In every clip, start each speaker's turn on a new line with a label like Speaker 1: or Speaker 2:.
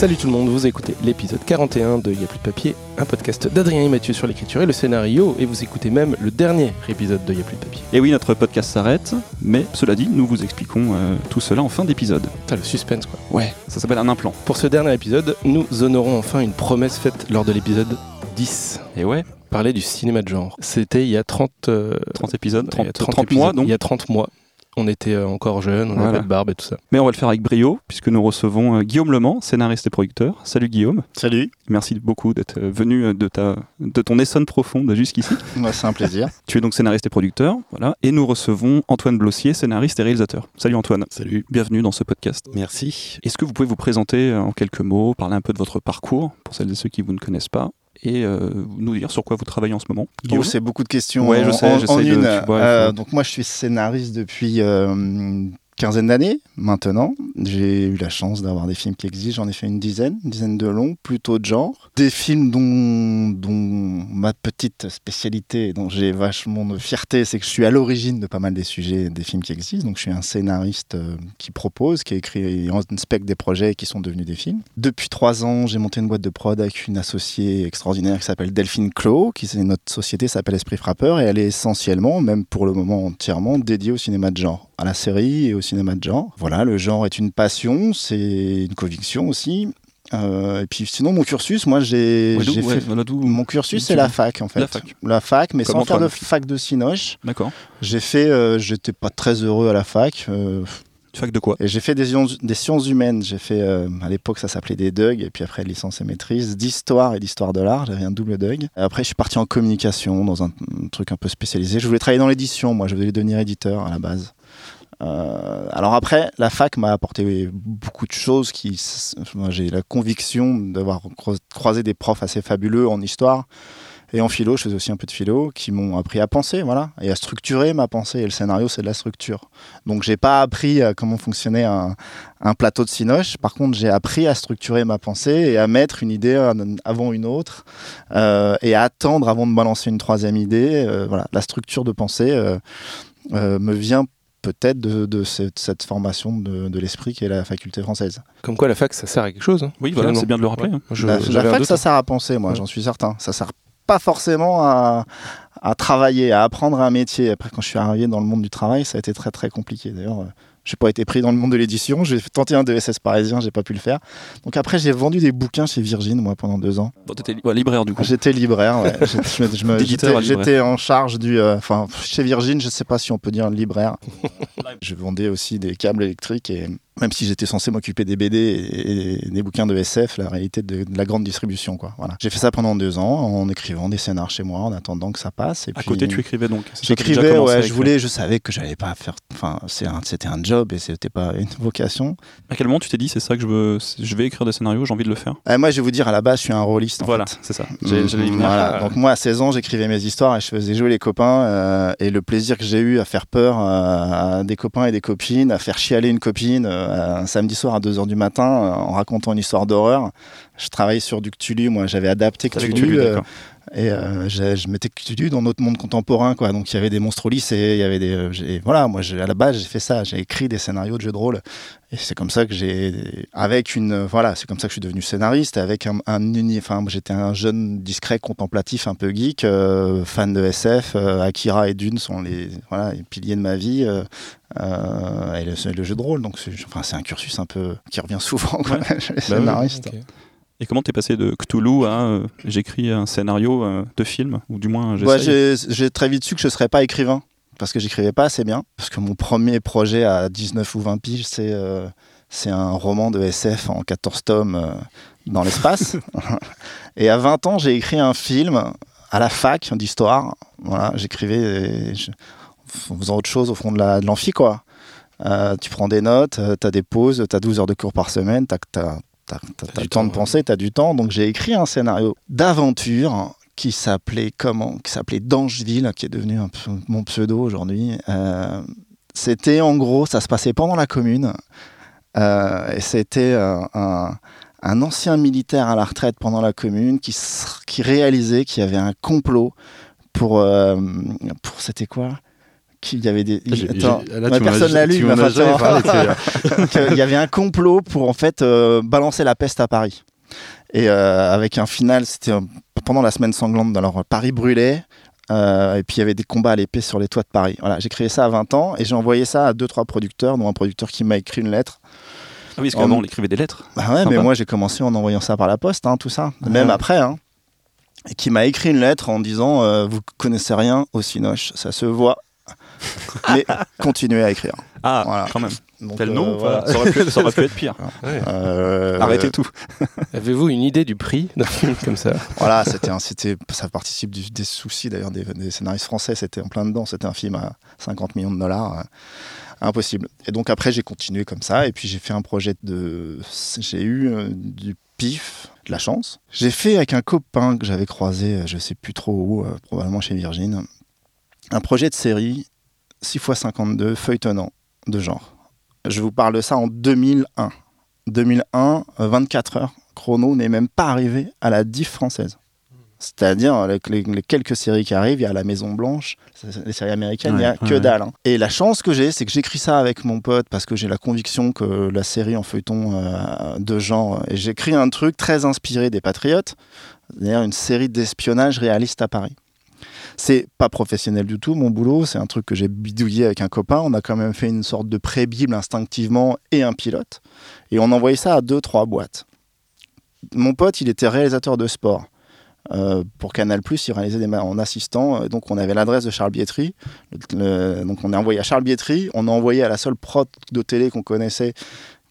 Speaker 1: Salut tout le monde, vous écoutez l'épisode 41 de Y'a plus de papier, un podcast d'Adrien et Mathieu sur l'écriture et le scénario, et vous écoutez même le dernier épisode de Y'a plus de papier.
Speaker 2: Et oui, notre podcast s'arrête, mais cela dit, nous vous expliquons euh, tout cela en fin d'épisode.
Speaker 1: T'as le suspense quoi.
Speaker 2: Ouais, ça s'appelle un implant.
Speaker 1: Pour ce dernier épisode, nous honorons enfin une promesse faite lors de l'épisode 10.
Speaker 2: Et ouais,
Speaker 1: Parler du cinéma de genre. C'était il y a 30, euh,
Speaker 2: 30 épisodes,
Speaker 1: il y a
Speaker 2: 30,
Speaker 1: 30
Speaker 2: 30 mois donc.
Speaker 1: Il y a 30 mois. On était euh, encore jeunes, on avait pas de barbe et tout ça.
Speaker 2: Mais on va le faire avec brio, puisque nous recevons euh, Guillaume Lement, scénariste et producteur. Salut Guillaume,
Speaker 3: Salut,
Speaker 2: merci beaucoup d'être euh, venu de, ta, de ton essonne profonde jusqu'ici.
Speaker 3: Moi, c'est un plaisir.
Speaker 2: tu es donc scénariste et producteur, voilà. Et nous recevons Antoine Blossier, scénariste et réalisateur. Salut Antoine.
Speaker 4: Salut.
Speaker 2: Bienvenue dans ce podcast.
Speaker 4: Merci.
Speaker 2: Est-ce que vous pouvez vous présenter en quelques mots, parler un peu de votre parcours, pour celles et ceux qui vous ne connaissent pas, et euh, nous dire sur quoi vous travaillez en ce moment
Speaker 3: Oh, c'est beaucoup de questions
Speaker 2: Ouais, je sais,
Speaker 3: en
Speaker 2: de-
Speaker 3: une.
Speaker 2: vois, il
Speaker 3: Euh, donc moi, je suis scénariste depuis euh, quinzaine d'années maintenant. J'ai eu la chance d'avoir des films qui existent. J'en ai fait une dizaine, une dizaine de longs, plutôt de genre. Des films dont, dont ma petite spécialité, dont j'ai vachement de fierté, c'est que je suis à l'origine de pas mal des sujets des films qui existent. Donc je suis un scénariste euh, qui propose, qui écrit et inspecte des projets qui sont devenus des films. Depuis trois ans, j'ai monté une boîte de prod avec une associée extraordinaire qui s'appelle Delphine Clos, qui c'est notre société s'appelle Esprit Frappeur et elle est essentiellement, même pour le moment entièrement, dédiée au cinéma de genre, à la série et au cinéma de genre. Voilà, le genre est une passion, c'est une conviction aussi. Euh, et puis sinon, mon cursus, moi j'ai
Speaker 2: Ouais,
Speaker 3: fait.
Speaker 2: voilà,
Speaker 3: Mon cursus, c'est la fac en fait.
Speaker 2: La fac.
Speaker 3: La fac, mais
Speaker 2: Comme
Speaker 3: sans faire de fac de cinoche.
Speaker 2: D'accord.
Speaker 3: J'ai fait, euh, j'étais pas très heureux à la fac. euh,
Speaker 2: Fac de quoi?
Speaker 3: et j'ai fait des sciences, des sciences humaines. J'ai fait, à l'époque, ça s'appelait des DUG, et puis après, licence et maîtrise, d'histoire et d'histoire de l'art. J'avais un double DUG. Et après, je suis parti en communication, dans un, un truc un peu spécialisé. Je voulais travailler dans l'édition, moi. Je voulais devenir éditeur à la base. Euh, alors après, la fac m'a apporté beaucoup de choses. J'ai la conviction d'avoir cro- croisé des profs assez fabuleux en histoire. Et en philo, je faisais aussi un peu de philo, qui m'ont appris à penser, voilà, et à structurer ma pensée. Et le scénario, c'est de la structure. Donc, j'ai pas appris à comment fonctionnait un, plateau de cinoche. Par contre, j'ai appris à structurer ma pensée et à mettre une idée avant une autre euh, et à attendre avant de balancer une troisième idée. Euh, voilà, la structure de pensée euh, euh, me vient peut-être de, de cette, cette formation de, de l'esprit qui est la faculté française.
Speaker 1: Comme quoi la fac ça sert à quelque chose. hein,
Speaker 2: Oui, voilà, c'est bien de le rappeler.
Speaker 1: Ouais.
Speaker 2: hein.
Speaker 1: Je-
Speaker 3: la, fac, ça
Speaker 1: hein.
Speaker 3: sert à penser, moi,
Speaker 1: Ouais.
Speaker 3: j'en suis certain. Ça sert pas forcément à, à travailler, à apprendre un métier. Après, quand je suis arrivé dans le monde du travail, ça a été très très compliqué. D'ailleurs, euh, j'ai pas été pris dans le monde de l'édition. J'ai tenté un DSS parisien, j'ai pas pu le faire. Donc après, j'ai vendu des bouquins chez Virgin, moi, pendant deux ans.
Speaker 2: Bon, t'étais li- ouais, libraire du coup.
Speaker 3: J'étais libraire, ouais. J'étais en charge du. euh, Enfin, chez Virgin, je sais pas si on peut dire libraire. je vendais aussi des câbles électriques et même si j'étais censé m'occuper des BD et, et des bouquins de SF, la réalité de, de la grande distribution, quoi. Voilà. J'ai fait ça pendant deux ans en écrivant des scénars chez moi, en attendant que ça passe. Et
Speaker 2: À
Speaker 3: puis,
Speaker 2: côté, tu écrivais donc.
Speaker 3: J'écrivais, ouais, je voulais, je savais que j'allais pas faire. Enfin, c'était un job et c'était pas une vocation.
Speaker 2: À quel moment tu t'es dit, c'est ça que je veux, je vais écrire des scénarios, j'ai envie de le faire?
Speaker 3: Euh, moi, je vais vous dire, à la base, je suis un rôliste.
Speaker 2: Voilà, c'est ça. J'allais y
Speaker 3: Mm. Donc moi à 16 ans j'écrivais mes histoires et je faisais jouer les copains euh, et le plaisir que j'ai eu à faire peur euh, à des copains et des copines, à faire chialer une copine euh, un samedi soir à 2h du matin euh, en racontant une histoire d'horreur. Je travaillais sur du Cthulhu, moi j'avais adapté Cthulhu, euh. Et euh, je mettais Cthulhu dans notre monde contemporain quoi. Donc il y avait des monstres au lycée, il y avait des euh, voilà, moi à la base j'ai fait ça, j'ai écrit des scénarios de jeux de rôle et c'est comme ça que j'ai avec une voilà, c'est comme ça que je suis devenu scénariste avec un, un enfin j'étais un jeune discret contemplatif un peu geek, euh, fan de SF, Akira et Dune sont les voilà, les piliers de ma vie. et le, le jeu de rôle, donc c'est enfin, c'est un cursus un peu qui revient souvent, quoi, chez les
Speaker 2: Bah oui. Et comment t'es passé de Cthulhu à euh, j'écris un scénario euh, de film, ou du moins
Speaker 3: Ouais,
Speaker 2: j'essaye
Speaker 3: j'ai j'ai très vite su que je ne serais pas écrivain parce que j'écrivais pas assez bien. Parce que mon premier projet à 19 ou 20 piges, c'est euh, c'est un roman de SF en 14 tomes euh, dans l'espace. et à 20 ans, j'ai écrit un film à la fac d'histoire. Voilà, j'écrivais je- en faisant autre chose au fond de la- l'amphi, quoi. Euh, tu prends des notes, tu as des pauses, tu as 12 heures de cours par semaine, tu as,
Speaker 1: du
Speaker 3: du temps de penser, tu as du temps. Donc j'ai écrit un scénario d'aventure qui s'appelait comment Qui s'appelait Dangeville, qui est devenu un peu mon pseudo aujourd'hui. Euh, c'était en gros, ça se passait pendant la commune. Euh, et c'était euh, un, un ancien militaire à la retraite pendant la commune qui, qui réalisait qu'il y avait un complot pour, pour c'était quoi? Qu'il y avait des. Attends,
Speaker 2: là, tu
Speaker 3: personne l'a lu, enfin, qu'il y avait un complot pour en fait euh, balancer la peste à Paris. Et euh, avec un final, c'était euh, pendant la semaine sanglante. Alors Paris brûlait. euh, et puis il y avait des combats à l'épée sur les toits de Paris. Voilà, j'ai créé ça à 20 ans et j'ai envoyé ça à deux trois producteurs, dont un producteur qui m'a écrit une lettre.
Speaker 2: Ah oui, parce qu'avant, on écrivait des lettres.
Speaker 3: Bah ouais,
Speaker 2: Sympa.
Speaker 3: mais moi j'ai commencé en envoyant ça par la poste, hein, tout ça, même
Speaker 2: Ah.
Speaker 3: après. Hein, et qui m'a écrit une lettre en disant euh, Vous connaissez rien au Cinoche, ça se voit, mais continuez à écrire.
Speaker 2: Ah,
Speaker 3: Voilà.
Speaker 2: quand même.
Speaker 3: Donc,
Speaker 2: Tel
Speaker 3: euh,
Speaker 2: nom,
Speaker 3: voilà.
Speaker 2: ça, aurait pu, ça aurait pu être pire.
Speaker 1: Ouais.
Speaker 3: Euh,
Speaker 2: Arrêtez tout.
Speaker 1: Avez-vous une idée du prix d'un film comme ça?
Speaker 3: Voilà, c'était un- c'était, ça participe du- des soucis d'ailleurs des, des scénaristes français. C'était en plein dedans. C'était un film à 50 millions de dollars. euh, impossible. Et donc après, j'ai continué comme ça. Et puis j'ai fait un projet de. J'ai eu euh, du pif, de la chance. J'ai fait avec un copain que j'avais croisé, euh, je sais plus trop où, euh, probablement chez Virgin, un projet de série 6 x 52 feuilletonnant de genre. Je vous parle de ça en 2001. 2001, euh, 24 heures chrono n'est même pas arrivé à la diff française. C'est-à-dire, avec les, les quelques séries qui arrivent, il y a La Maison Blanche, les séries américaines, il n'y a
Speaker 2: Ouais,
Speaker 3: que dalle. hein. Et la chance que j'ai, c'est que j'écris ça avec mon pote parce que j'ai la conviction que la série en feuilleton euh, de genre. Et j'écris un truc très inspiré des Patriotes, c'est-à-dire une série d'espionnage réaliste à Paris. C'est pas professionnel du tout, mon boulot. C'est un truc que j'ai bidouillé avec un copain. On a quand même fait une sorte de pré-bible instinctivement et un pilote. Et on envoyait ça à deux, trois boîtes. Mon pote, il était réalisateur de sport. Euh, pour Canal+, il réalisait des en assistant. Euh, Donc, on avait l'adresse de Charles Bietri. Le- le- donc, on a envoyé à Charles Bietri. On a envoyé à la seule prod de télé qu'on connaissait,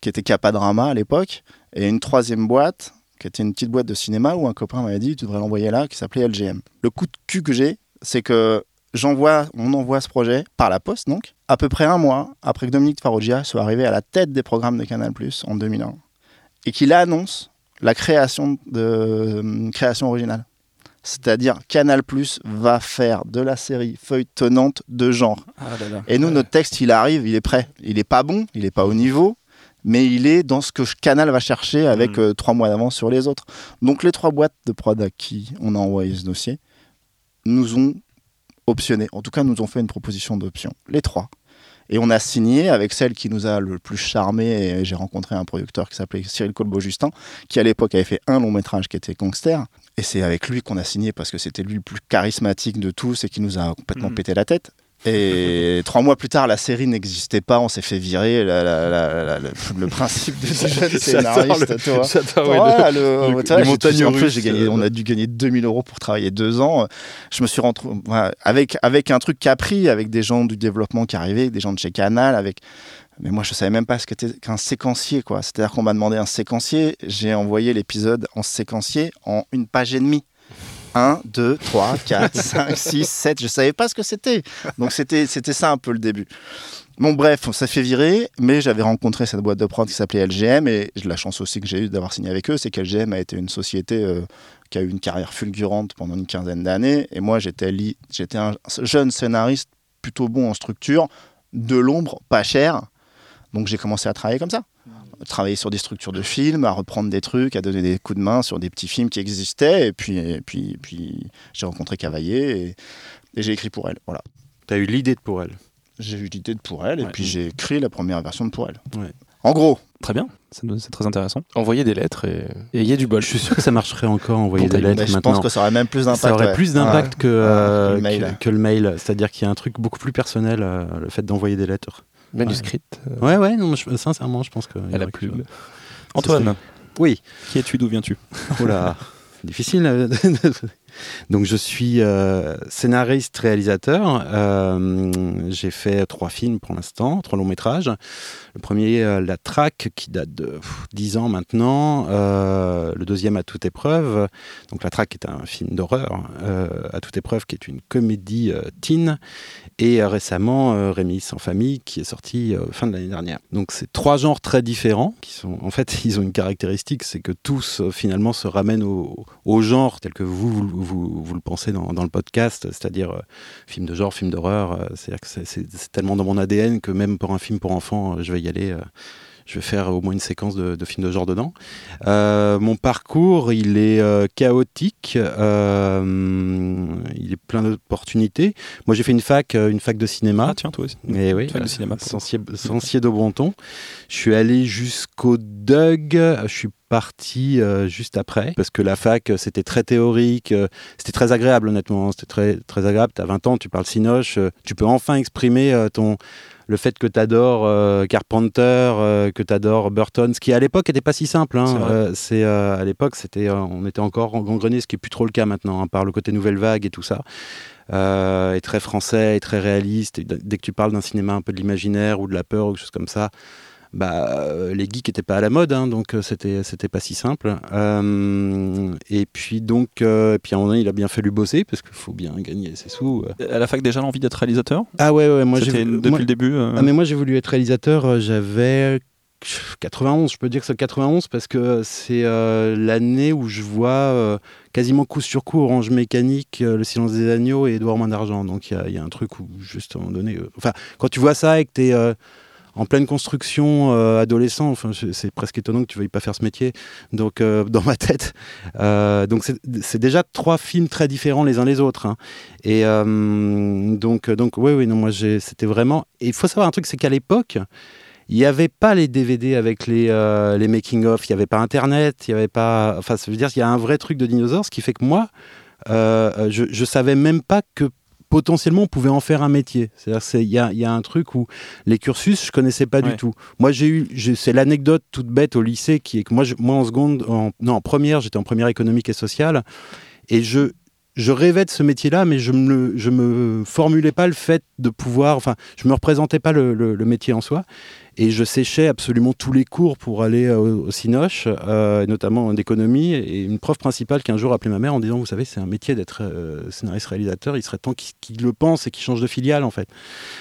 Speaker 3: qui était Capadrama à l'époque. Et une troisième boîte, qui était une petite boîte de cinéma, où un copain m'avait dit, tu devrais l'envoyer là, qui s'appelait LGM. Le coup de cul que j'ai, c'est que j'envoie, on envoie ce projet par la poste, donc, à peu près un mois après que Dominique Farrugia soit arrivé à la tête des programmes de Canal+, en 2001, et qu'il annonce la création de euh, création originale. C'est-à-dire Canal+ va faire de la série feuilletonnante de genre.
Speaker 2: Ah là là.
Speaker 3: Et nous, notre texte, il arrive, il est prêt. Il est pas bon, il est pas au niveau, mais il est dans ce que Canal va chercher avec
Speaker 2: Mm.
Speaker 3: euh, trois mois d'avance sur les autres. Donc les trois boîtes de prod à qui on a envoyé ce dossier nous ont optionné. En tout cas, nous ont fait une proposition d'option. Les trois. Et on a signé avec celle qui nous a le plus charmé. Et j'ai rencontré un producteur qui s'appelait Cyril Colbeau-Justin, qui à l'époque avait fait un long métrage qui était Gangster. Et c'est avec lui qu'on a signé parce que c'était lui le plus charismatique de tous et qui nous a complètement
Speaker 2: Mhm.
Speaker 3: pété la tête. Et trois mois plus tard, la série n'existait pas, on s'est fait virer. La- la- la- la- le, principe de ce jeune scénariste,
Speaker 2: montagnes
Speaker 3: en plus, gagné,
Speaker 2: euh,
Speaker 3: on a dû gagner 2000 euros pour travailler deux ans. Je me suis retrouvé voilà, avec, avec un truc Capri, avec des gens du développement qui arrivaient, des gens de chez Canal, avec. Mais moi, je savais même pas ce qu'était qu'un séquencier, quoi. C'est-à-dire qu'on m'a demandé un séquencier. J'ai envoyé l'épisode en séquencier en une page et demie. 1, 2, 3, 4, 5, 6, 7. Je savais pas ce que c'était. Donc c'était ça un peu le début. Bon, bref, on s'est fait virer, mais j'avais rencontré cette boîte de prod qui s'appelait LGM et la chance aussi que j'ai eu d'avoir signé avec eux, c'est qu'LGM a été une société euh, qui a eu une carrière fulgurante pendant une quinzaine d'années. Et moi, j'étais j'étais un jeune scénariste plutôt bon en structure, de l'ombre, pas cher. Donc j'ai commencé à travailler comme ça. Travailler sur des structures de films, à reprendre des trucs, à donner des coups de main sur des petits films qui existaient. Et puis, et puis, et puis j'ai rencontré Cavaillé et, et j'ai écrit pour elle. Voilà.
Speaker 2: T'as eu l'idée de pour elle?
Speaker 3: J'ai eu l'idée de pour elle et puis j'ai écrit la première version de pour elle.
Speaker 2: Ouais.
Speaker 3: En gros,
Speaker 2: Très bien, c'est c'est très intéressant.
Speaker 1: Envoyer des lettres et et il y a du bol.
Speaker 2: Je suis sûr que ça marcherait encore envoyer des lettres
Speaker 3: je
Speaker 2: maintenant.
Speaker 3: pense que ça aurait même plus d'impact.
Speaker 2: ça aurait
Speaker 3: ouais.
Speaker 2: plus d'impact que, euh,
Speaker 3: que le mail.
Speaker 2: que, que le mail. C'est-à-dire qu'il y a un truc beaucoup plus personnel, euh, le fait d'envoyer des lettres.
Speaker 1: Manuscrite euh,
Speaker 2: Ouais, ouais, non, je- sincèrement, je pense que. il y
Speaker 1: à la
Speaker 2: aurait quelque
Speaker 1: plume.
Speaker 2: chose. Antoine,
Speaker 3: Oui.
Speaker 2: qui es-tu D'où viens-tu? Oh là, difficile. Donc je suis euh, scénariste, réalisateur. Euh, J'ai fait trois films pour l'instant, trois longs métrages. Le premier, euh, La Traque, qui date de 10 ans maintenant. Le deuxième, À toute épreuve. Donc La Traque est un film d'horreur. À toute épreuve, qui est une comédie teen. Et récemment, Rémi sans famille, qui est sorti fin de l'année dernière. Donc c'est trois genres très différents, qui sont en fait, ils ont une caractéristique, c'est que tous finalement se ramènent au, au genre tel que vous vous, vous, le pensez dans, le podcast, c'est-à-dire euh, film de genre, film d'horreur. euh, C'est-à-dire que c'est tellement dans mon ADN que même pour un film pour enfants, euh, je vais y aller. Je vais faire au moins une séquence de, de films de genre dedans. Euh, mon parcours, il est euh, chaotique, euh, il est plein d'opportunités. Moi, j'ai fait une fac, une fac de cinéma.
Speaker 4: Ah tiens, toi aussi.
Speaker 2: Et oui,
Speaker 4: Fac de cinéma.
Speaker 2: Sancier de Bronton. Je suis allé jusqu'au Doug. Je suis parti euh, juste après parce que la fac euh, c'était très théorique euh, c'était très agréable honnêtement hein. c'était très très agréable tu as 20 ans tu parles cinoche euh, tu peux enfin exprimer ton le fait que tu adores Carpenter euh, que tu adores Burton ce qui à l'époque n'était pas si simple hein.
Speaker 4: C'est.
Speaker 2: Euh, euh, à l'époque c'était euh, on était encore gangrené ce qui est plus trop le cas maintenant hein, par le côté nouvelle vague et tout ça euh, et très français et très réaliste. Et dès que tu parles d'un cinéma un peu de l'imaginaire ou de la peur ou quelque chose comme ça, bah, euh, les geeks n'étaient pas à la mode, hein, donc euh, c'était c'était pas si simple. Euh, et puis donc, euh, puis à un moment il a bien fallu bosser parce qu'il faut bien gagner ses sous.
Speaker 4: À la fac déjà l'envie d'être réalisateur?
Speaker 2: Ah ouais, ouais, moi j'ai
Speaker 4: depuis
Speaker 2: moi-
Speaker 4: le début. euh,
Speaker 2: ah, mais moi j'ai voulu être réalisateur, j'avais 91, je peux dire que c'est 91 parce que c'est l'année où je vois quasiment coup sur coup Orange Mécanique, Le Silence des Agneaux et Edouard Main d'Argent. Donc il y y, a un truc où juste à un moment donné... Enfin, quand tu vois ça et que tu es en pleine construction euh, adolescent, enfin, c'est presque étonnant que tu veuilles pas faire ce métier. Donc euh, dans ma tête, euh, donc c'est déjà trois films très différents les uns les autres. hein. Et donc donc oui oui non moi c'était vraiment. Il faut savoir un truc, c'est qu'à l'époque il n'y avait pas les DVD avec les, les making-of, il n'y avait pas Internet, il n'y avait pas... Enfin, ça veut dire qu'il y a un vrai truc de dinosaure, ce qui fait que moi, je ne savais même pas que potentiellement on pouvait en faire un métier. C'est-à-dire c'est- il y a, y a un truc où les cursus, je connaissais pas
Speaker 4: Ouais.
Speaker 2: du tout. Moi, j'ai eu... C'est l'anecdote toute bête au lycée qui est que moi, je- moi en seconde... En, non, en première, j'étais en première économique et sociale, et je... Je rêvais de ce métier-là, mais je me, je me formulais pas le fait de pouvoir. Enfin, je me représentais pas le- le- le métier en soi. Et je séchais absolument tous les cours pour aller euh, au, au Cinoche, euh, notamment d'économie. Et une prof principale qui un jour appelait ma mère en disant Vous savez, c'est un métier d'être euh, scénariste-réalisateur, il serait temps qu'il le pense et qu'il change de filiale en fait.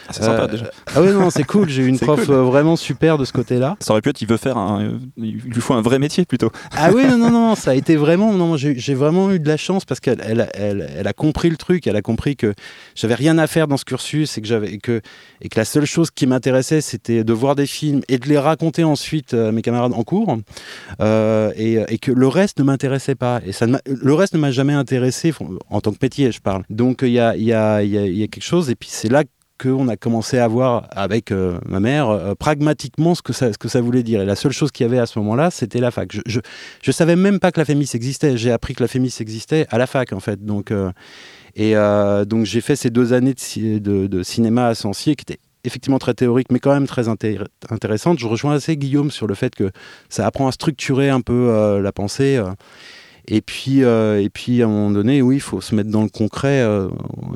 Speaker 4: ah, c'est sympa déjà.
Speaker 2: Ah oui, non, c'est cool, j'ai eu une prof
Speaker 4: cool.
Speaker 2: vraiment super de ce côté-là.
Speaker 4: Ça aurait pu être, il veut faire un. Il lui faut un vrai métier plutôt.
Speaker 2: Ah oui, non, non, non, ça a été vraiment. Non, j'ai vraiment eu de la chance parce qu'elle elle, elle, elle a compris le truc, elle a compris que j'avais rien à faire dans ce cursus et que, et que, et que la seule chose qui m'intéressait, c'était de voir des films et de les raconter ensuite à mes camarades en cours. Euh, et, et que le reste ne m'intéressait pas. Et ça le reste ne m'a jamais intéressé, en tant que métier, je parle. Donc il y a, quelque chose, et puis c'est là qu'on a commencé à voir avec euh, ma mère euh, pragmatiquement ce que, ça, voulait dire. Et la seule chose qu'il y avait à ce moment-là, c'était la fac. Je, je, savais même pas que la FEMIS existait. J'ai appris que la FEMIS existait à la fac, en fait. Donc, euh, et euh, donc j'ai fait ces deux années de, de cinéma à Sancier qui étaient effectivement très théoriques, mais quand même très inté- intéressantes. Je rejoins assez Guillaume sur le fait que ça apprend à structurer un peu euh, la pensée. euh. Et puis, euh, et puis, à un moment donné, oui, il faut se mettre dans le concret.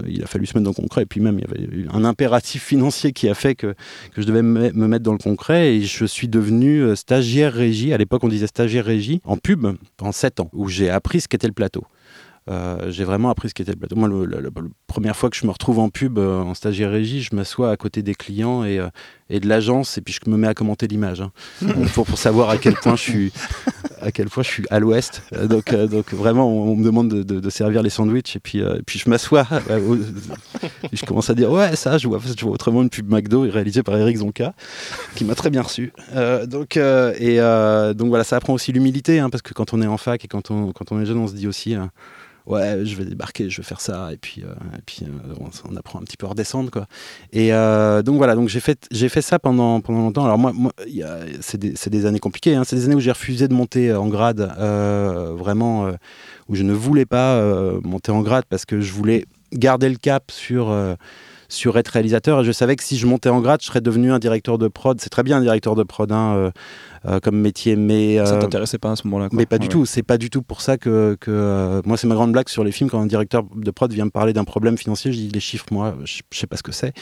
Speaker 2: il a fallu se mettre dans le concret. Et puis même, il y avait un impératif financier qui a fait que, que je devais me me mettre dans le concret. Et je suis devenu stagiaire régie. À l'époque, on disait stagiaire régie en pub pendant 7 ans, où j'ai appris ce qu'était le plateau. J'ai vraiment appris ce qu'était le plateau. Moi, le- le- première fois que je me retrouve en pub, euh, en stagiaire régie, je m'assois à côté des clients et, euh, et de l'agence, et puis je me mets à commenter l'image, hein, pour, pour savoir à quel point je suis, à quel point je suis à l'ouest. Euh, Donc, donc vraiment, on, on me demande de, de- de servir les sandwichs, et puis, et puis je m'assois, et je commence à dire ouais, ça, je vois, je vois autrement une pub McDo réalisée par Eric Zonka, qui m'a très bien reçu. Donc, et donc voilà, ça apprend aussi l'humilité, hein, parce que quand on est en fac et quand on, quand on est jeune, on se dit aussi. Ouais, je vais débarquer, je vais faire ça, et puis, euh, et puis euh, on, apprend un petit peu à redescendre, quoi. Et euh, donc voilà, donc j'ai fait, j'ai fait ça pendant, pendant longtemps. Alors moi, moi c'est des, années compliquées, hein. c'est des années où j'ai refusé de monter en grade, vraiment, où je ne voulais pas monter en grade parce que je voulais garder le cap sur... sur être réalisateur. Et je savais que si je montais en grade je serais devenu un directeur de prod. C'est très bien un directeur de prod hein, euh, euh, comme métier mais
Speaker 4: Ça
Speaker 2: euh,
Speaker 4: t'intéressait pas à ce moment-là
Speaker 2: mais pas du tout, c'est pas du tout pour ça que, que moi c'est ma grande blague sur les films. Quand un directeur de prod vient me parler d'un problème financier, je dis les chiffres moi je, je sais pas ce que c'est.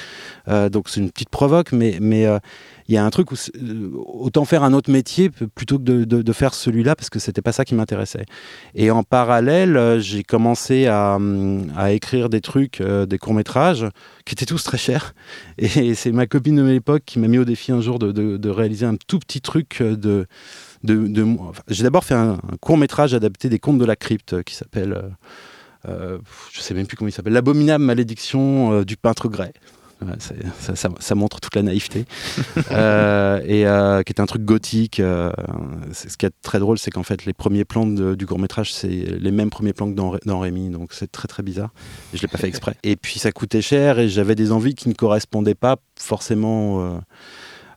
Speaker 2: Donc c'est une petite provoque mais mais il y a un truc où euh, autant faire un autre métier plutôt que de, faire celui-là parce que c'était pas ça qui m'intéressait. Et en parallèle, euh, j'ai commencé à, hum, à écrire des trucs, euh, des courts-métrages qui étaient tous très chers. Et c'est ma copine de l'époque qui m'a mis au défi un jour de, réaliser un tout petit truc de. j'ai d'abord fait un, un court-métrage adapté des contes de la crypte qui s'appelle. je sais même plus comment il s'appelle. L'abominable malédiction du peintre grès. Ça, ça- ça montre toute la naïveté. Euh, et euh, qui est un truc gothique. euh, ce qui est très drôle, c'est qu'en fait, les premiers plans du court métrage, c'est les mêmes premiers plans que dans, Ré- dans Rémi. Donc c'est très très bizarre. Je l'ai pas fait exprès. Et puis ça coûtait cher et j'avais des envies qui ne correspondaient pas forcément.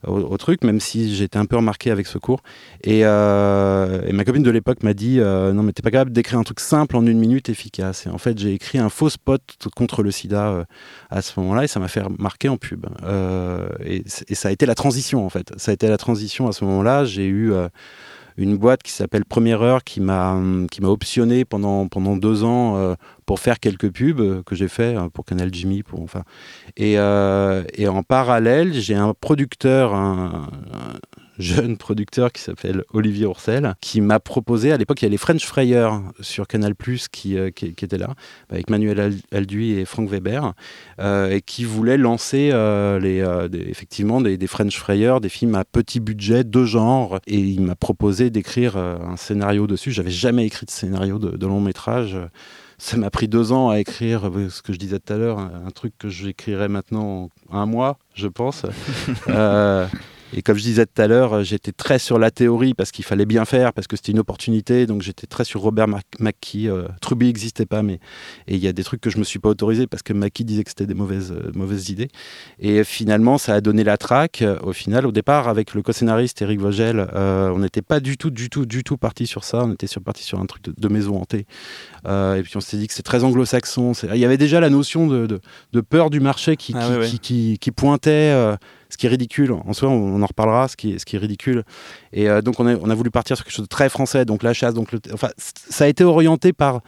Speaker 2: Au, truc, même si j'étais un peu remarqué avec ce cours. Et, euh, ma copine de l'époque m'a dit euh, Non, mais t'es pas capable d'écrire un truc simple en une minute efficace. Et en fait, j'ai écrit un faux spot contre le sida euh, à ce moment-là et ça m'a fait remarquer en pub. Et, ça a été la transition en fait. Ça a été la transition à ce moment-là. J'ai eu une boîte qui s'appelle Première Heure qui m'a qui m'a optionné pendant pendant deux ans euh, pour faire quelques pubs que j'ai fait euh, pour Canal Jimmy pour enfin. Et, euh, et en parallèle j'ai un producteur un jeune producteur qui s'appelle Olivier Ourcel qui m'a proposé à l'époque il y a les French Fryers sur Canal Plus qui, euh, qui, qui étaient là avec Manuel Al- Alduy et Franck Weber euh, et qui voulait lancer euh, les, des- effectivement des, des French Fryers, des films à petit budget de genre. Et il m'a proposé d'écrire un scénario dessus. J'avais jamais écrit de scénario de, de long métrage. Ça m'a pris deux ans à écrire ce que je disais tout à l'heure, un, un truc que j'écrirais maintenant en un mois, je pense. Euh, et comme je disais tout à l'heure, euh, j'étais très sur la théorie parce qu'il fallait bien faire, parce que c'était une opportunité. Donc j'étais très sur Robert McKee. Euh, Truby n'existait pas, mais et il y a des trucs que je me suis pas autorisé parce que McKee disait que c'était des mauvaises, euh, mauvaises idées. Et finalement, ça a donné la traque. Euh, Au final, au départ, avec le co-scénariste Eric Vogel, euh, on n'était pas du tout, du tout, du tout parti sur ça. On était sur, parti sur un truc de, de maison hantée. Et puis on s'est dit que c'est très anglo-saxon. Il y avait déjà la notion de, de- de peur du marché qui,
Speaker 4: Ah
Speaker 2: qui, qui- qui pointait. Ce qui est ridicule, en soi, on, en reparlera, ce qui est, ridicule. Et euh, donc, on a, voulu partir sur quelque chose de très français, donc la chasse. Donc enfin, ça a été orienté par,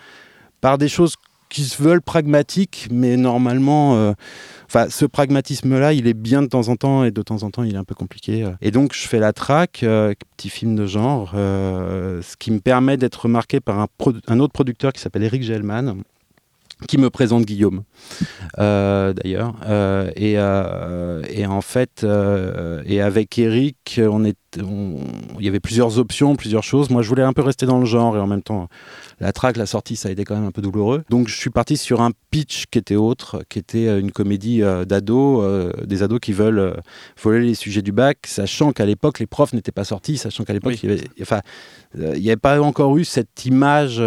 Speaker 2: par des choses qui se veulent pragmatiques, mais normalement, euh, enfin, ce pragmatisme-là, il est bien de temps en temps, et de temps en temps, il est un peu compliqué. euh. Et donc, je fais la traque, euh, petit film de genre, ce qui me permet d'être remarqué par un, un autre producteur qui s'appelle Eric Gelman, qui me présente Guillaume, euh, d'ailleurs. Euh, et, euh, et en fait, et avec Eric, on- il y avait plusieurs options, plusieurs choses. Moi, je voulais un peu rester dans le genre et en même temps, la track, la sortie, ça a été quand même un peu douloureux. Donc, je suis parti sur un pitch qui était autre, qui était euh, une comédie euh, d'ados, euh, des ados qui veulent voler les sujets du bac, sachant qu'à l'époque, les profs n'étaient pas sortis, sachant qu'à l'époque,
Speaker 4: Oui.
Speaker 2: il avait, enfin, n'y avait pas encore eu cette image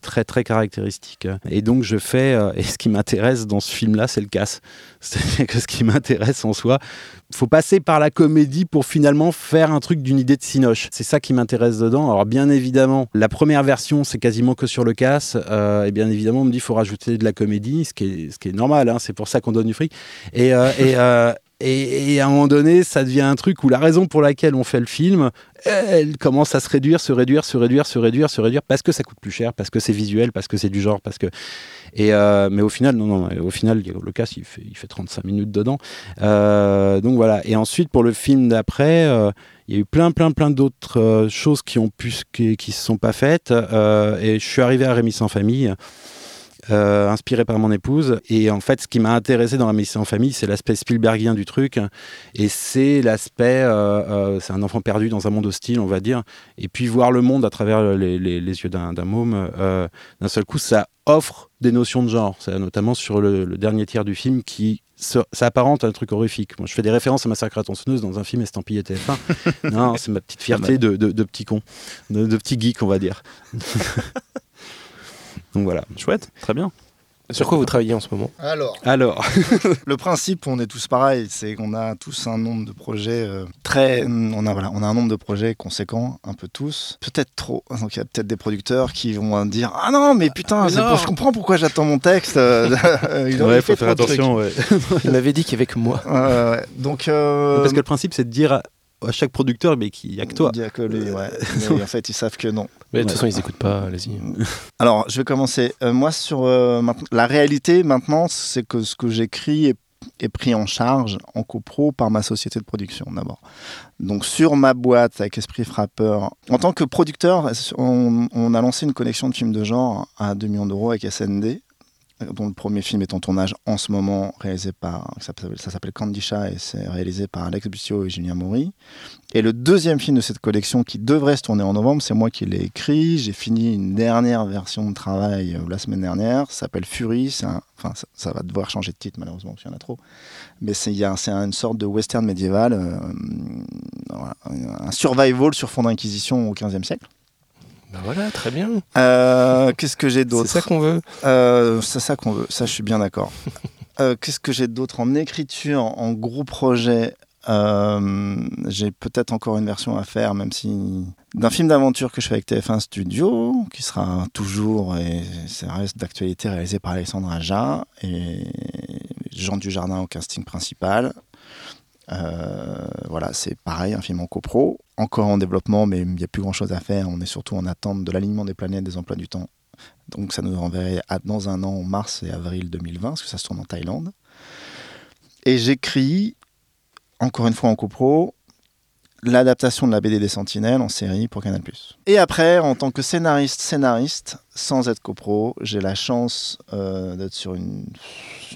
Speaker 2: très très caractéristique. Et donc je fais, et ce qui m'intéresse dans ce film-là, c'est le casse. C'est-à-dire que ce qui m'intéresse en soi, faut passer par la comédie pour finalement faire un truc d'une idée de cinoche. C'est ça qui m'intéresse dedans. Alors bien évidemment, la première version, c'est quasiment que sur le casse. euh, et bien évidemment, on me dit, faut rajouter de la comédie, ce qui est, normal. hein, c'est pour ça qu'on donne du fric. Et, euh, euh, et, à un moment donné, ça devient un truc où la raison pour laquelle on fait le film, elle commence à se réduire, se réduire, se réduire, se réduire, se réduire, parce que ça coûte plus cher, parce que c'est visuel, parce que c'est du genre, parce que. Euh, mais au final, non, non, au final, le casse, il fait, il fait 35 minutes dedans. Euh, donc voilà. Et ensuite, pour le film d'après, euh, il y a eu plein, plein, plein d'autres choses qui ont pu, qui, qui se sont pas faites. Et je suis arrivé à Rémi sans famille. Euh, inspiré par mon épouse. Et en fait, ce qui m'a intéressé dans la mission en famille, c'est l'aspect Spielbergien du truc. Et c'est l'aspect, euh, euh, c'est un enfant perdu dans un monde hostile, on va dire. Et puis voir le monde à travers les, les- les yeux d'un môme, d'un seul coup, ça offre des notions de genre. C'est notamment sur le, le dernier tiers du film qui s'apparente à un truc horrifique. Moi, je fais des références à Massacre à tronçonneuse dans un film estampillé TF1. non, c'est ma petite fierté de, de, de petit con, de, de petit geek, on va dire. Donc voilà.
Speaker 4: Chouette, très bien.
Speaker 1: Sur quoi vous travaillez en ce moment?
Speaker 3: Alors,
Speaker 2: Alors,
Speaker 3: le principe, on est tous pareils, c'est qu'on a tous un nombre de projets euh, très. On a, voilà, on a un nombre de projets conséquents, un peu tous. Peut-être trop. Donc il y a peut-être des producteurs qui vont dire Ah non, mais putain,
Speaker 2: Mais
Speaker 3: c'est
Speaker 2: non.
Speaker 3: pour- je comprends pourquoi j'attends mon texte. euh, il aurait
Speaker 2: ouais,
Speaker 3: fait
Speaker 2: faut faire attention. ouais.
Speaker 1: Il m'avait dit qu'il y avait que moi.
Speaker 3: Ouais, ouais, ouais. Donc. euh,
Speaker 2: Parce que le principe, c'est de dire à, chaque producteur, mais qu'il n'y a que toi.
Speaker 3: dire que lui, ouais. Mais en fait, ils savent que non.
Speaker 1: Mais de toute
Speaker 2: Ouais.
Speaker 1: façon, ils écoutent pas, allez-y.
Speaker 3: Alors, je vais commencer. Euh, moi, sur euh, la réalité maintenant, c'est que ce que j'écris est, est pris en charge en copro par ma société de production d'abord. Donc, sur ma boîte avec Esprit Frappeur, en tant que producteur, on, on a lancé une collection de films de genre à 2 millions d'euros avec SND. Dont le premier film est en tournage en ce moment, réalisé par, ça s'appelle- Candisha et c'est réalisé par Alex Bussio et Julien Maury. Et le deuxième film de cette collection qui devrait se tourner en novembre, c'est moi qui l'ai écrit. J'ai fini une dernière version de travail euh, la semaine dernière. Ça s'appelle Fury. Un- enfin, ça, va devoir changer de titre malheureusement parce qu'il y en a trop. Mais c'est c'est une sorte de western médiéval, euh, un survival sur fond d'inquisition au XVe siècle.
Speaker 1: Ben voilà, très bien.
Speaker 3: Euh, Qu'est-ce que j'ai
Speaker 1: C'est
Speaker 3: d'autre
Speaker 1: ça qu'on veut.
Speaker 3: euh, c'est ça qu'on veut, ça je suis bien d'accord. Euh, Qu'est-ce que j'ai d'autre en écriture, en gros projet J'ai peut-être encore une version à faire, même si d'un film d'aventure que je fais avec TF1 Studio, qui sera toujours et ça reste d'actualité, réalisé par Alexandre Aja et Jean Dujardin au casting principal. Euh, voilà, c'est pareil, un film en copro, encore en développement, mais il n'y a plus grand chose à faire. On est surtout en attente de l'alignement des planètes, des emplois du temps donc ça nous renverrait dans un an, en mars et avril 2020, parce que ça se tourne en Thaïlande. Et j'écris, encore une fois en copro, l'adaptation de la BD des Sentinelles en série pour Canal+. Et après, en tant que scénariste, scénariste, sans être copro, j'ai la chance euh, d'être sur,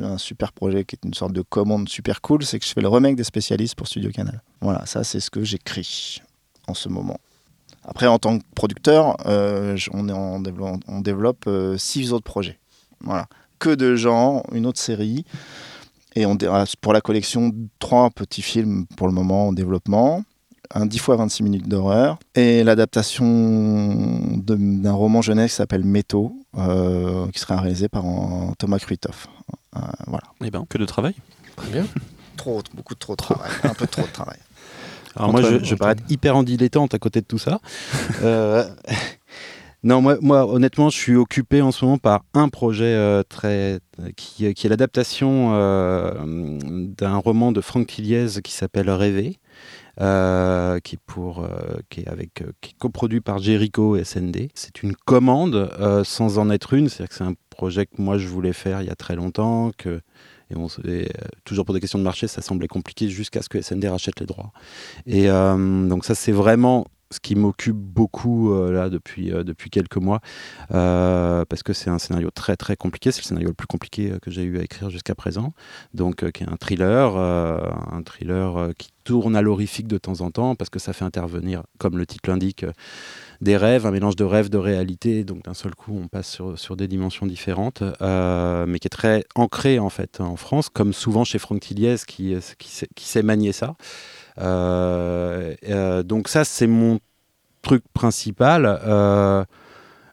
Speaker 3: un super projet qui est une sorte de commande super cool, c'est que je fais le remake des spécialistes pour Studio Canal. Voilà, ça c'est ce que j'écris en ce moment. Après, en tant que producteur, euh, on, développe, euh, six autres projets. Voilà. Que de gens, une autre série. Et ah, pour la collection, trois petits films pour le moment en développement. Un 10 fois 26 minutes d'horreur. Et l'adaptation d'un roman jeunesse qui s'appelle Métaux, euh, qui sera réalisé par Thomas Kruithoff. Euh, voilà.
Speaker 4: Eh ben, que de travail.
Speaker 1: Très bien.
Speaker 3: Trop, beaucoup trop de travail. Un peu trop de travail.
Speaker 2: Alors moi, je, je paraître hyper en dilettante à côté de tout ça. Euh, non, moi, moi, honnêtement, je suis occupé en ce moment par un projet euh, très qui, qui est l'adaptation euh, d'un roman de Franck Tilliez qui s'appelle Rêver. Euh, qui, est pour, euh, qui, est avec, euh, qui est coproduit par Jericho et SND. C'est une commande sans en être une, c'est-à-dire que c'est un projet que moi je voulais faire il y a très longtemps, que, toujours pour des questions de marché, ça semblait compliqué jusqu'à ce que SND rachète les droits. Et donc ça, c'est vraiment ce qui m'occupe beaucoup euh, là depuis, euh, depuis quelques mois, euh, parce que c'est un scénario très très compliqué, c'est le scénario le plus compliqué que j'ai eu à écrire jusqu'à présent, donc qui est un thriller, un thriller qui tourne à l'horrifique de temps en temps, parce que ça fait intervenir, comme le titre l'indique, des rêves, un mélange de rêves, de réalité, donc d'un seul coup on passe sur, sur des dimensions différentes, mais qui est très ancré en fait en France, comme souvent chez Franck Tilliez qui, qui sait manier ça. Euh, euh, donc ça, c'est mon truc principal. Euh,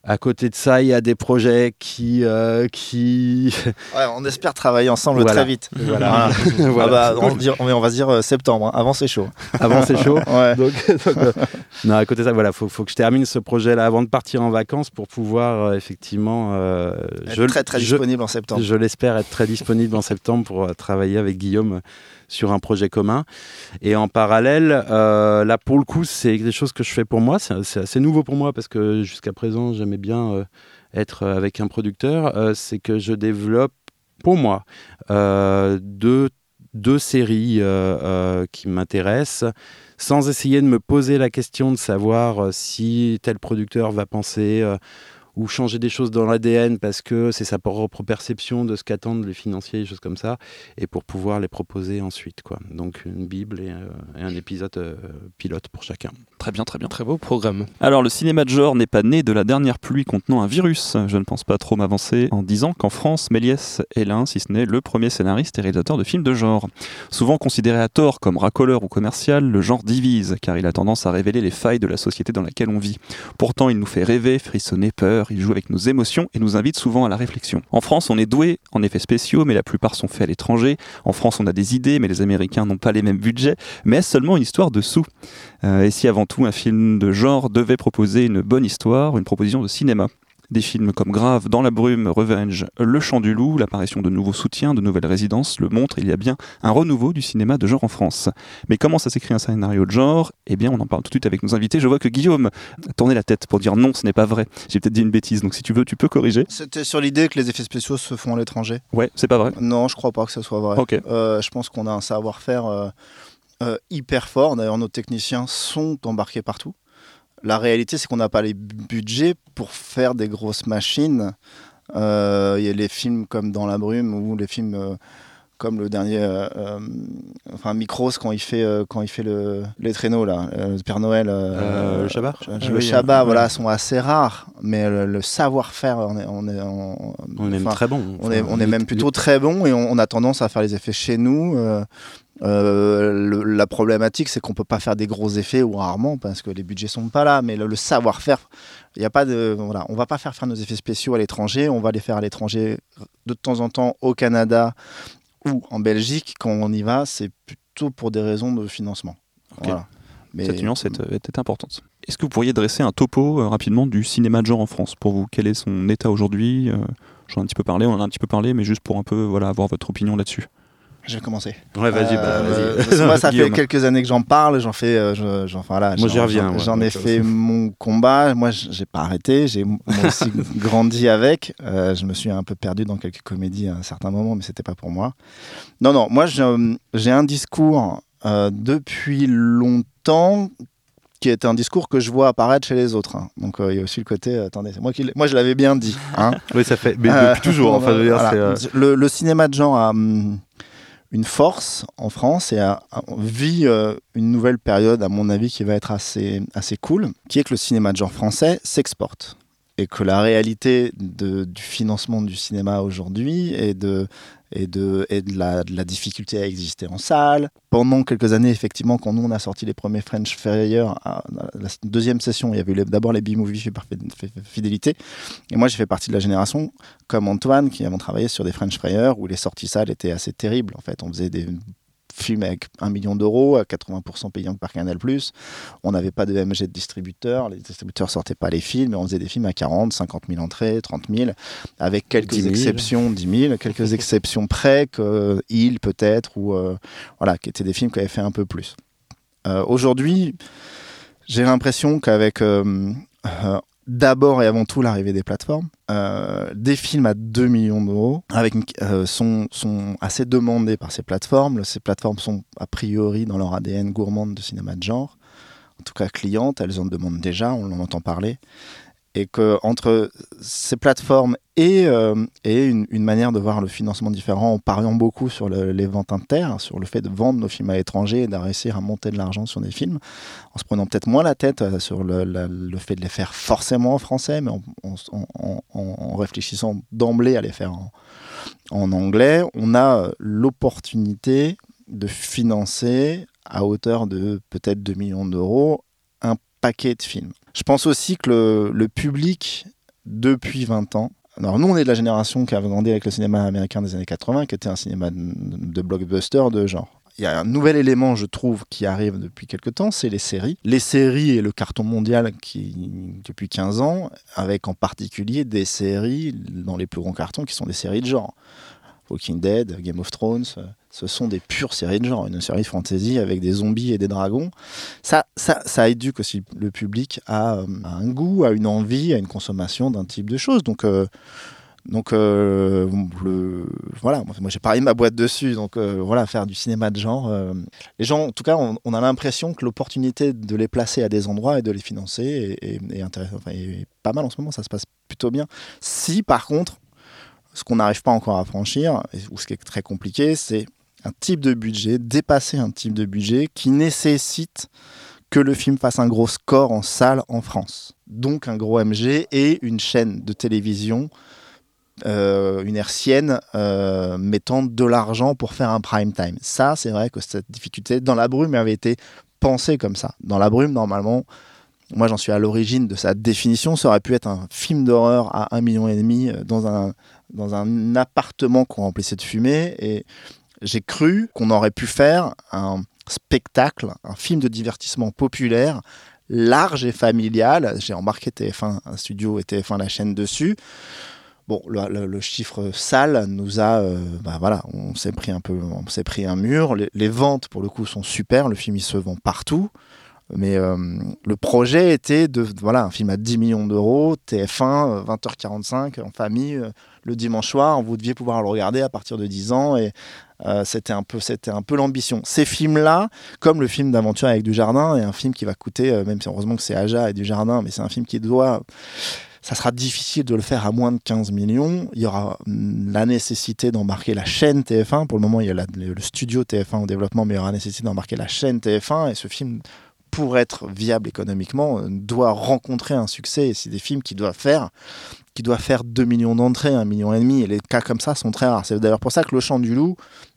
Speaker 2: à côté de ça, il y a des projets qui... qui...
Speaker 3: Ouais, on espère travailler ensemble
Speaker 2: Voilà.
Speaker 3: très vite.
Speaker 2: voilà.
Speaker 3: Ah bah, on, va se dire septembre, hein. avant c'est chaud.
Speaker 2: Avant, c'est chaud.
Speaker 3: Ouais.
Speaker 2: Donc, donc, non, à côté de ça, voilà, faut, faut que je termine ce projet-là avant de partir en vacances pour pouvoir euh, effectivement... euh,
Speaker 3: Être très très
Speaker 2: je-
Speaker 3: disponible en septembre.
Speaker 2: Je l'espère être très disponible en septembre pour euh, travailler avec Guillaume sur un projet commun. Et en parallèle, euh, là pour le coup, c'est des choses que je fais pour moi. C'est assez nouveau pour moi parce que jusqu'à présent, j'aimais bien euh, être avec un producteur. Euh, c'est que je développe pour moi euh, deux, séries euh, euh, qui m'intéressent sans essayer de me poser la question de savoir euh, si tel producteur va penser euh, ou changer des choses dans l'ADN parce que c'est sa propre perception de ce qu'attendent les financiers, des choses comme ça, et pour pouvoir les proposer ensuite. Quoi. Donc une Bible et, euh, et un épisode euh, pilote pour chacun.
Speaker 4: Très bien, très bien.
Speaker 1: Très beau programme.
Speaker 4: Alors, le cinéma de genre n'est pas né de la dernière pluie contenant un virus. Je ne pense pas trop m'avancer en disant qu'en France, Méliès est l'un, si ce n'est le premier scénariste et réalisateur de films de genre. Souvent considéré à tort comme racoleur ou commercial, le genre divise, car il a tendance à révéler les failles de la société dans laquelle on vit. Pourtant, il nous fait rêver, frissonner, peur, il joue avec nos émotions et nous invite souvent à la réflexion. En France, on est doué en effets spéciaux, mais la plupart sont faits à l'étranger. En France, on a des idées, mais les Américains n'ont pas les mêmes budgets. Mais est-ce seulement une histoire de sous Euh, Et si avant tout un film de genre devait proposer une bonne histoire, une proposition de cinéma des films comme Grave, Dans la brume, Revenge, Le chant du loup, l'apparition de nouveaux soutiens, de nouvelles résidences le montrent, il y a bien un renouveau du cinéma de genre en France. Mais comment ça s'écrit un scénario de genre? Eh bien, on en parle tout de suite avec nos invités. Je vois que Guillaume a tourné la tête pour dire non, ce n'est pas vrai. J'ai peut-être dit une bêtise, donc si tu veux, tu peux corriger.
Speaker 3: C'était sur l'idée que les effets spéciaux se font à l'étranger.
Speaker 4: Ouais, c'est pas vrai.
Speaker 3: Non, je crois pas que ce soit vrai. Euh, je pense qu'on a un savoir-faire euh, euh, hyper fort. D'ailleurs, nos techniciens sont embarqués partout. La réalité, c'est qu'on n'a pas les bu- budgets pour faire des grosses machines. Euh, Il y a les films comme Dans la brume ou les films euh, comme le dernier, euh, euh, enfin Micros quand il fait euh, quand il fait le les traîneaux là, le Père Noël.
Speaker 2: Le Shabbat
Speaker 3: le
Speaker 2: Ah oui,
Speaker 3: Shabbat,
Speaker 2: ouais.
Speaker 3: voilà, sont assez rares, mais le, le savoir-faire, on est, on est, on,
Speaker 2: On est même
Speaker 3: enfin,
Speaker 2: très bon.
Speaker 3: on est, on est même plutôt très bon et on, on a tendance à faire les effets chez nous. euh, le- la problématique, c'est qu'on peut pas faire des gros effets ou rarement parce que les budgets sont pas là. Mais le, le savoir-faire, il y a pas de, voilà, on va pas faire faire nos effets spéciaux à l'étranger. On va les faire à l'étranger de temps en temps au Canada ou en Belgique. Quand on y va, c'est plutôt pour des raisons de financement.
Speaker 4: Ok.
Speaker 3: Voilà. Mais
Speaker 4: Cette nuance est, est- est importante. Est-ce que vous pourriez dresser un topo euh, rapidement du cinéma de genre en France pour vous? Quel est son état aujourd'hui? Euh, J'en ai un petit peu parlé, on en a un petit peu parlé, mais juste pour un peu voilà, avoir votre opinion là-dessus.
Speaker 3: Je vais commencer.
Speaker 2: Ouais, vas-y, bah,
Speaker 3: Euh, que moi, ça fait quelques années que j'en parle. J'en fais, euh, je- j'en, enfin, là,
Speaker 2: Moi, j'y reviens,
Speaker 3: J'en,
Speaker 2: ouais.
Speaker 3: ai fait mon combat. Moi, j'ai pas arrêté. J'ai aussi grandi avec. Euh, je me suis un peu perdu dans quelques comédies à un certain moment, mais c'était pas pour moi. Non, non. Moi, j'ai, un discours euh, depuis longtemps qui est un discours que je vois apparaître chez les autres. hein. Donc, euh, il y a aussi le côté. euh, attendez, c'est moi qui, moi, je l'avais bien dit. Hein.
Speaker 2: Oui, ça fait. Mais
Speaker 3: Euh,
Speaker 2: depuis toujours. Enfin, je veux dire,
Speaker 3: voilà.
Speaker 2: c'est,
Speaker 3: le, le cinéma de genre a hum, une force en France et vit euh, une nouvelle période, à mon avis, qui va être assez, assez cool, qui est que le cinéma de genre français s'exporte. Et que la réalité du financement du cinéma aujourd'hui et de, la, difficulté à exister en salle. Pendant quelques années, effectivement, quand nous on a sorti les premiers French à la deuxième session, il y avait d'abord les B-movies faits par fidélité. Et moi, j'ai fait partie de la génération comme Antoine, qui avons travaillé sur des French Frayers où les sorties salles étaient assez terribles. En fait, on faisait des films avec 1 million d'euros, à 80% payants par Canal+. On n'avait pas de MG de distributeur, les distributeurs sortaient pas les films, et on faisait des films à 40, 50 000 entrées, 30 000, avec quelques
Speaker 2: 10 000.
Speaker 3: exceptions, 10 000, quelques exceptions près, que Il peut-être, ou euh, voilà, qui étaient des films qui avaient fait un peu plus. Euh, Aujourd'hui, j'ai l'impression qu'avec euh, d'abord et avant tout l'arrivée des plateformes, euh, des films à 2 millions d'euros avec euh, sont, sont assez demandés par ces plateformes. Ces plateformes sont a priori dans leur ADN gourmande de cinéma de genre, en tout cas clientes, elles en demandent déjà, on en entend parler. Et que entre ces plateformes et, euh, une, manière de voir le financement différent, en pariant beaucoup sur le- les ventes inter, sur le fait de vendre nos films à l'étranger et réussir à monter de l'argent sur des films, en se prenant peut-être moins la tête euh, sur le, fait de les faire forcément en français, mais en, en- réfléchissant d'emblée à les faire en, en anglais, on a euh, l'opportunité de financer à hauteur de peut-être 2 millions d'euros un paquet de films. Je pense aussi que le, public, depuis 20 ans, alors nous on est de la génération qui a grandi avec le cinéma américain des années 80, qui était un cinéma de, de blockbuster de genre. Il y a un nouvel élément, je trouve, qui arrive depuis quelques temps, c'est les séries. Les séries et le carton mondial qui, depuis 15 ans, avec en particulier des séries dans les plus grands cartons qui sont des séries de genre. Walking Dead, Game of Thrones, euh, ce sont des pures séries de genre, une série fantasy avec des zombies et des dragons. Ça, ça, ça éduque aussi le public à, euh, un goût, à une envie, à une consommation d'un type de choses. Donc, euh, donc euh, voilà, moi j'ai parlé de ma boîte dessus. Donc voilà, faire du cinéma de genre. les gens, en tout cas, on, a l'impression que l'opportunité de les placer à des endroits et de les financer est, est- est enfin, est pas mal en ce moment. Ça se passe plutôt bien. Si par contre, ce qu'on n'arrive pas encore à franchir, ou ce qui est très compliqué, c'est un type de budget, dépasser un type de budget qui nécessite que le film fasse un gros score en salle en France. Donc un gros MG et une chaîne de télévision, euh, une hertzienne, euh, mettant de l'argent pour faire un prime time. Ça, c'est vrai que cette difficulté, dans la brume, avait été pensée comme ça. Dans la brume, normalement, moi j'en suis à l'origine de sa définition, ça aurait pu être un film d'horreur à 1,5 million et demi euh, dans un, dans un appartement qu'on remplissait de fumée. J'ai cru qu'on aurait pu faire un spectacle, un film de divertissement populaire, large et familial. J'ai embarqué TF1, un studio et TF1 la chaîne dessus. Bon, le, chiffre sale nous a, euh, bah voilà, on s'est pris un peu, on s'est pris un mur. Les, ventes pour le coup sont super, le film il se vend partout. Mais euh, le projet était de, voilà, un film à 10 millions d'euros, TF1, euh, 20h45, en famille, euh, le dimanche soir, vous deviez pouvoir le regarder à partir de 10 ans et euh, c'était un peu, c'était un peu l'ambition. Ces films-là, comme le film d'aventure avec Dujardin, est un film qui va coûter, euh, même si heureusement que c'est Aja et Dujardin, mais c'est un film qui doit ça sera difficile de le faire à moins de 15 millions. Il y aura hum, la nécessité d'embarquer la chaîne TF1. Pour le moment, il y a le studio TF1 au développement, mais il y aura la nécessité d'embarquer la chaîne TF1. Et ce film, pour être viable économiquement, euh, doit rencontrer un succès. Et c'est des films qui doivent faire qui doit faire 2 millions d'entrées, 1 million et demi, et les cas comme ça sont très rares. C'est d'ailleurs pour ça que Le Chant du Loup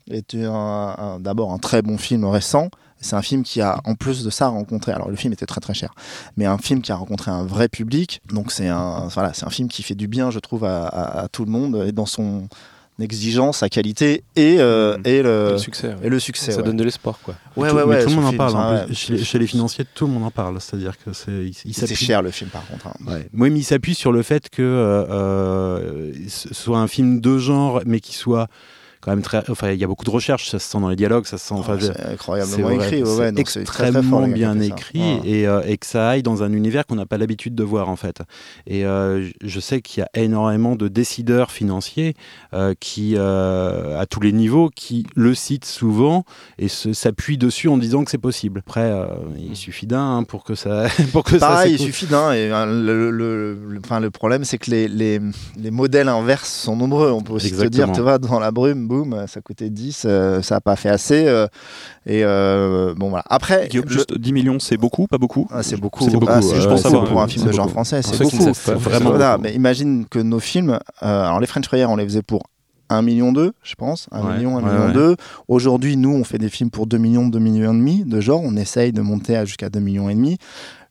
Speaker 3: est un- un- d'abord un très bon film récent. C'est un film qui a, en plus de ça, rencontré. Alors, le film était très très cher, mais un film qui a rencontré un vrai public. Donc, c'est un, voilà, c'est un film qui fait du bien, je trouve, à, à- à tout le monde, et dans son exigence, sa qualité et, euh, et, le,
Speaker 1: le succès. ouais.
Speaker 3: et le succès.
Speaker 1: Ça
Speaker 3: ouais.
Speaker 1: donne de l'espoir, quoi.
Speaker 3: Ouais,
Speaker 2: tout,
Speaker 3: ouais,
Speaker 2: mais
Speaker 3: ouais,
Speaker 2: tout le monde en
Speaker 3: film,
Speaker 2: parle. plus. chez, chez les financiers, tout le monde en parle. C'est-à-dire que c'est,
Speaker 3: C'est cher le film, par contre. hein.
Speaker 2: Ouais. Oui, mais il s'appuie sur le fait que euh, euh, ce soit un film de genre, mais qui soit quand même très. Enfin, il y a beaucoup de recherches, ça se sent dans les dialogues, ça se sent. enfin, je-
Speaker 3: c'est incroyablement écrit. ouais, ouais, donc c'est très, très fort,
Speaker 2: extrêmement bien
Speaker 3: ça.
Speaker 2: écrit et, euh, et que ça aille dans un univers qu'on n'a pas l'habitude de voir en fait. Et euh, je sais qu'il y a énormément de décideurs financiers euh, qui, à tous les niveaux, qui le citent souvent et se- s'appuient dessus en disant que c'est possible. Après, il suffit d'un hein, pour que ça, pour que ça
Speaker 3: Pareil, il
Speaker 2: s'écoute.
Speaker 3: suffit d'un. Et hein, le, le, le- enfin, le problème, c'est que les, les, les modèles inverses sont nombreux. On peut aussi te
Speaker 2: Exactement.
Speaker 3: dire, tu vois, dans la brume, boum, ça coûtait 10, euh, ça n'a pas fait assez. euh, et euh, bon, voilà. Après,
Speaker 4: Guillaume,
Speaker 3: le-
Speaker 4: juste 10 millions, c'est beaucoup, pas beaucoup
Speaker 3: ah, c'est beaucoup.
Speaker 4: C'est beaucoup,
Speaker 3: Ah,
Speaker 4: ouais,
Speaker 3: je
Speaker 4: ouais,
Speaker 3: pense pour un
Speaker 4: ouais,
Speaker 3: film de genre français, c'est beaucoup.
Speaker 2: Vraiment
Speaker 3: Voilà, mais imagine que nos films, euh, alors les French Friars, on les faisait pour 1 million 2, je pense, 1
Speaker 2: Ouais,
Speaker 3: million, 1
Speaker 2: ouais,
Speaker 3: million
Speaker 2: ouais.
Speaker 3: 2. Aujourd'hui, nous, on fait des films pour 2 millions, 2 millions et demi de genre, on essaye de monter à jusqu'à 2 millions et demi.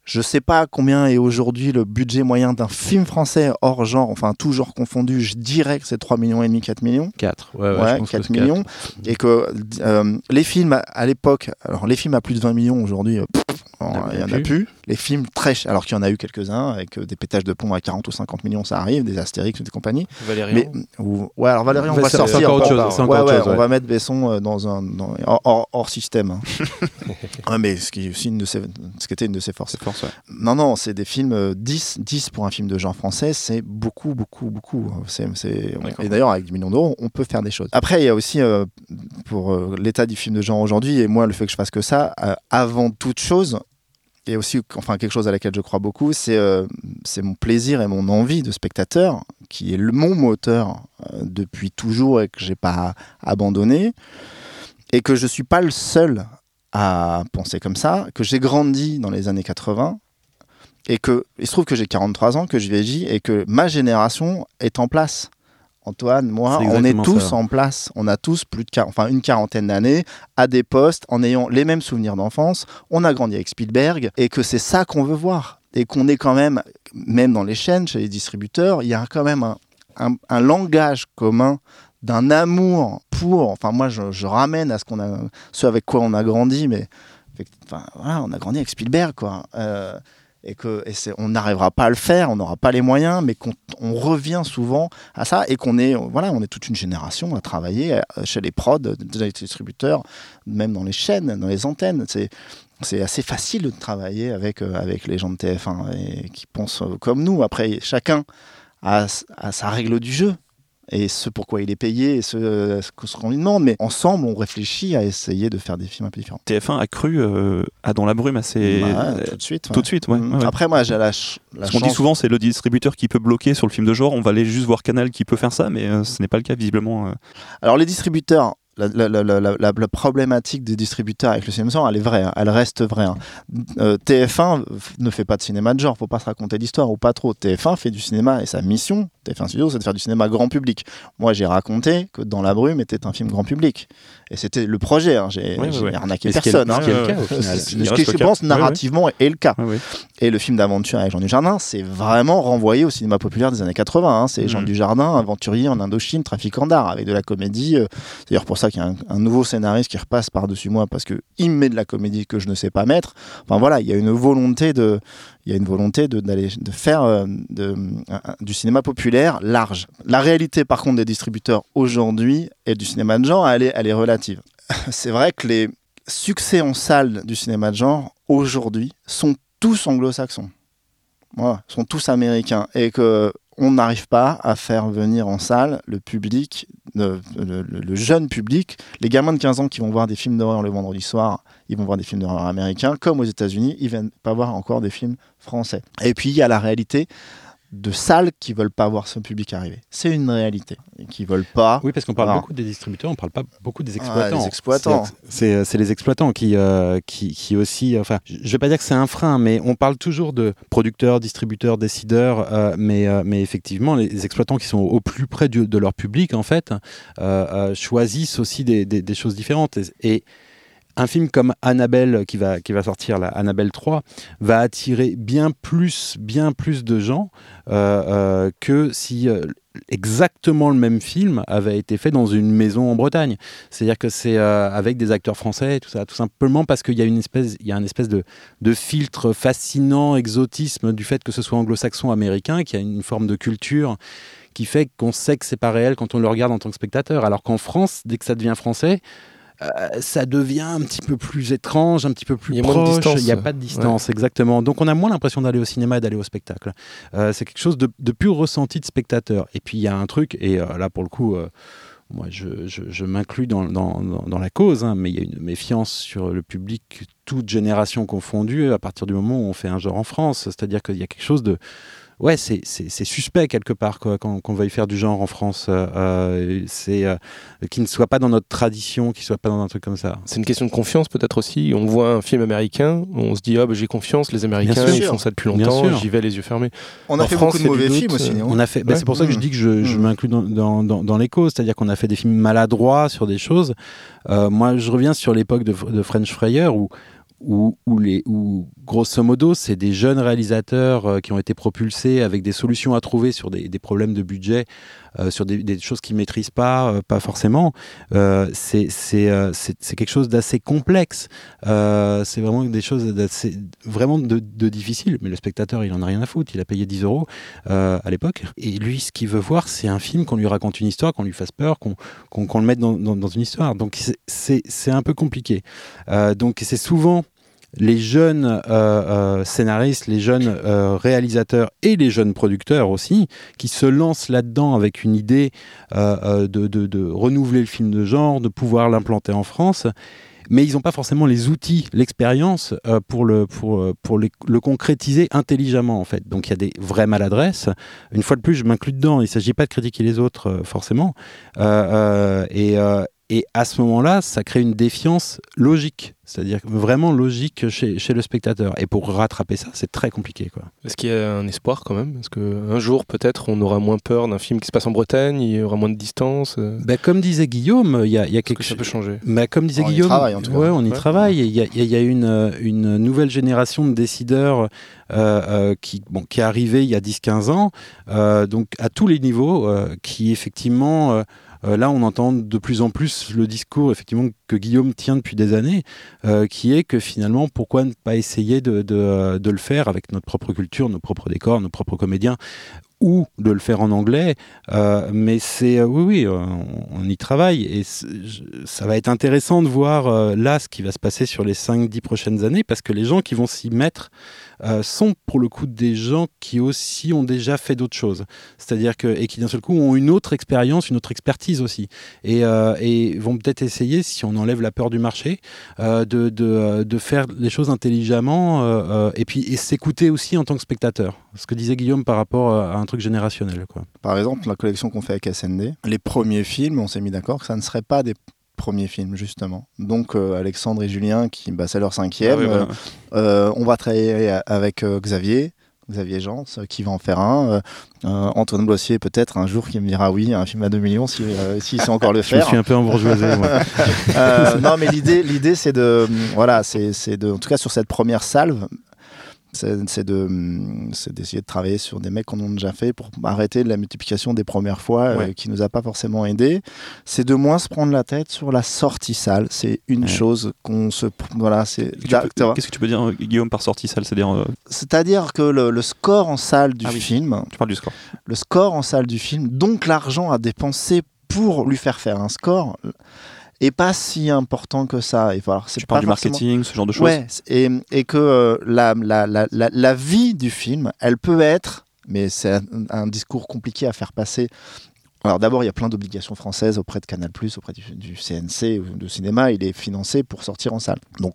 Speaker 3: Je sais pas combien est aujourd'hui le budget moyen d'un film français hors genre, enfin tout genre confondu, je dirais que c'est 3 millions et demi, 4 millions.
Speaker 2: 4. Ouais, ouais,
Speaker 3: Ouais,
Speaker 2: je pense que
Speaker 3: 4
Speaker 2: c'est
Speaker 3: millions. Et que euh, les films à- à l'époque, alors les films à plus de 20 millions aujourd'hui, euh, il y en a plus. Les films très chers, alors qu'il y en a eu quelques-uns avec euh, des pétages de pont à 40 ou 50 millions, ça arrive, des Astérix ou des compagnies.
Speaker 1: Valérian.
Speaker 3: Mais ou- ouais, alors Valérian, on
Speaker 1: Va-
Speaker 3: sortir.
Speaker 1: encore
Speaker 3: on
Speaker 1: autre
Speaker 3: va-
Speaker 1: chose,
Speaker 2: c'est
Speaker 3: ouais,
Speaker 2: encore autre
Speaker 3: ouais,
Speaker 2: chose,
Speaker 3: on
Speaker 2: ouais.
Speaker 3: va mettre Besson euh, dans un dans- hors, hors- système. hein. ouais, mais ce qui est aussi une de ses, ce qui était une de ses forces. Non, non, c'est des films euh, 10, 10 pour un film de genre français, c'est beaucoup, beaucoup, beaucoup. C'est, c'est-
Speaker 1: D'accord.
Speaker 3: Et d'ailleurs, avec 10 millions d'euros, on peut faire des choses. Après, il y a aussi, euh, pour euh, l'état du film de genre aujourd'hui, et moi, le fait que je fasse que ça, euh, avant toute chose, et aussi, enfin, quelque chose à laquelle je crois beaucoup, c'est, euh, mon plaisir et mon envie de spectateur, qui est mon moteur euh, depuis toujours et que j'ai pas abandonné, et que je suis pas le seul à penser comme ça, que j'ai grandi dans les années 80 et que il se trouve que j'ai 43 ans, que je vieillis et que ma génération est en place. Antoine, moi, on est tous
Speaker 2: ça.
Speaker 3: en place. On a tous plus de enfin une quarantaine d'années à des postes en ayant les mêmes souvenirs d'enfance. On a grandi avec Spielberg et que c'est ça qu'on veut voir et qu'on est quand même même dans les chaînes, chez les distributeurs, il y a quand même un, un- un langage commun d'un amour pour. Enfin, moi, je, je ramène à ce qu'on a, ce avec quoi on a grandi, mais enfin, voilà, on a grandi avec Spielberg, quoi. Euh, et que et on n'arrivera pas à le faire, on n'aura pas les moyens, mais qu'on on revient souvent à ça et qu'on est, voilà, on est toute une génération à travailler euh, chez les prods, les distributeurs, même dans les chaînes, dans les antennes. C'est assez facile de travailler avec, euh, avec les gens de TF1 et qui pensent euh, comme nous. Après, chacun a sa règle du jeu et ce pourquoi il est payé et ce, euh, ce ce qu'on lui demande. Mais ensemble, on réfléchit à essayer de faire des films un peu différents.
Speaker 4: TF1 a cru euh, à Dans la brume assez.
Speaker 3: Bah,
Speaker 4: euh,
Speaker 3: tout de suite.
Speaker 4: tout de suite, ouais.
Speaker 3: Mm.
Speaker 4: ouais.
Speaker 3: Après, moi, j'ai la, ch- la
Speaker 4: Parce qu'on dit souvent, c'est le distributeur qui peut bloquer sur le film de genre. On va aller juste voir Canal qui peut faire ça, mais euh, ce n'est pas le cas visiblement. euh.
Speaker 3: Alors, les distributeurs. La, problématique des distributeurs avec le cinéma de elle est vraie, hein, elle reste vraie. hein. Euh, TF1 f- ne fait pas de cinéma de genre, faut pas se raconter l'histoire ou pas trop. TF1 fait du cinéma et sa mission, TF1 Studio, c'est de faire du cinéma grand public. Moi, j'ai raconté que Dans la brume était un film grand public. Et c'était le projet, hein, j'ai
Speaker 1: Ouais, ouais,
Speaker 3: arnaqué personne.
Speaker 2: ce qui est
Speaker 3: hein.
Speaker 2: le cas, au final.
Speaker 3: Ce qui, je pense, narrativement, est le cas. Et le film d'aventure avec Jean Dujardin, c'est vraiment renvoyé au cinéma populaire des années 80. hein. C'est Jean
Speaker 4: Mhm.
Speaker 3: Dujardin, aventurier en Indochine, trafiquant d'art, avec de la comédie. euh, C'est d'ailleurs pour ça qu'il y a un, un nouveau scénariste qui repasse par-dessus moi, parce qu'il me met de la comédie que je ne sais pas mettre. Enfin voilà, il y a une volonté de, il y a une volonté de, faire euh, du cinéma populaire large. La réalité, par contre, des distributeurs aujourd'hui et du cinéma de genre, elle est, relative. C'est vrai que les succès en salle du cinéma de genre, aujourd'hui, sont tous anglo-saxons. Sont tous américains. Et que on n'arrive pas à faire venir en salle le public, le- le jeune public, les gamins de 15 ans qui vont voir des films d'horreur le vendredi soir, ils vont voir des films d'horreur américains, comme aux États-Unis, ils viennent pas voir encore des films français. Et puis il y a la réalité de salles qui veulent pas voir ce public arriver. C'est une réalité. Et qui veulent pas.
Speaker 2: Oui, parce qu'on parle beaucoup des distributeurs, on parle pas beaucoup des
Speaker 3: Ah,
Speaker 2: exploitants.
Speaker 3: les exploitants.
Speaker 2: C'est euh, c'est les exploitants qui, euh, qui, qui aussi. Enfin, je vais pas dire que c'est un frein, mais on parle toujours de producteurs, distributeurs, décideurs, euh, mais, euh, mais effectivement, les exploitants qui sont au plus près du- de leur public, en fait, euh, euh, choisissent aussi des, des- des choses différentes. Et, et un film comme Annabelle qui va, qui va sortir, là, Annabelle 3, va attirer bien plus, bien plus de gens euh, euh, que si euh, exactement le même film avait été fait dans une maison en Bretagne. C'est-à-dire que c'est avec des acteurs français, tout ça, tout simplement parce qu'il y a une espèce, il y a espèce de, de filtre fascinant, exotisme du fait que ce soit anglo-saxon, américain, qu'il y a une forme de culture qui fait qu'on sait que c'est pas réel quand on le regarde en tant que spectateur. Alors qu'en France, dès que ça devient français, euh, ça devient un petit peu plus étrange, un petit peu plus
Speaker 1: Il y a
Speaker 2: proche.
Speaker 1: distance.
Speaker 2: Il n'y a pas de distance, exactement. Donc on a moins l'impression d'aller au cinéma et d'aller au spectacle. Euh, c'est quelque chose de, de pur ressenti de spectateur. Et puis il y a un truc, et euh, là pour le coup, moi je, je- je m'inclus dans, dans- dans- dans la cause, hein, mais il y a une méfiance sur le public, toute génération confondue, à partir du moment où on fait un genre en France. C'est-à-dire qu'il y a quelque chose de. Ouais, c'est- c'est c'est suspect quelque part qu'on veuille faire du genre en France. Euh, euh, c'est euh, qui ne soit pas dans notre tradition, qui soit pas dans un truc comme ça.
Speaker 1: C'est une question de confiance peut-être aussi. On voit un film américain, on se dit ah bah, j'ai confiance, les Américains
Speaker 2: Bien
Speaker 1: ils font ça depuis
Speaker 2: Bien
Speaker 1: longtemps,
Speaker 2: sûr.
Speaker 1: j'y vais les yeux fermés.
Speaker 3: On a
Speaker 1: En
Speaker 3: fait
Speaker 1: France,
Speaker 3: beaucoup de
Speaker 1: c'est
Speaker 3: mauvais films aussi.
Speaker 2: On a fait, bah, c'est pour ça que je dis que je, je
Speaker 3: Mmh.
Speaker 2: m'inclus dans, dans, dans, causes, c'est-à-dire qu'on a fait des films maladroits sur des choses. Euh, moi, je reviens sur l'époque de, de French Fryer où, où, les, grosso modo, c'est des jeunes réalisateurs euh, qui ont été propulsés avec des solutions à trouver sur des, problèmes de budget, sur des, des choses qu'ils maîtrisent pas, euh, pas forcément. Euh, c'est euh, quelque chose d'assez complexe. Euh, c'est vraiment des choses vraiment de, difficiles. Mais le spectateur, il en a rien à foutre. Il a payé 10 euros euh, à l'époque. Et lui, ce qu'il veut voir, c'est un film, qu'on lui raconte une histoire, qu'on lui fasse peur, qu'on le mette dans, dans- dans une histoire. Donc c'est- un peu compliqué. Euh, donc c'est souvent les jeunes euh, euh, scénaristes, les jeunes euh, réalisateurs et les jeunes producteurs aussi, qui se lancent là-dedans avec une idée de, de- de renouveler le film de genre, de pouvoir l'implanter en France. Mais ils n'ont pas forcément les outils, l'expérience pour, le, pour, pour le concrétiser intelligemment en fait. Donc il y a des vraies maladresses. Une fois de plus, je m'inclus dedans. Il ne s'agit pas de critiquer les autres forcément. Et à ce moment-là, ça crée une défiance logique, c'est-à-dire vraiment logique chez, chez le spectateur. Et pour rattraper ça, c'est très compliqué. Quoi.
Speaker 1: Est-ce qu'il y a un espoir quand même? Est-ce qu'un jour peut-être on aura moins peur d'un film qui se passe en Bretagne, il y aura moins de distance euh,
Speaker 2: Ben, comme disait Guillaume, il y a, y quelque
Speaker 1: que ça
Speaker 2: chose.
Speaker 1: peut changer
Speaker 2: Bah, comme disait
Speaker 3: On y
Speaker 2: Guillaume,
Speaker 3: travaille, en tout cas.
Speaker 2: ouais, on y
Speaker 1: Ouais.
Speaker 2: travaille. Il y a, y y une, euh, une nouvelle génération de décideurs euh, euh, qui, bon, qui est arrivée il y a 10-15 ans, euh, donc à tous les niveaux, euh, qui effectivement, euh, là on entend de plus en plus le discours effectivement que Guillaume tient depuis des années, euh, qui est que finalement pourquoi ne pas essayer de, le faire avec notre propre culture, nos propres décors, nos propres comédiens ou de le faire en anglais, euh, mais c'est oui, oui, on, y travaille. Et ça va être intéressant de voir là ce qui va se passer sur les 5-10 prochaines années parce que les gens qui vont s'y mettre euh, sont pour le coup des gens qui aussi ont déjà fait d'autres choses, c'est-à-dire que et qui d'un seul coup ont une autre expérience, une autre expertise aussi et, euh, vont peut-être essayer, si on enlève la peur du marché, euh, de, faire les choses intelligemment et puis s'écouter aussi en tant que spectateur. Ce que disait Guillaume par rapport à un truc générationnel. Quoi.
Speaker 3: Par exemple, la collection qu'on fait avec SND, les premiers films, on s'est mis d'accord que ça ne serait pas des premiers films, justement. Donc, euh, Alexandre et Julien, qui, bah, c'est leur cinquième,
Speaker 4: Ah voilà.
Speaker 3: euh, euh, on va travailler avec euh, Xavier. Xavier Jean, euh, qui va en faire un. Euh, Antoine Blossier, peut-être, un jour, qui me dira oui, un film à 2 millions, si, euh, s'il sait encore le
Speaker 2: Je
Speaker 3: faire.
Speaker 2: suis un peu embourgeoisé.
Speaker 3: Euh, non, mais l'idée, l'idée, c'est de, voilà, c'est, c'est de, en tout cas sur cette première salve, c'est, c'est de, c'est d'essayer de travailler sur des mecs qu'on a déjà fait pour arrêter la multiplication des premières fois, euh,
Speaker 1: Ouais.
Speaker 3: qui nous a pas forcément aidé. C'est de moins se prendre la tête sur la sortie salle. C'est une
Speaker 2: Ouais.
Speaker 3: chose qu'on se, voilà, c'est.
Speaker 4: Qu'est-ce que tu peux dire, Guillaume, par sortie salle C'est-à-dire, euh,
Speaker 3: c'est-à-dire que le, le score en salle du
Speaker 4: Ah oui.
Speaker 3: film,
Speaker 4: tu parles du score.
Speaker 3: le score en salle du film, donc l'argent à dépenser pour lui faire faire un score, est pas si important que ça. Et voilà, c'est
Speaker 4: Tu parles
Speaker 3: pas
Speaker 4: du
Speaker 3: forcément-
Speaker 4: marketing, ce genre de choses.
Speaker 3: Ouais, et, et que euh, la, la, la, la, vie du film, elle peut être, mais c'est un, un discours compliqué à faire passer Alors d'abord, il y a plein d'obligations françaises auprès de Canal+, auprès du, du CNC ou de cinéma. Il est financé pour sortir en salle. Donc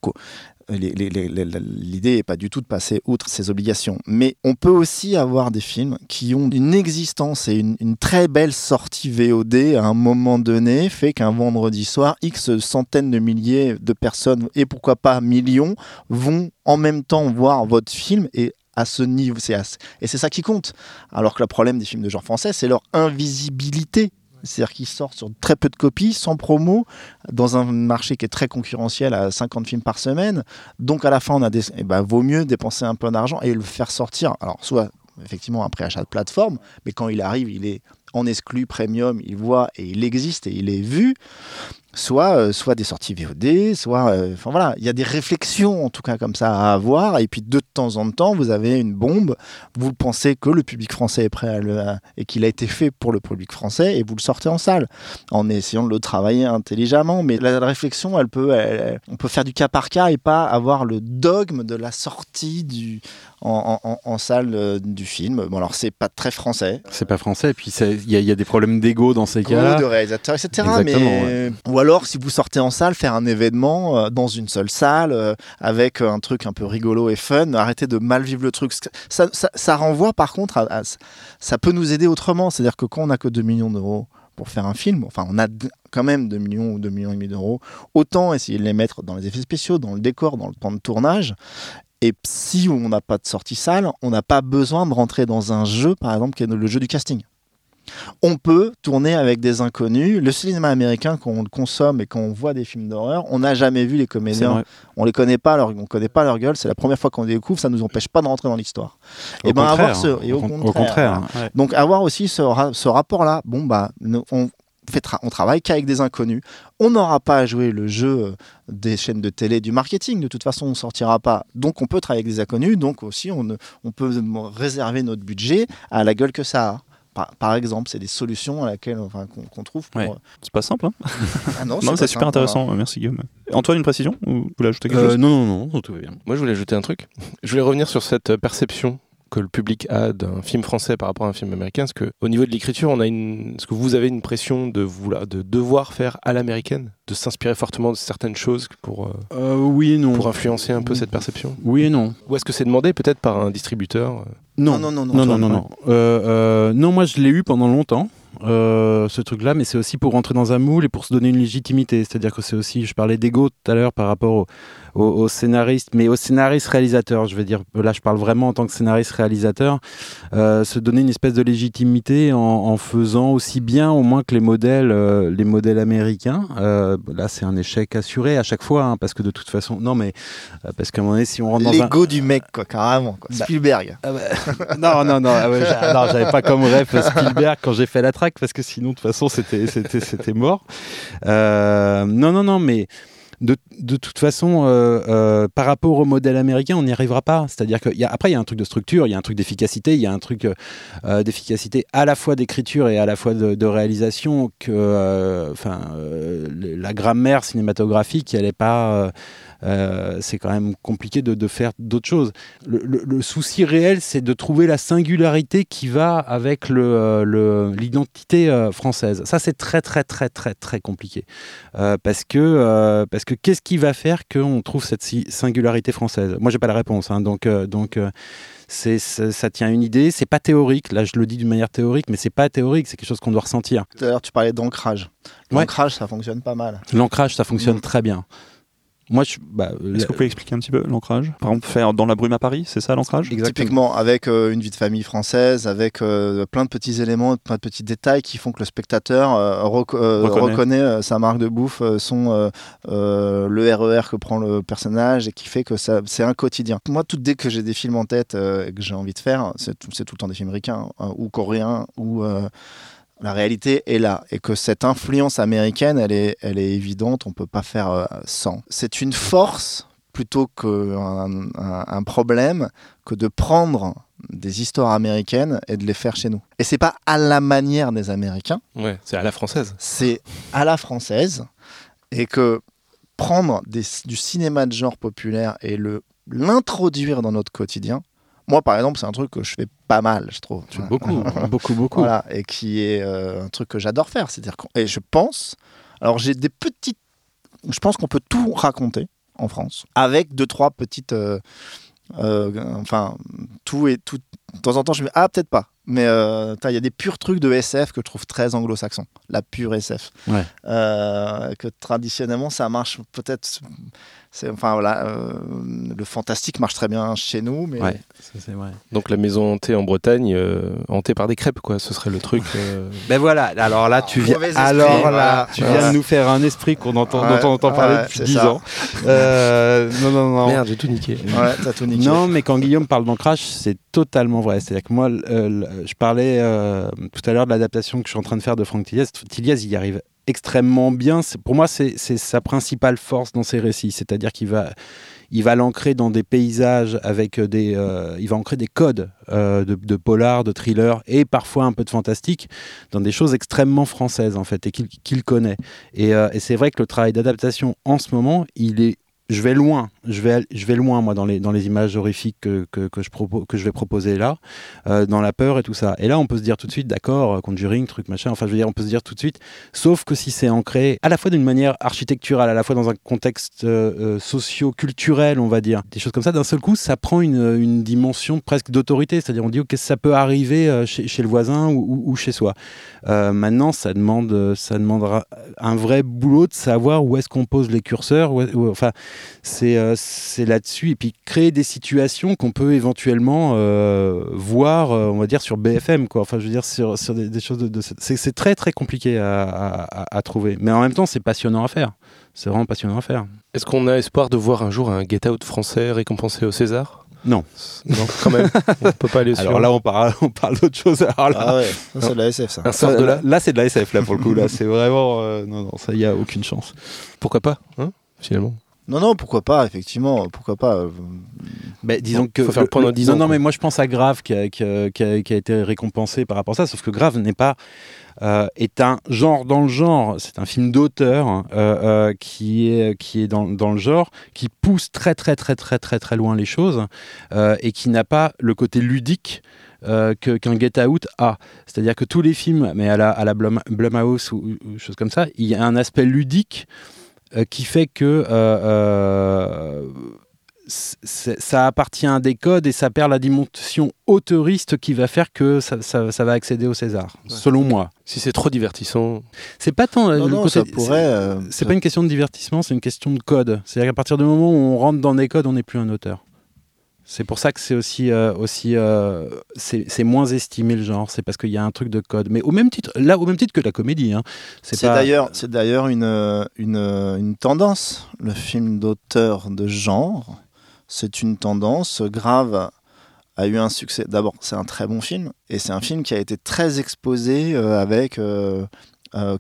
Speaker 3: l'idée n'est pas du tout de passer outre ces obligations. Mais on peut aussi avoir des films qui ont une existence et une, très belle sortie VOD à un moment donné, fait qu'un vendredi soir, X centaines de milliers de personnes, et pourquoi pas millions, vont en même temps voir votre film et à ce niveau, c'est et c'est ça qui compte. Alors que le problème des films de genre français, c'est leur invisibilité. C'est-à-dire qu'ils sortent sur très peu de copies, sans promo, dans un marché qui est très concurrentiel à 50 films par semaine. Donc à la fin, on a eh ben, vaut mieux dépenser un peu d'argent et le faire sortir. Alors soit effectivement après achat de plateforme, mais quand il arrive, il est en exclu premium, il voit et il existe et il est vu. Soit, euh, soit des sorties VOD, soit. euh, Enfin voilà, il y a des réflexions en tout cas comme ça à avoir. Et puis de temps en temps, vous avez une bombe. Vous pensez que le public français est prêt à le. à- et qu'il a été fait pour le public français et vous le sortez en salle en essayant de le travailler intelligemment. Mais la, la réflexion, elle peut, elle- elle- on peut faire du cas par cas et pas avoir le dogme de la sortie du, en, en- en- en salle euh, du film. Bon, alors c'est pas très français.
Speaker 2: C'est pas français, et puis il y, a- il y a des problèmes d'ego dans ces cas-là.
Speaker 3: de réalisateurs, etc.
Speaker 2: Exactement,
Speaker 3: mais... Ou alors, si vous sortez en salle, faire un événement euh, dans une seule salle, euh, avec un truc un peu rigolo et fun, arrêtez de mal vivre le truc. Ça, renvoie par contre à, à- Ça peut nous aider autrement. C'est-à-dire que quand on n'a que 2 millions d'euros pour faire un film, enfin on a quand même 2 millions ou 2 millions et demi d'euros, autant essayer de les mettre dans les effets spéciaux, dans le décor, dans le temps de tournage. Et si on n'a pas de sortie salle, on n'a pas besoin de rentrer dans un jeu, par exemple, qui est le jeu du casting on peut tourner avec des inconnus. Le cinéma américain, quand on le consomme et quand on voit des films d'horreur, on n'a jamais vu les comédiens. On les connaît pas, leur, on connaît pas leur gueule. C'est la première fois qu'on les découvre. Ça nous empêche pas de rentrer dans l'histoire.
Speaker 2: Au
Speaker 3: Et ben
Speaker 2: contraire,
Speaker 3: avoir ce, et au,
Speaker 2: con-
Speaker 3: contraire.
Speaker 4: Ouais.
Speaker 3: Donc avoir aussi ce, ra- ce rapport-là. Bon bah, on fait tra- on travaille qu'avec des inconnus. On n'aura pas à jouer le jeu euh, des chaînes de télé, du marketing. De toute façon, on sortira pas. Donc on peut travailler avec des inconnus. Donc aussi, on, ne- on peut réserver notre budget à la gueule que ça a. Par, par exemple, c'est des solutions à laquelle, enfin, qu'on qu'on trouve. Pour...
Speaker 4: Ouais. C'est pas simple, hein
Speaker 3: Ah non,
Speaker 4: Non, mais
Speaker 3: pas
Speaker 4: c'est super
Speaker 3: simple,
Speaker 4: intéressant. Merci Guillaume. Antoine, une précision Ou vous voulez ajouter quelque
Speaker 2: Euh,
Speaker 4: chose?
Speaker 2: non, non, non, tout va bien.
Speaker 1: Moi, je voulais ajouter un truc. Je voulais revenir sur cette euh, perception que le public a d'un film français par rapport à un film américain. Parce que au niveau de l'écriture, on a une. Est-ce que vous avez une pression de vouloir, de devoir faire à l'américaine, de s'inspirer fortement de certaines choses pour euh,
Speaker 2: Euh, oui et non.
Speaker 1: pour influencer un peu cette perception?
Speaker 2: Oui et non.
Speaker 1: Ou est-ce que c'est demandé peut-être par un distributeur euh,
Speaker 2: Non,
Speaker 3: Non, non, non,
Speaker 2: non, non, non. Non, Euh, euh, non, moi je l'ai eu pendant longtemps. euh, ce truc-là, mais c'est aussi pour rentrer dans un moule et pour se donner une légitimité. C'est-à-dire que c'est aussi, je parlais d'ego tout à l'heure par rapport au, au, au scénariste, mais au scénariste-réalisateur, je veux dire, là je parle vraiment en tant que scénariste-réalisateur, euh, se donner une espèce de légitimité en, en faisant aussi bien au moins que les modèles, euh, les modèles américains. Euh, là c'est un échec assuré à chaque fois, hein, parce que de toute façon, non mais, parce qu'à un moment donné, si on rentre dans un...
Speaker 3: L'ego du mec, quoi, carrément. quoi.
Speaker 2: Bah,
Speaker 3: Spielberg.
Speaker 2: Ah bah, non, non, non, ah ouais, non, j'avais pas comme rêve Spielberg quand j'ai fait la track parce que sinon, de toute façon, c'était, c'était, c'était mort. Non, non, non, mais de, de toute façon, euh, euh, par rapport au modèle américain, on n'y arrivera pas. C'est-à-dire qu'après, il y a un truc de structure, il y a un truc d'efficacité, il y a un truc euh, d'efficacité à la fois d'écriture et à la fois de, réalisation que, la grammaire cinématographique, elle est pas. c'est quand même compliqué de, faire d'autres choses. Le, souci réel, c'est de trouver la singularité qui va avec l'identité française. Ça, c'est très, très, très, très, très compliqué. Parce que, parce que qu'est-ce qui va faire qu'on trouve cette si- singularité française? Moi, j'ai pas la réponse. hein. donc, euh, donc euh, c'est, ça, tient à une idée. C'est pas théorique. Là, je le dis d'une manière théorique, mais c'est pas théorique. C'est quelque chose qu'on doit ressentir.
Speaker 3: Tout à l'heure, tu parlais d'ancrage.
Speaker 2: Ouais.
Speaker 3: L'ancrage, ça fonctionne pas mal.
Speaker 2: L'ancrage, ça fonctionne
Speaker 3: Mm.
Speaker 2: très bien. Moi, je, bah,
Speaker 4: Est-ce
Speaker 2: la-
Speaker 4: que vous pouvez expliquer un petit peu l'ancrage? Par exemple, faire dans la brume à Paris, c'est ça l'ancrage?
Speaker 2: Exactement.
Speaker 3: Typiquement, avec euh, une vie de famille française, avec euh, plein de petits éléments, plein de petits détails qui font que le spectateur euh, reco- euh,
Speaker 4: Reconnaît.
Speaker 3: reconnaît, sa marque de bouffe, euh, son, euh, euh, le RER que prend le personnage et qui fait que ça, c'est un quotidien. Moi, tout dès que j'ai des films en tête euh, et que j'ai envie de faire, c'est tout, c'est tout le temps des films ricains hein, ou coréens ou euh, la réalité est là et que cette influence américaine, elle est, elle est évidente, on peut pas faire euh, sans. C'est une force plutôt qu'un un, un problème que de prendre des histoires américaines et de les faire chez nous. Et c'est pas à la manière des Américains,
Speaker 1: Ouais, c'est à la française.
Speaker 3: c'est à la française et que prendre des- du cinéma de genre populaire et le l'introduire dans notre quotidien, moi, par exemple, c'est un truc que je fais pas mal, je trouve. tu.
Speaker 2: Beaucoup, beaucoup, beaucoup.
Speaker 3: Voilà, et qui est euh, un truc que j'adore faire. C'est-à-dire et je pense, alors j'ai des petites, je pense qu'on peut tout raconter en France avec deux trois petites, euh, euh, enfin tout et tout. De temps en temps, je me dis ah peut-être pas, mais euh, il y a des purs trucs de SF que je trouve très anglo-saxon, la pure SF.
Speaker 2: Ouais.
Speaker 3: Euh, que traditionnellement ça marche peut-être. C'est enfin voilà, euh, le fantastique marche très bien chez nous, mais
Speaker 2: Ouais, ça, c'est vrai.
Speaker 1: Donc la maison hantée en Bretagne, euh, hantée par des crêpes, quoi. Ce serait le truc. euh,
Speaker 2: Ben voilà, alors là tu viens,
Speaker 3: esprit,
Speaker 2: alors là,
Speaker 3: voilà.
Speaker 2: tu viens de nous faire un esprit qu'on entend,
Speaker 3: Ouais,
Speaker 2: dont on entend parler
Speaker 3: ouais,
Speaker 2: depuis
Speaker 3: c'est
Speaker 2: 10
Speaker 3: ça.
Speaker 2: ans. Euh, non, non, non.
Speaker 1: Merde, j'ai tout niqué.
Speaker 3: ouais, t'as tout niqué.
Speaker 2: Non, mais quand Guillaume parle d'ancrage, c'est totalement vrai. C'est-à-dire que moi, euh, je parlais euh, tout à l'heure de l'adaptation que je suis en train de faire de Franck Tilliez. Tilliez, il y arrive extrêmement bien. Pour moi, c'est sa principale force dans ses récits. C'est-à-dire qu'il va, il va l'ancrer dans des paysages avec des, euh, il va ancrer des codes euh, de, polar, de thriller et parfois un peu de fantastique dans des choses extrêmement françaises en fait et qu'il connaît. Euh, et c'est vrai que le travail d'adaptation en ce moment, il est je vais loin, je vais, je vais loin moi dans les, dans les images horrifiques que, que, que je, propose, que je vais proposer là, euh, dans la peur et tout ça. Et là, on peut se dire tout de suite, d'accord, euh, Conjuring, truc machin, enfin je veux dire, on peut se dire tout de suite, sauf que si c'est ancré à la fois d'une manière architecturale, à la fois dans un contexte euh, euh, socio-culturel, on va dire, des choses comme ça, d'un seul coup, ça prend une, une dimension presque d'autorité, c'est-à-dire on dit, ok, ça peut arriver euh, chez, chez le voisin ou, ou- chez soi. Euh, maintenant, ça demande, ça demandera un vrai boulot de savoir où est-ce qu'on pose les curseurs, où où- enfin, c'est euh, c'est là-dessus. Et puis créer des situations qu'on peut éventuellement euh, voir, euh, on va dire, sur BFM. Quoi. Enfin, je veux dire, sur, sur des, des choses de. c'est très, très compliqué à, à- trouver. Mais en même temps, c'est passionnant à faire. C'est vraiment passionnant à faire.
Speaker 1: Est-ce qu'on a espoir de voir un jour un Get Out français récompensé au César?
Speaker 2: Non.
Speaker 1: Non, quand même. on peut pas aller sur
Speaker 2: Alors là, on parle, on parle d'autre chose. Alors là,
Speaker 3: Ah ouais, c'est de la SF ça.
Speaker 1: un sort de là.
Speaker 2: là, c'est de la SF, là, pour le coup. Là, c'est vraiment. euh, non, non, ça, il n'y a aucune chance.
Speaker 1: Pourquoi pas, hein, finalement?
Speaker 3: Non, non, pourquoi pas, effectivement, pourquoi pas. euh,
Speaker 2: Mais disons que.
Speaker 1: faut faire le point dans 10
Speaker 2: non,
Speaker 1: ans,
Speaker 2: non,
Speaker 1: quoi.
Speaker 2: mais moi je pense à Grave qui a, qui a- qui a- qui a été récompensé par rapport à ça, sauf que Grave n'est pas. euh, est un genre dans le genre, c'est un film d'auteur euh, euh, qui est, qui est dans, dans le genre, qui pousse très très très très très très loin les choses et qui n'a pas le côté ludique euh, qu'un Get Out a. C'est-à-dire que tous les films, mais à la, à la Blum- Blumhouse ou, ou choses comme ça, il y a un aspect ludique qui fait que euh, euh, c'est- ça appartient à des codes et ça perd la dimension auteuriste qui va faire que ça, ça- ça va accéder au César,
Speaker 1: Ouais.
Speaker 2: selon moi.
Speaker 1: Si c'est trop divertissant,
Speaker 2: C'est pas tant euh,
Speaker 3: Non,
Speaker 2: le
Speaker 3: non,
Speaker 2: côté.
Speaker 3: ça pourrait. euh,
Speaker 2: C'est pas une question de divertissement, c'est une question de code. C'est-à-dire qu'à partir du moment où on rentre dans des codes, on n'est plus un auteur. C'est pour ça que c'est aussi, euh, aussi euh, c'est moins estimé le genre. C'est parce qu'il y a un truc de code. Mais au même titre, là, au même titre que la comédie. hein.
Speaker 3: C'est
Speaker 2: pas-
Speaker 3: d'ailleurs, c'est d'ailleurs une, euh, une, une tendance. Le film d'auteur de genre, c'est une tendance grave. A eu un succès. D'abord, c'est un très bon film et c'est un film qui a été très exposé euh, avec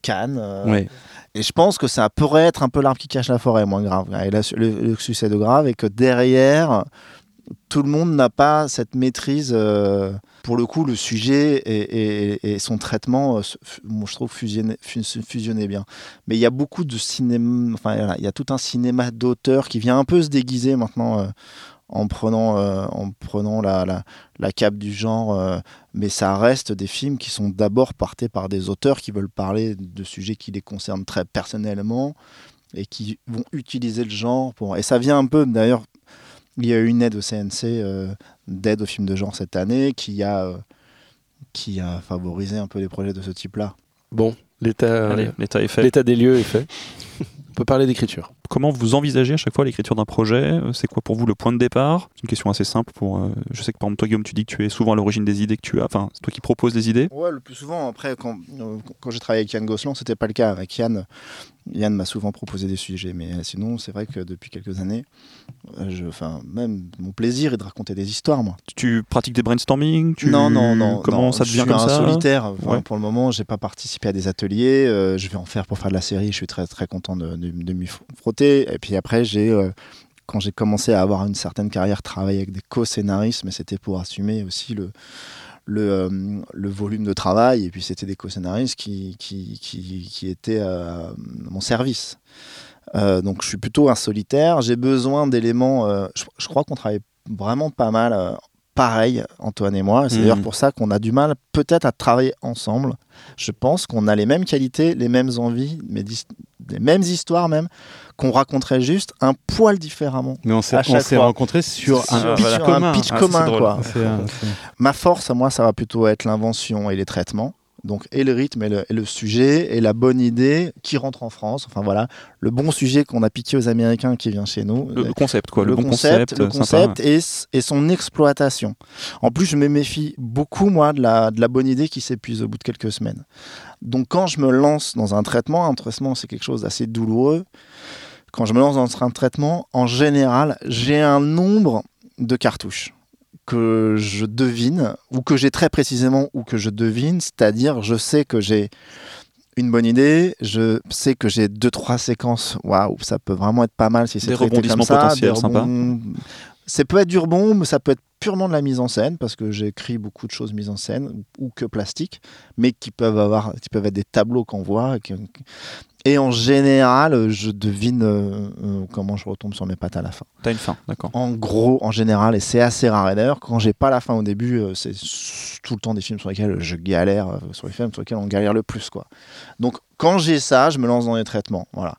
Speaker 3: Cannes.
Speaker 2: Ouais.
Speaker 3: Et je pense que ça pourrait être un peu l'arbre qui cache la forêt, moins grave. Et là, le, le succès de grave et que derrière, tout le monde n'a pas cette maîtrise. euh, pour le coup, le sujet et, son traitement, euh, je trouve, fusionnait, bien. Mais il y a beaucoup de cinéma. Enfin, il y a tout un cinéma d'auteur qui vient un peu se déguiser maintenant. euh, en prenant, en prenant la, cape du genre, mais ça reste des films qui sont d'abord portés par des auteurs qui veulent parler de sujets qui les concernent très personnellement et qui vont utiliser le genre pour. Et ça vient un peu, d'ailleurs, il y a eu une aide au CNC euh, d'aide aux films de genre cette année qui a, euh, qui a favorisé un peu les projets de ce type-là.
Speaker 1: bon, l'état
Speaker 4: est fait.
Speaker 1: l'état des lieux est fait. On peut parler d'écriture.
Speaker 4: Comment vous envisagez à chaque fois l'écriture d'un projet? C'est quoi pour vous le point de départ? C'est une question assez simple. Pour, euh, je sais que par exemple, toi, Guillaume, tu dis que tu es souvent à l'origine des idées que tu as. Enfin, c'est toi qui proposes les idées?
Speaker 3: Ouais, le plus souvent, après, quand, euh, quand j'ai travaillé avec Yann Gosselin, c'était pas le cas. Avec Yann, Yann m'a souvent proposé des sujets, mais euh, sinon, c'est vrai que depuis quelques années, euh, je, enfin, même mon plaisir est de raconter des histoires, moi.
Speaker 4: Tu pratiques des brainstorming? Tu...
Speaker 3: Non, non, non.
Speaker 4: Comment
Speaker 3: non,
Speaker 4: ça
Speaker 3: je
Speaker 4: devient
Speaker 3: suis
Speaker 4: comme
Speaker 3: un
Speaker 4: ça?
Speaker 3: solitaire. Enfin,
Speaker 4: Ouais.
Speaker 3: Pour le moment, j'ai pas participé à des ateliers. euh, je vais en faire pour faire de la série. Je suis très très content de, de, de m'y frotter. Et puis après, j'ai euh, quand j'ai commencé à avoir une certaine carrière, travaillé avec des co-scénaristes, mais c'était pour assumer aussi le le, euh, le volume de travail. Et puis c'était des co-scénaristes qui qui, qui, étaient à mon service. Euh, donc je suis plutôt un solitaire. J'ai besoin d'éléments. euh, je, je crois qu'on travaille vraiment pas mal. Pareil, Antoine et moi. C'est
Speaker 2: Mhm.
Speaker 3: d'ailleurs pour ça qu'on a du mal peut-être à travailler ensemble. Je pense qu'on a les mêmes qualités, les mêmes envies, mais les mêmes histoires même, qu'on raconterait juste un poil différemment.
Speaker 2: Mais on s'est
Speaker 3: À
Speaker 2: rencontrés sur
Speaker 3: Sur
Speaker 2: un pitch commun.
Speaker 3: Un pitch
Speaker 4: Ah,
Speaker 3: quoi. Ma force, moi, ça va plutôt être l'invention et les traitements. Donc, et le rythme et le, et le sujet et la bonne idée qui rentre en France. Enfin voilà, le bon sujet qu'on a piqué aux Américains qui vient chez nous.
Speaker 4: Le, concept, quoi. Le, bon
Speaker 3: concept,
Speaker 4: concept.
Speaker 3: le
Speaker 4: euh, sympa.
Speaker 3: concept et son exploitation. En plus, je me méfie beaucoup, moi, de la, de la bonne idée qui s'épuise au bout de quelques semaines. Donc, quand je me lance dans un traitement, un traitement, c'est quelque chose d'assez douloureux. Quand je me lance dans un traitement, en général, j'ai un nombre de cartouches que je devine, ou que j'ai très précisément, ou que je devine, c'est-à-dire je sais que j'ai une bonne idée, je sais que j'ai deux trois séquences, waouh, ça peut vraiment être pas mal si c'est
Speaker 4: Des rebondissements
Speaker 3: comme ça,
Speaker 4: potentiels,
Speaker 3: des
Speaker 4: sympa.
Speaker 3: Ça peut être du rebond, mais ça peut être purement de la mise en scène parce que j'écris beaucoup de choses mises en scène ou que plastique, mais qui peuvent avoir, qui peuvent être des tableaux qu'on voit. et qui- Et en général, je devine euh, euh, comment je retombe sur mes pattes à la fin.
Speaker 4: T'as une fin, d'accord.
Speaker 3: En gros, en général, et c'est assez rare. Et d'ailleurs, quand j'ai pas la fin au début, euh, c'est tout le temps des films sur lesquels je galère, sur les films sur lesquels on galère le plus, quoi. Donc, quand j'ai ça, je me lance dans les traitements, voilà.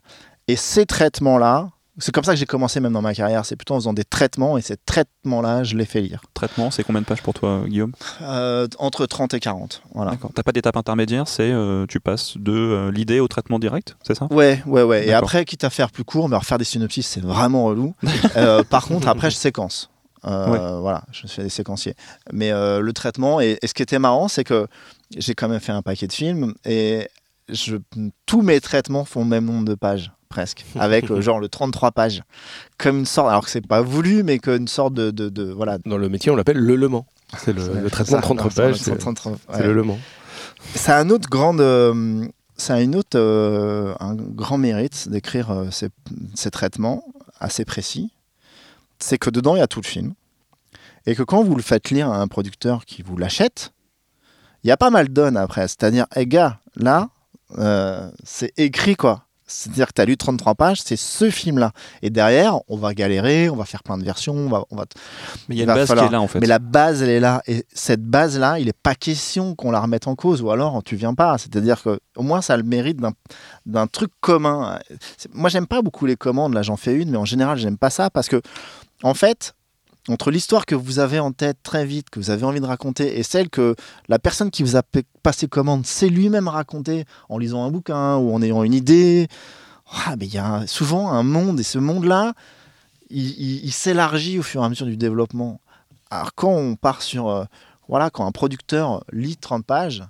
Speaker 3: Et ces traitements-là, c'est comme ça que j'ai commencé même dans ma carrière. C'est plutôt en faisant des traitements, et ces traitements-là, je les fais lire.
Speaker 4: Traitement, c'est combien de pages pour toi, Guillaume
Speaker 3: Euh, entre 30 et 40, voilà.
Speaker 4: D'accord. T'as pas d'étape intermédiaire, c'est euh, tu passes de euh, l'idée au traitement direct, c'est ça?
Speaker 3: Ouais, ouais, ouais. Et après, quitte à faire plus court, mais refaire des synopsis, c'est vraiment relou. Euh, par contre, après, je séquence. Euh, Voilà, je fais des séquenciers. Mais euh, le traitement, et, et ce qui était marrant, c'est que j'ai quand même fait un paquet de films et je, tous mes traitements font le même nombre de pages, presque, avec euh, genre le 33 pages. Comme une sorte, alors que c'est pas voulu, mais qu'une sorte de, de, de- Voilà.
Speaker 1: Dans le métier, on l'appelle le Le Mans. C'est le, le traitement de
Speaker 3: ça,
Speaker 1: 30
Speaker 3: non,
Speaker 1: pages,
Speaker 3: c'est
Speaker 1: c'est
Speaker 3: le 33,
Speaker 1: c'est
Speaker 3: ouais.
Speaker 1: le Le Mans.
Speaker 3: A un autre euh, ça a une autre, euh, un grand mérite d'écrire euh, ces, ces traitements assez précis. C'est que dedans il y a tout le film et que quand vous le faites lire à un producteur qui vous l'achète, il y a pas mal d'onnes après. C'est-à-dire, hé gars, là, euh, c'est écrit quoi. C'est-à-dire que tu as lu 33 pages, c'est ce film-là. Et derrière, on va galérer, on va faire plein de versions, on va, on va
Speaker 4: Mais il y a une base
Speaker 3: falloir-
Speaker 4: qui est là en fait.
Speaker 3: mais la base, elle est là. Et cette base-là, il n'est pas question qu'on la remette en cause. Ou alors, tu viens pas. C'est-à-dire que au moins, ça a le mérite d'un- d'un truc commun. Moi, j'aime pas beaucoup les commandes. Là, j'en fais une, mais en général, j'aime pas ça parce que, en fait, entre l'histoire que vous avez en tête très vite, que vous avez envie de raconter, et celle que la personne qui vous a pa- passé commande sait lui-même raconter en lisant un bouquin ou en ayant une idée, ah, mais il y a souvent un monde, et ce monde-là, il, s'élargit au fur et à mesure du développement. Alors quand on part sur, euh, voilà, quand un producteur lit 30 pages,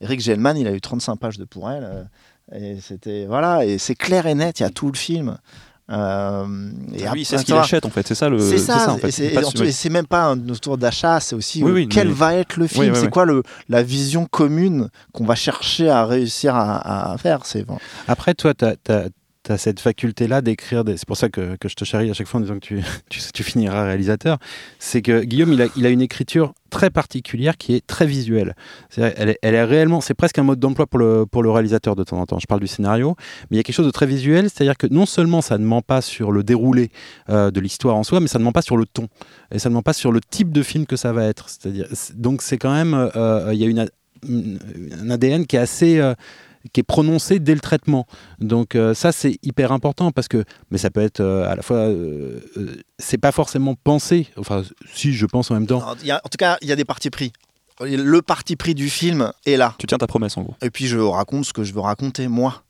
Speaker 3: Eric Gelman, il a eu 35 pages de pour elle, euh, et c'était, voilà, et c'est clair et net, il y a tout le film. Euh, et
Speaker 4: Ah oui, c'est ce qu'il
Speaker 3: ça-
Speaker 4: achète en fait, c'est ça le.
Speaker 3: c'est ça,
Speaker 4: en fait.
Speaker 3: et c'est même pas un autour d'achat, c'est aussi
Speaker 4: Oui,
Speaker 3: euh,
Speaker 4: oui,
Speaker 3: quel
Speaker 4: mais-
Speaker 3: va être le film,
Speaker 4: Oui, oui,
Speaker 3: c'est quoi le, la vision commune qu'on va chercher à réussir à, à faire. C'est bon.
Speaker 2: Après, toi, tu as, cette faculté-là d'écrire. Des... C'est pour ça que, je te charrie à chaque fois en disant que tu, tu, tu finiras réalisateur. C'est que Guillaume, il a, une écriture très particulière qui est très visuelle. Elle est, elle est réellement, c'est presque un mode d'emploi pour le, réalisateur de temps en temps. Je parle du scénario, mais il y a quelque chose de très visuel, c'est-à-dire que non seulement ça ne ment pas sur le déroulé euh, de l'histoire en soi, mais ça ne ment pas sur le ton et ça ne ment pas sur le type de film que ça va être. C'est-à-dire, c'est- donc c'est quand même, euh, il y a un ADN qui est assez euh, qui est prononcé dès le traitement. Donc euh, ça c'est hyper important parce que mais ça peut être euh, à la fois euh, c'est pas forcément pensé. Enfin si je pense en même temps.
Speaker 3: Alors, il y a- en tout cas, il y a des partis pris. Le parti pris du film est là.
Speaker 4: Tu tiens ta promesse en gros.
Speaker 3: Et puis je raconte ce que je veux raconter, moi,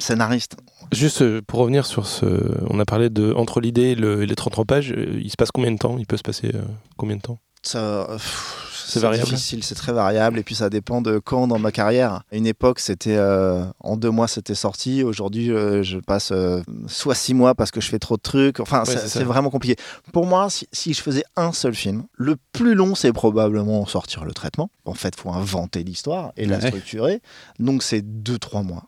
Speaker 3: scénariste.
Speaker 1: Juste pour revenir sur ce. On a parlé de. Entre l'idée et, le- et les 33 pages, il se passe combien de temps? Il peut se passer euh, combien de temps?
Speaker 3: Ça, pff,
Speaker 1: C'est variable.
Speaker 3: difficile, c'est très variable. Et puis ça dépend de quand dans ma carrière. À une époque, c'était euh, en deux mois, c'était sorti. Aujourd'hui, euh, je passe euh, soit six mois parce que je fais trop de trucs. Enfin,
Speaker 1: Ouais,
Speaker 3: c'est vraiment compliqué. Pour moi, si, si je faisais un seul film, le plus long, c'est probablement sortir le traitement. En fait, il faut inventer l'histoire et la structurer. Donc, c'est deux, trois mois.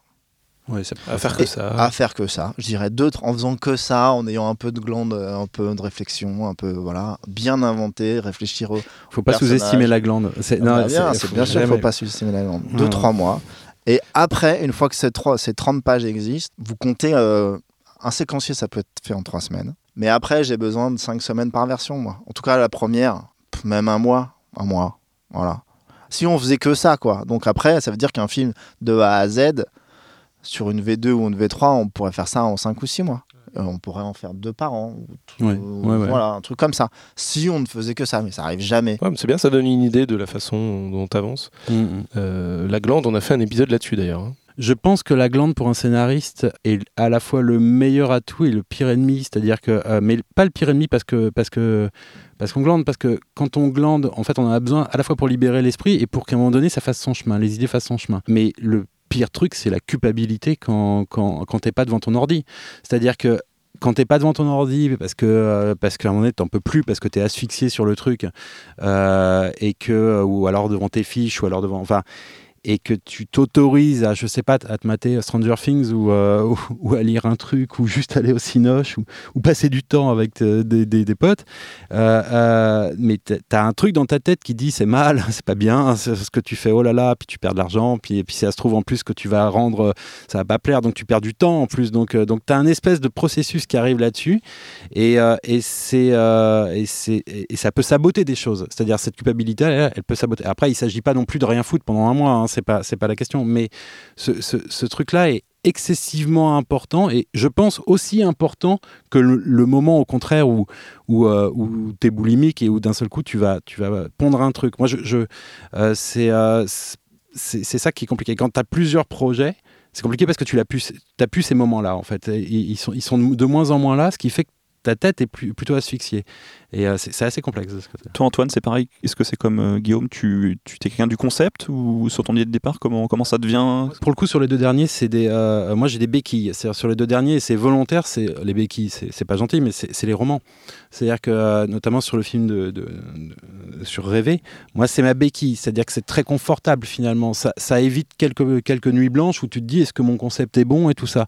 Speaker 1: À faire que ça.
Speaker 3: à faire que ça. Je dirais deux, en faisant que ça, en ayant un peu de glande, euh, un peu de réflexion, un peu voilà, bien inventer, réfléchir au.
Speaker 2: faut pas sous-estimer la glande. C'est
Speaker 3: Ah bah
Speaker 2: non,
Speaker 3: bien,
Speaker 2: c'est-
Speaker 3: c'est bien sûr faut pas sous-estimer la glande. Deux, trois mois. Et après, une fois que ces, trois, ces 30 pages existent, vous comptez euh, un séquencier, ça peut être fait en trois semaines. Mais après, j'ai besoin de cinq semaines par version, moi. En tout cas, la première, même un mois, un mois, voilà. Si on faisait que ça, quoi. Donc après, ça veut dire qu'un film de A à Z, sur une V2 ou une V3, on pourrait faire ça en 5 ou 6 mois. Euh, on pourrait en faire deux par an. Ou,
Speaker 2: Ouais,
Speaker 3: ou-
Speaker 2: ouais, ouais.
Speaker 3: Voilà, un truc comme ça. Si on ne faisait que ça, mais ça arrive jamais.
Speaker 1: C'est bien, ça donne une idée de la façon dont tu avances.
Speaker 2: Mm,
Speaker 1: la glande, on a fait un épisode là-dessus d'ailleurs. hein.
Speaker 2: Je pense que la glande pour un scénariste est à la fois le meilleur atout et le pire ennemi, c'est-à-dire que euh, mais pas le pire ennemi parce que parce que parce qu'on glande parce que quand on glande en fait on en a besoin à la fois pour libérer l'esprit et pour qu'à un moment donné ça fasse son chemin, les idées fassent son chemin. Mais le pire truc c'est la culpabilité quand quand quand t'es pas devant ton ordi, c'est-à-dire que quand t'es pas devant ton ordi parce que euh, parce qu'à un moment donné t'en peux plus parce que t'es asphyxié sur le truc euh, et que ou alors devant tes fiches ou alors devant enfin et que tu t'autorises à, je sais pas, à te mater Stranger Things ou, euh, ou, à lire un truc ou juste aller au cinoche ou, passer du temps avec euh, des, potes, euh, mais t'as- t'as un truc dans ta tête qui dit c'est mal, c'est pas bien, c'est ce que tu fais, oh là là, puis tu perds de l'argent, puis, et puis ça se trouve en plus que tu vas rendre, ça va pas plaire, donc tu perds du temps en plus, donc, donc t'as un espèce de processus qui arrive là-dessus, et, et, c'est, et, c'est, et ça peut saboter des choses. C'est-à-dire cette culpabilité, elle, elle peut saboter. Après, il s'agit pas non plus de rien foutre pendant un mois, hein, c'est pas, c'est pas la question. Mais ce, ce- truc-là est excessivement important et je pense aussi important que le, moment au contraire où, où, euh, où tu es boulimique et où d'un seul coup tu vas, tu vas pondre un truc. Moi, je, je, euh, c'est, euh, c'est, c'est ça qui est compliqué. Quand tu as plusieurs projets, c'est compliqué parce que tu n'as plus, t'as plus ces moments-là en fait. Ils, sont, ils sont de moins en moins là, ce qui fait que ta tête est plutôt asphyxiée. Et euh, c'est, c'est assez complexe de ce côté.
Speaker 4: Toi, Antoine, c'est pareil. Est-ce que c'est comme euh, Guillaume Tu, tu t'es quelqu'un du concept ou sur ton idée de départ comment, comment ça devient?
Speaker 2: Pour le coup, sur les deux derniers, c'est des. euh, moi, j'ai des béquilles. C'est-à-dire, sur les deux derniers, c'est volontaire. C'est les béquilles. C'est, c'est pas gentil, mais c'est, c'est les romans. C'est-à-dire que, euh, notamment sur le film de, de- de- sur Rêver, moi, c'est ma béquille. C'est-à-dire que c'est très confortable finalement. Ça, ça évite quelques quelques nuits blanches où tu te dis est-ce que mon concept est bon et tout ça?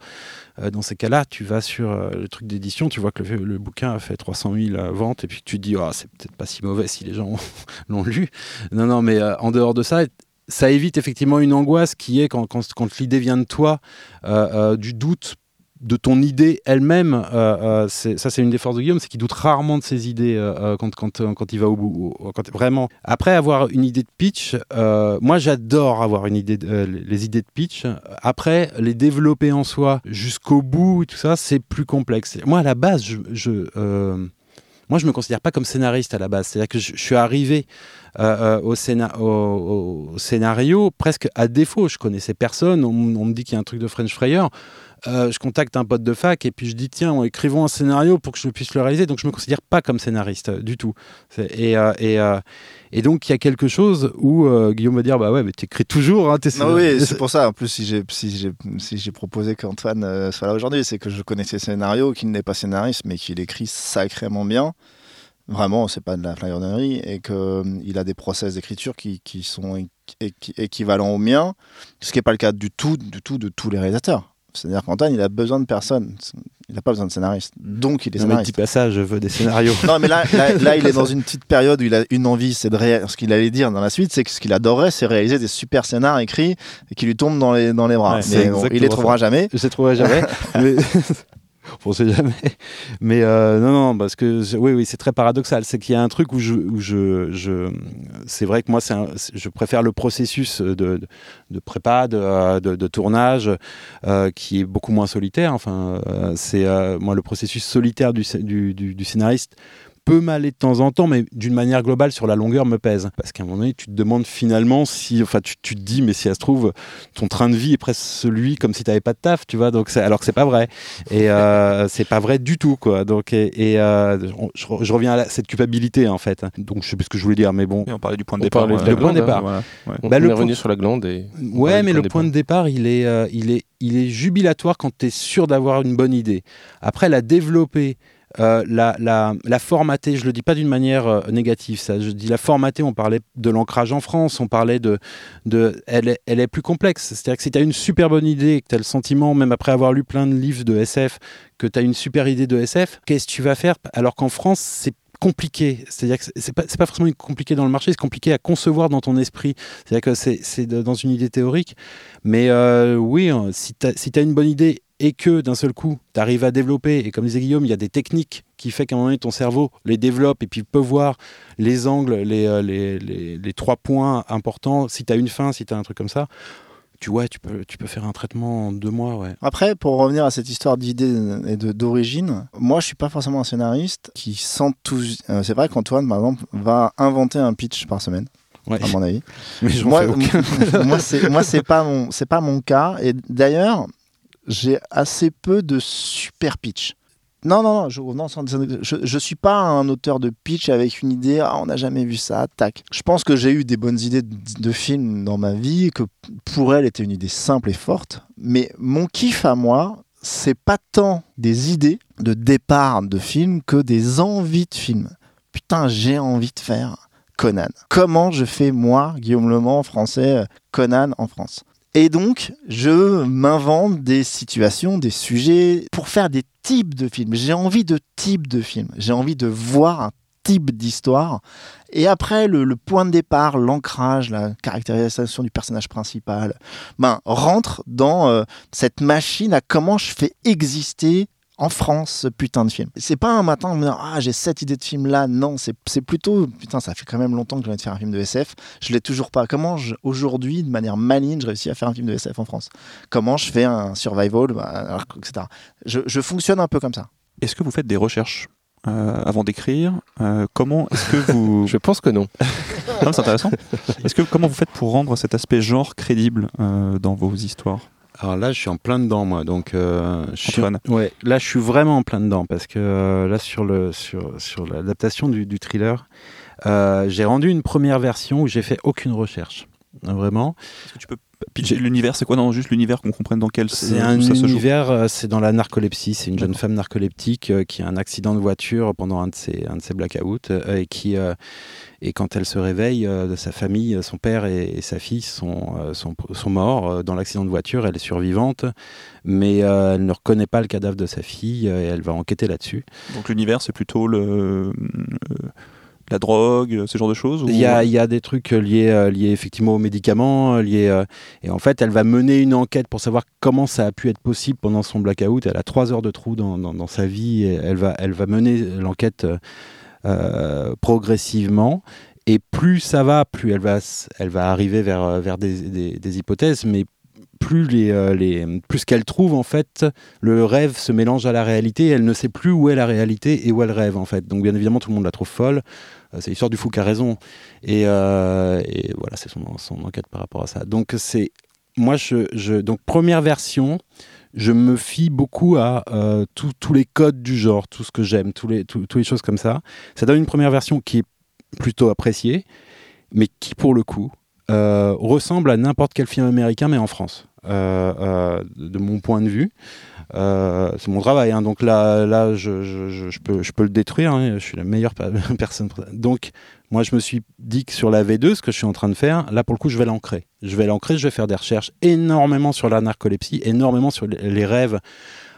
Speaker 2: Euh, dans ces cas-là, tu vas sur euh, le truc d'édition, tu vois que le, le bouquin a fait 300 000 ventes, et puis tu te dis, Ah, c'est peut-être pas si mauvais si les gens l'ont lu. Non, non, mais euh, en dehors de ça, ça évite effectivement une angoisse qui est quand, quand, l'idée vient de toi, euh, euh, du doute de ton idée elle-même. ça, c'est une des forces de Guillaume, c'est qu'il doute rarement de ses idées quand, quand, quand il va au bout. Quand, vraiment. Après avoir une idée de pitch, moi j'adore avoir une idée les idées de pitch. Après, les développer en soi jusqu'au bout tout ça, c'est plus complexe. Moi, à la base, je. Moi, je me considère pas comme scénariste à la base. C'est-à-dire que je, suis arrivé euh, euh, au, scéna- au- au scénario presque à défaut. Je connaissais personne. On, me dit qu'il y a un truc de French Fryer. Euh, je contacte un pote de fac et puis je dis tiens, écrivons un scénario pour que je puisse le réaliser. Donc je me considère pas comme scénariste du tout. Et, et donc il y a quelque chose où euh, Guillaume va dire bah ouais, mais tu écris toujours. Hein, tes
Speaker 3: Non, oui,
Speaker 2: scénarios.
Speaker 3: c'est pour ça. En plus, si j'ai si si proposé qu'Antoine euh, soit là aujourd'hui, c'est que je connais ses scénarios, qu'il n'est pas scénariste, mais qu'il écrit sacrément bien. Vraiment, c'est pas de la flagornerie et que euh, a des process d'écriture qui, qui sont équ- équ- équivalents aux miens, ce qui n'est pas le cas du tout, du tout de tous les réalisateurs. C'est-à-dire qu'Antoine, il a besoin de personne. Il n'a pas besoin de scénariste. Donc, il est
Speaker 2: Non, mais dis
Speaker 3: scénariste.
Speaker 2: pas ça, je veux des scénarios.
Speaker 3: Non, mais là, là, là, il est dans une petite période où il a une envie, c'est de réaliser. Ce qu'il allait dire dans la suite, c'est que ce qu'il adorerait, c'est réaliser des super scénars écrits et qui lui tombent dans les, dans les bras.
Speaker 2: Ouais,
Speaker 3: mais bon, il les trouvera jamais.
Speaker 2: je les trouverai jamais. mais... On sait jamais. Mais euh, non, non, parce que oui, oui, c'est très paradoxal. C'est qu'il y a un truc où je, je, je c'est vrai que moi, un- je préfère le processus de, de, prépa, de, euh, de, de tournage, euh, qui est beaucoup moins solitaire. Enfin, c'est moi le processus solitaire du, du, du scénariste peut m'aller de temps en temps, mais d'une manière globale, sur la longueur, me pèse. Parce qu'à un moment donné, tu te demandes finalement si, enfin, tu, tu te dis, mais si ça se trouve, ton train de vie est presque celui comme si tu n'avais pas de taf, tu vois. Donc, alors que c'est pas vrai. Et euh, c'est pas vrai du tout, quoi. Donc, et, et, euh, je, je reviens à la- cette culpabilité, en fait. Donc, je sais plus ce que je voulais dire, mais bon.
Speaker 4: Et on parlait du point de
Speaker 1: On
Speaker 4: départ.
Speaker 1: de
Speaker 2: Le point de
Speaker 1: glande,
Speaker 2: départ.
Speaker 4: Voilà, ouais.
Speaker 1: On,
Speaker 2: Bah,
Speaker 1: on
Speaker 2: le
Speaker 1: est
Speaker 2: point-
Speaker 1: revenu sur la glande et.
Speaker 2: Ouais, mais le point de départ, il est, euh, il est, il est jubilatoire quand tu es sûr d'avoir une bonne idée. Après, la développer, euh, la, la, la formater, je le dis pas d'une manière euh, négative, ça. Je dis la formater, on parlait de l'ancrage en France, on parlait de. elle, est, plus complexe. C'est-à-dire que si tu as une super bonne idée, que tu as le sentiment, même après avoir lu plein de livres de SF, que tu as une super idée de SF, qu'est-ce que tu vas faire? Alors qu'en France, c'est compliqué. C'est-à-dire que c'est- pas, pas forcément compliqué dans le marché, c'est compliqué à concevoir dans ton esprit. C'est-à-dire que c'est dans une idée théorique. Mais euh, oui, hein, si tu as, une bonne idée et que d'un seul coup, tu arrives à développer, et comme disait Guillaume, il y a des techniques qui fait qu'à un moment donné, ton cerveau les développe et puis peut voir les angles, les, euh, les, les, les trois points importants, si tu as une fin, si tu as un truc comme ça, tu, ouais, tu, peux, tu peux faire un traitement en deux mois. Ouais.
Speaker 3: Après, pour revenir à cette histoire d'idée et de- d'origine, moi je suis pas forcément un scénariste qui s'enthousiasme. Euh, c'est vrai qu'Antoine, par exemple, va inventer un pitch par semaine,
Speaker 2: Ouais.
Speaker 3: à mon avis.
Speaker 2: Mais
Speaker 3: moi, moi c'est pas mon c'est pas mon cas. Et d'ailleurs, j'ai assez peu de super pitch. Non, non, non, je, non, je, je suis pas un auteur de pitch avec une idée, ah, on n'a jamais vu ça, tac. Je pense que j'ai eu des bonnes idées de, de films dans ma vie, que pour elle était une idée simple et forte. Mais mon kiff à moi, c'est pas tant des idées de départ de film que des envies de film. Putain, j'ai envie de faire Conan. Comment je fais, moi, Guillaume Le Mans, français, euh, Conan en France? Et donc, je m'invente des situations, des sujets pour faire des types de films. J'ai envie de types de films. J'ai envie de voir un type d'histoire. Et après, le, le point de départ, l'ancrage, la caractérisation du personnage principal, ben, rentre dans euh, cette machine à comment je fais exister en France ce putain de film. C'est pas un matin en me disant ah j'ai cette idée de film là, non, c'est c'est plutôt putain ça fait quand même longtemps que j'ai envie de faire un film de SF, je l'ai toujours pas. Comment je- aujourd'hui de manière maligne je réussis à faire un film de SF en France? Comment je fais un survival, bah, etc. Je, je fonctionne un peu comme ça.
Speaker 4: Est-ce que vous faites des recherches euh, avant d'écrire? Euh, Comment est-ce que vous...
Speaker 1: Je pense que non.
Speaker 4: Non, c'est intéressant. Est-ce que comment vous faites pour rendre cet aspect genre crédible euh, dans vos histoires?
Speaker 2: Alors là, je suis en plein dedans, moi. Donc, euh, je suis, ouais, là, je suis vraiment en plein dedans parce que euh, là, sur le sur sur l'adaptation du, du thriller, euh, j'ai rendu une première version où j'ai fait aucune recherche. Vraiment,
Speaker 4: Est-ce que tu peux pitcher l'univers? C'est quoi Non, juste l'univers qu'on comprenne dans quel
Speaker 2: c'est un
Speaker 4: ça
Speaker 2: univers, euh, c'est dans la narcolepsie. C'est une jeune femme narcoleptique euh, qui a un accident de voiture pendant un de ses un de ses blackouts euh, et qui euh, et quand elle se réveille de sa famille, son père et, et sa fille sont, sont, sont morts dans l'accident de voiture. Elle est survivante, mais elle ne reconnaît pas le cadavre de sa fille et elle va enquêter là-dessus.
Speaker 4: Donc l'univers, c'est plutôt le, la drogue, ce genre de choses ou-
Speaker 2: Il y a, il y a des trucs liés, euh, liés effectivement aux médicaments, euh, liés, euh, et en fait, elle va mener une enquête pour savoir comment ça a pu être possible pendant son blackout. Elle a trois heures de trou dans, dans, dans sa vie, et elle va, elle va mener l'enquête euh, euh, progressivement. Et plus ça va, plus elle va, elle va arriver vers, euh, vers des, des- des hypothèses, mais plus les, euh, les plus qu'elle trouve en fait le rêve se mélange à la réalité elle ne sait plus où est la réalité et où elle rêve en fait donc bien évidemment tout le monde la trouve folle Euh, c'est l'histoire du fou qui a raison. Et, euh, et voilà c'est son, son enquête par rapport à ça. Donc c'est moi je, donc première version je me fie beaucoup à euh, tous- les codes du genre tout ce que j'aime tous les toutes les choses comme ça. Ça donne une première version qui est plutôt appréciée mais qui pour le coup euh, ressemble à n'importe quel film américain mais en France. Euh, euh, de mon point de vue. euh, c'est mon travail, hein, donc là, là je, peux, le détruire, hein, je suis la meilleure personne. Donc, moi, je me suis dit que sur la V2, ce que je suis en train de faire, là, pour le coup, je vais l'ancrer. Je vais l'ancrer, je vais faire des recherches énormément sur la narcolepsie, énormément sur les rêves,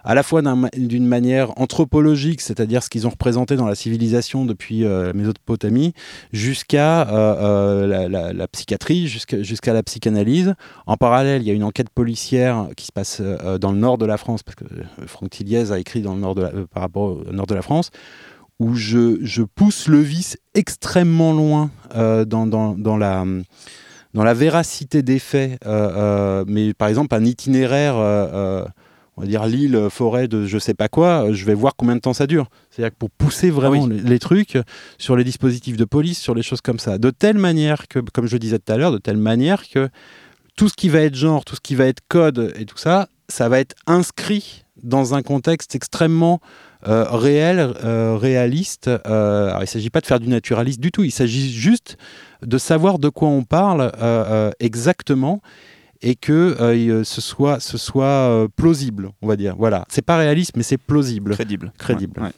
Speaker 2: à la fois d'une manière anthropologique, c'est-à-dire ce qu'ils ont représenté dans la civilisation depuis euh, Mésopotamie, jusqu'à euh, euh, la, psychiatrie, jusqu'à la psychanalyse. En parallèle, il y a une enquête policière qui se passe euh, dans le nord de la France, parce que Franck Tilliez a écrit dans le nord de la- par rapport au nord de la France, où je, pousse le vice extrêmement loin dans, la, véracité des faits. mais par exemple, un itinéraire, on va dire l'île, forêt de je sais pas quoi, je vais voir combien de temps ça dure. C'est-à-dire que pour pousser vraiment
Speaker 4: Ah oui.
Speaker 2: les, les trucs sur les dispositifs de police, sur les choses comme ça, de telle manière que, comme je disais tout à l'heure, de telle manière que tout ce qui va être genre, tout ce qui va être code et tout ça, ça va être inscrit dans un contexte extrêmement euh, réel, euh, réaliste. Euh, alors, il ne s'agit pas de faire du naturaliste du tout, il s'agit juste de savoir de quoi on parle exactement et que euh, il- ce soit, ce soit euh, plausible, on va dire. Voilà, c'est pas réaliste, mais c'est plausible.
Speaker 4: crédible.
Speaker 2: Crédible.
Speaker 4: Ouais, ouais.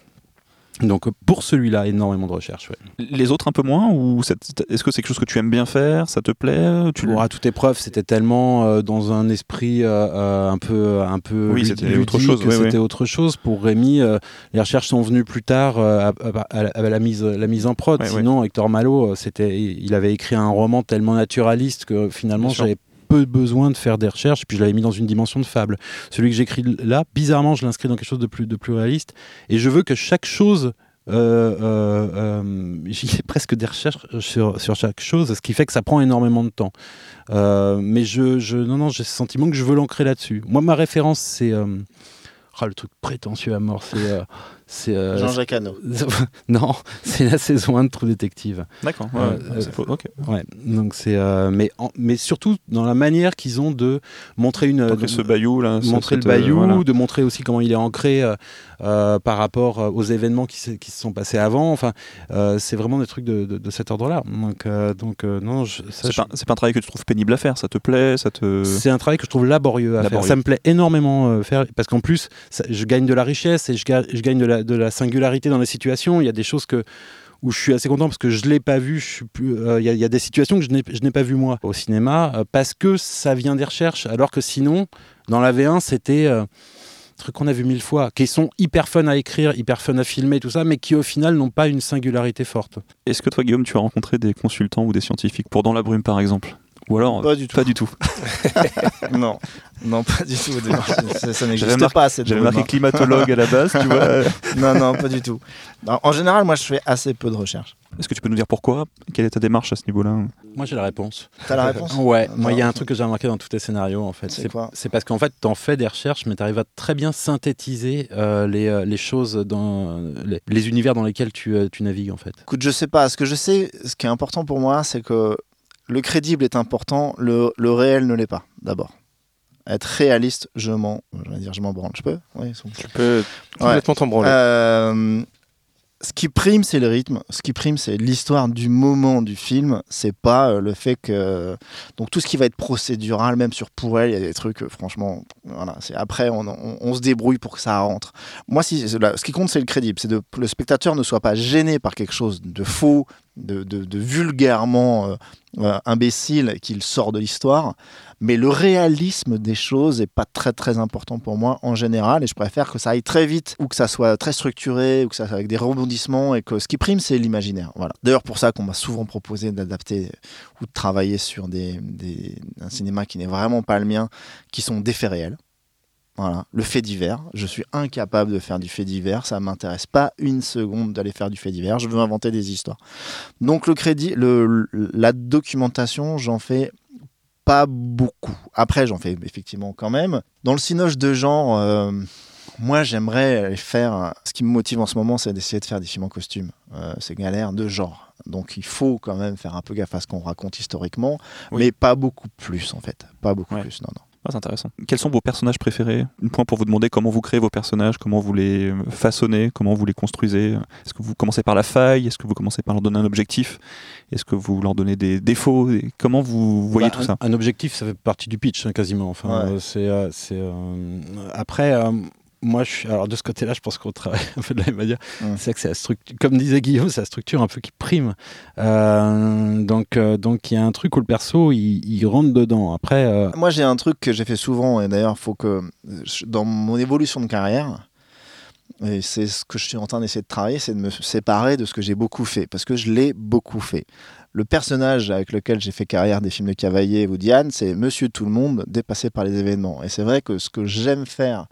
Speaker 2: Donc euh, pour celui-là, énormément de recherche. ouais.
Speaker 4: Les autres un peu moins ou est-ce que c'est quelque chose que tu aimes bien faire? Ça te plaît? Tu...
Speaker 2: À toute épreuve, c'était tellement euh, dans un esprit euh, euh, un peu, un peu
Speaker 4: Oui, c'était autre chose,
Speaker 2: c'était autre chose. Pour Rémi, euh, les recherches sont venues plus tard euh, à, à- à- à la mise, la mise en prod. Sinon, Hector Malo, euh, c'était, il avait écrit un roman tellement naturaliste que finalement, j'avais peu besoin de faire des recherches, puis je l'avais mis dans une dimension de fable. Celui que j'écris là, bizarrement, je l'inscris dans quelque chose de plus, de plus réaliste, et je veux que chaque chose euh, euh, euh, j'y ai presque des recherches sur, sur, chaque chose, ce qui fait que ça prend énormément de temps. Euh, mais je, je, non, non, j'ai ce sentiment que je veux l'ancrer là-dessus. Moi, ma référence, c'est oh, le truc prétentieux à mort, c'est
Speaker 3: c'est euh, Jean-Jacques Hano.
Speaker 2: non, c'est la saison 1 de True Detective.
Speaker 4: D'accord. Ouais, euh,
Speaker 2: ouais, donc c'est euh, mais mais surtout dans la manière qu'ils ont de montrer une
Speaker 4: montrer ce bayou là,
Speaker 2: montrer le bayou, de montrer aussi comment il est ancré par rapport aux événements qui se, qui se sont passés avant. Enfin, c'est vraiment des trucs de, de, cet ordre-là. Donc donc non,
Speaker 4: c'est pas, pas, un travail que tu trouves pénible à faire. Ça te plaît, ça te.
Speaker 2: C'est un travail que je trouve laborieux à faire. Ça me plaît énormément faire parce qu'en plus, je gagne de la richesse et je, je gagne de la de la singularité dans les situations. Il y a des choses que où je suis assez content parce que je l'ai pas vu. Euh, il y, a des situations que je n'ai pas vu moi au cinéma euh, parce que ça vient des recherches. Alors que sinon, dans la V1, c'était euh, truc qu'on a vu mille fois, qui sont hyper fun à écrire, hyper fun à filmer, tout ça, mais qui au final n'ont pas une singularité forte.
Speaker 4: Est-ce que toi, Guillaume, tu as rencontré des consultants ou des scientifiques pour Dans la brume, par exemple? Ou alors
Speaker 3: pas du tout.
Speaker 4: Pas du tout.
Speaker 3: non, non, pas du tout. Ça, ça n'existe pas.
Speaker 4: J'avais marqué climatologue à la base, tu vois.
Speaker 3: non, non, pas du tout. En général, moi, je fais assez peu de recherches.
Speaker 4: Est-ce que tu peux nous dire pourquoi? Quelle est ta démarche à ce niveau-là?
Speaker 2: Moi, j'ai la réponse.
Speaker 3: T'as la réponse?
Speaker 2: Ouais. Moi, il y a un truc que j'ai remarqué dans tous tes scénarios, en fait.
Speaker 3: C'est quoi?
Speaker 2: C'est parce qu'en fait, t'en fais des recherches, mais t'arrives à très bien synthétiser euh, les, euh, les, choses dans les, les, univers dans lesquels tu, euh, tu navigues, en fait.
Speaker 3: Écoute, je sais pas. Ce que je sais, ce qui est important pour moi, c'est que le crédible est important, le, réel ne l'est pas, d'abord. Être réaliste, je m'en, dire, je m'en branle. Je peux
Speaker 1: Oui, Tu peux complètement t'en branler.
Speaker 3: Euh, ce qui prime, c'est le rythme. Ce qui prime, c'est l'histoire du moment du film. C'est pas euh, le fait que. Donc, tout ce qui va être procédural, même sur pour elle, il y a des trucs, euh, franchement. Voilà, c'est après, on, se débrouille pour que ça rentre. Moi, si, ce qui compte, c'est le crédible. C'est que le spectateur ne soit pas gêné par quelque chose de faux, de, vulgairement euh, euh, imbécile qu'il sort de l'histoire. Mais le réalisme des choses n'est pas très très important pour moi en général et je préfère que ça aille très vite ou que ça soit très structuré ou que ça soit avec des rebondissements et que ce qui prime c'est l'imaginaire. Voilà. D'ailleurs pour ça qu'on m'a souvent proposé d'adapter ou de travailler sur des, un cinéma qui n'est vraiment pas le mien, qui sont des faits réels. Voilà, le fait divers. Je suis incapable de faire du fait divers. Ça m'intéresse pas une seconde d'aller faire du fait divers. Je veux inventer des histoires. Donc le crédit, le, la documentation, j'en fais pas beaucoup. Après, j'en fais effectivement quand même. Dans le cinoche de genre, euh, moi j'aimerais faire. Ce qui me motive en ce moment, c'est d'essayer de faire des films en costume. Euh, c'est galère de genre. Donc il faut quand même faire un peu gaffe à ce qu'on raconte historiquement, mais pas beaucoup plus en fait. Pas beaucoup plus, non, non.
Speaker 4: Ah, c'est intéressant. Quels sont vos personnages préférés? Un point pour vous demander comment vous créez vos personnages, comment vous les façonnez, comment vous les construisez? Est-ce que vous commencez par la faille? Est-ce que vous commencez par leur donner un objectif? Est-ce que vous leur donnez des défauts? Comment vous voyez
Speaker 2: bah,
Speaker 4: tout ça?
Speaker 2: Un objectif, ça fait partie du pitch hein, quasiment. Enfin, c'est, euh, euh, après, euh, moi, je suis, alors de ce côté-là, je pense qu'on travaille un peu de la même manière. C'est que c'est la structure, comme disait Guillaume, c'est la structure un peu qui prime. Euh, donc, euh, donc il y a un truc où le perso, il, rentre dedans. Après, euh,
Speaker 3: moi, j'ai un truc que j'ai fait souvent, et d'ailleurs, faut que dans mon évolution de carrière, et c'est ce que je suis en train d'essayer de travailler, c'est de me séparer de ce que j'ai beaucoup fait, parce que je l'ai beaucoup fait. Le personnage avec lequel j'ai fait carrière des films de Cavalier ou Diane, c'est Monsieur Tout le Monde, dépassé par les événements. Et c'est vrai que ce que j'aime faire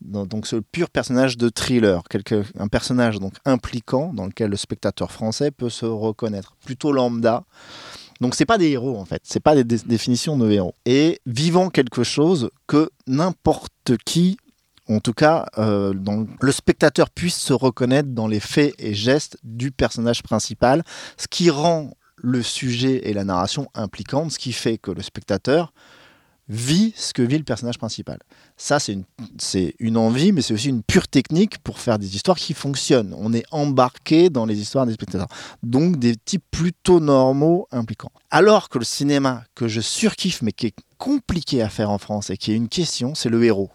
Speaker 3: donc ce pur personnage de thriller, quelque, un personnage donc impliquant dans lequel le spectateur français peut se reconnaître, plutôt lambda. Donc c'est pas des héros en fait, c'est pas des définitions de héros. Et vivant quelque chose que n'importe qui, en tout cas, euh, le spectateur puisse se reconnaître dans les faits et gestes du personnage principal, ce qui rend le sujet et la narration impliquantes, ce qui fait que le spectateur vit ce que vit le personnage principal. Ça, c'est une, envie, mais c'est aussi une pure technique pour faire des histoires qui fonctionnent. On est embarqué dans les histoires des spectateurs. Donc des types plutôt normaux impliquants. Alors que le cinéma que je surkiffe, mais qui est compliqué à faire en France et qui est une question, c'est le héros.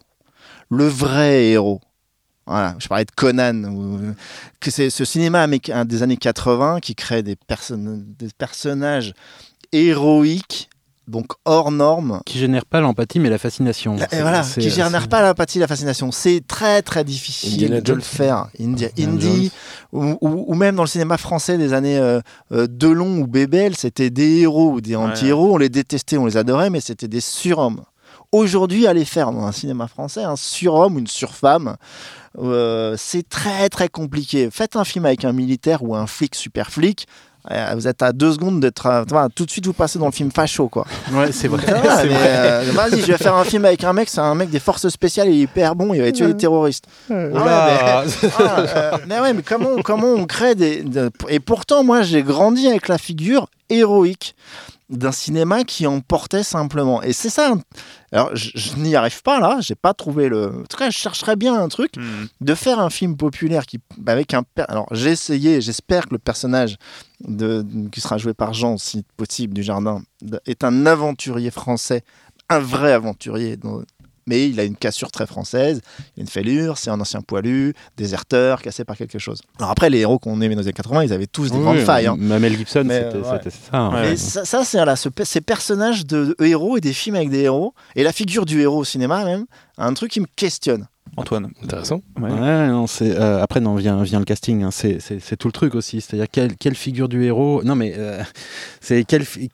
Speaker 3: Le vrai héros. Voilà, je parlais de Conan, que c'est ce cinéma des années 80 qui crée des personnages héroïques donc hors norme.
Speaker 2: Qui génère pas l'empathie, mais la fascination.
Speaker 3: La- et voilà,
Speaker 2: C'est-
Speaker 3: qui génère pas l'empathie, la fascination. C'est très très difficile
Speaker 1: Indiana
Speaker 3: de
Speaker 1: Jones.
Speaker 3: le faire.
Speaker 2: Indiana
Speaker 3: Indie, ou, ou- ou même dans le cinéma français des années euh, euh, Delon ou Bébel, c'était des héros ou des anti-héros. On les détestait, on les adorait, mais c'était des surhommes. Aujourd'hui, aller faire dans un cinéma français un surhomme ou une surfemme, euh, c'est très très compliqué. Faites un film avec un militaire ou un flic super flic. Vous êtes à deux secondes d'être. euh, enfin, tout de suite, vous passez dans le film facho, quoi.
Speaker 2: Ouais, c'est vrai.
Speaker 3: Mais, euh, Vas-y, je vais faire un film avec un mec, c'est un mec des forces spéciales, il est hyper bon, il va tuer les terroristes. Ah, mais, ah, euh, mais ouais, mais comment, comment on crée des. de- et pourtant, moi, j'ai grandi avec la figure héroïque d'un cinéma qui en portait simplement. Et c'est ça. Alors, je, je n'y arrive pas là, j'ai pas trouvé le. En tout cas, je chercherais bien un truc
Speaker 4: Hmm.
Speaker 3: de faire un film populaire qui avec un per- alors j'ai essayé j'espère que le personnage de, qui sera joué par Jean si possible du jardin est un aventurier français un vrai aventurier mais il a une cassure très française il a une fêlure c'est un ancien poilu déserteur cassé par quelque chose alors après les héros qu'on aimait dans les années 80 ils avaient tous des
Speaker 2: Oui,
Speaker 3: grandes failles hein.
Speaker 2: Mel Gibson, c'était
Speaker 3: ouais.
Speaker 2: ça. hein.
Speaker 4: Ouais.
Speaker 3: Et ça, ça, c'est ce pe- ces personnages de, de héros et des films avec des héros et la figure du héros au cinéma même un truc qui me questionne
Speaker 4: Antoine.
Speaker 1: Intéressant.
Speaker 4: Ouais.
Speaker 2: Ouais, non, c'est euh, après non vient vient le casting, hein, c'est c'est c'est tout le truc aussi, c'est-à-dire quelle, quelle figure du héros. Non mais euh, c'est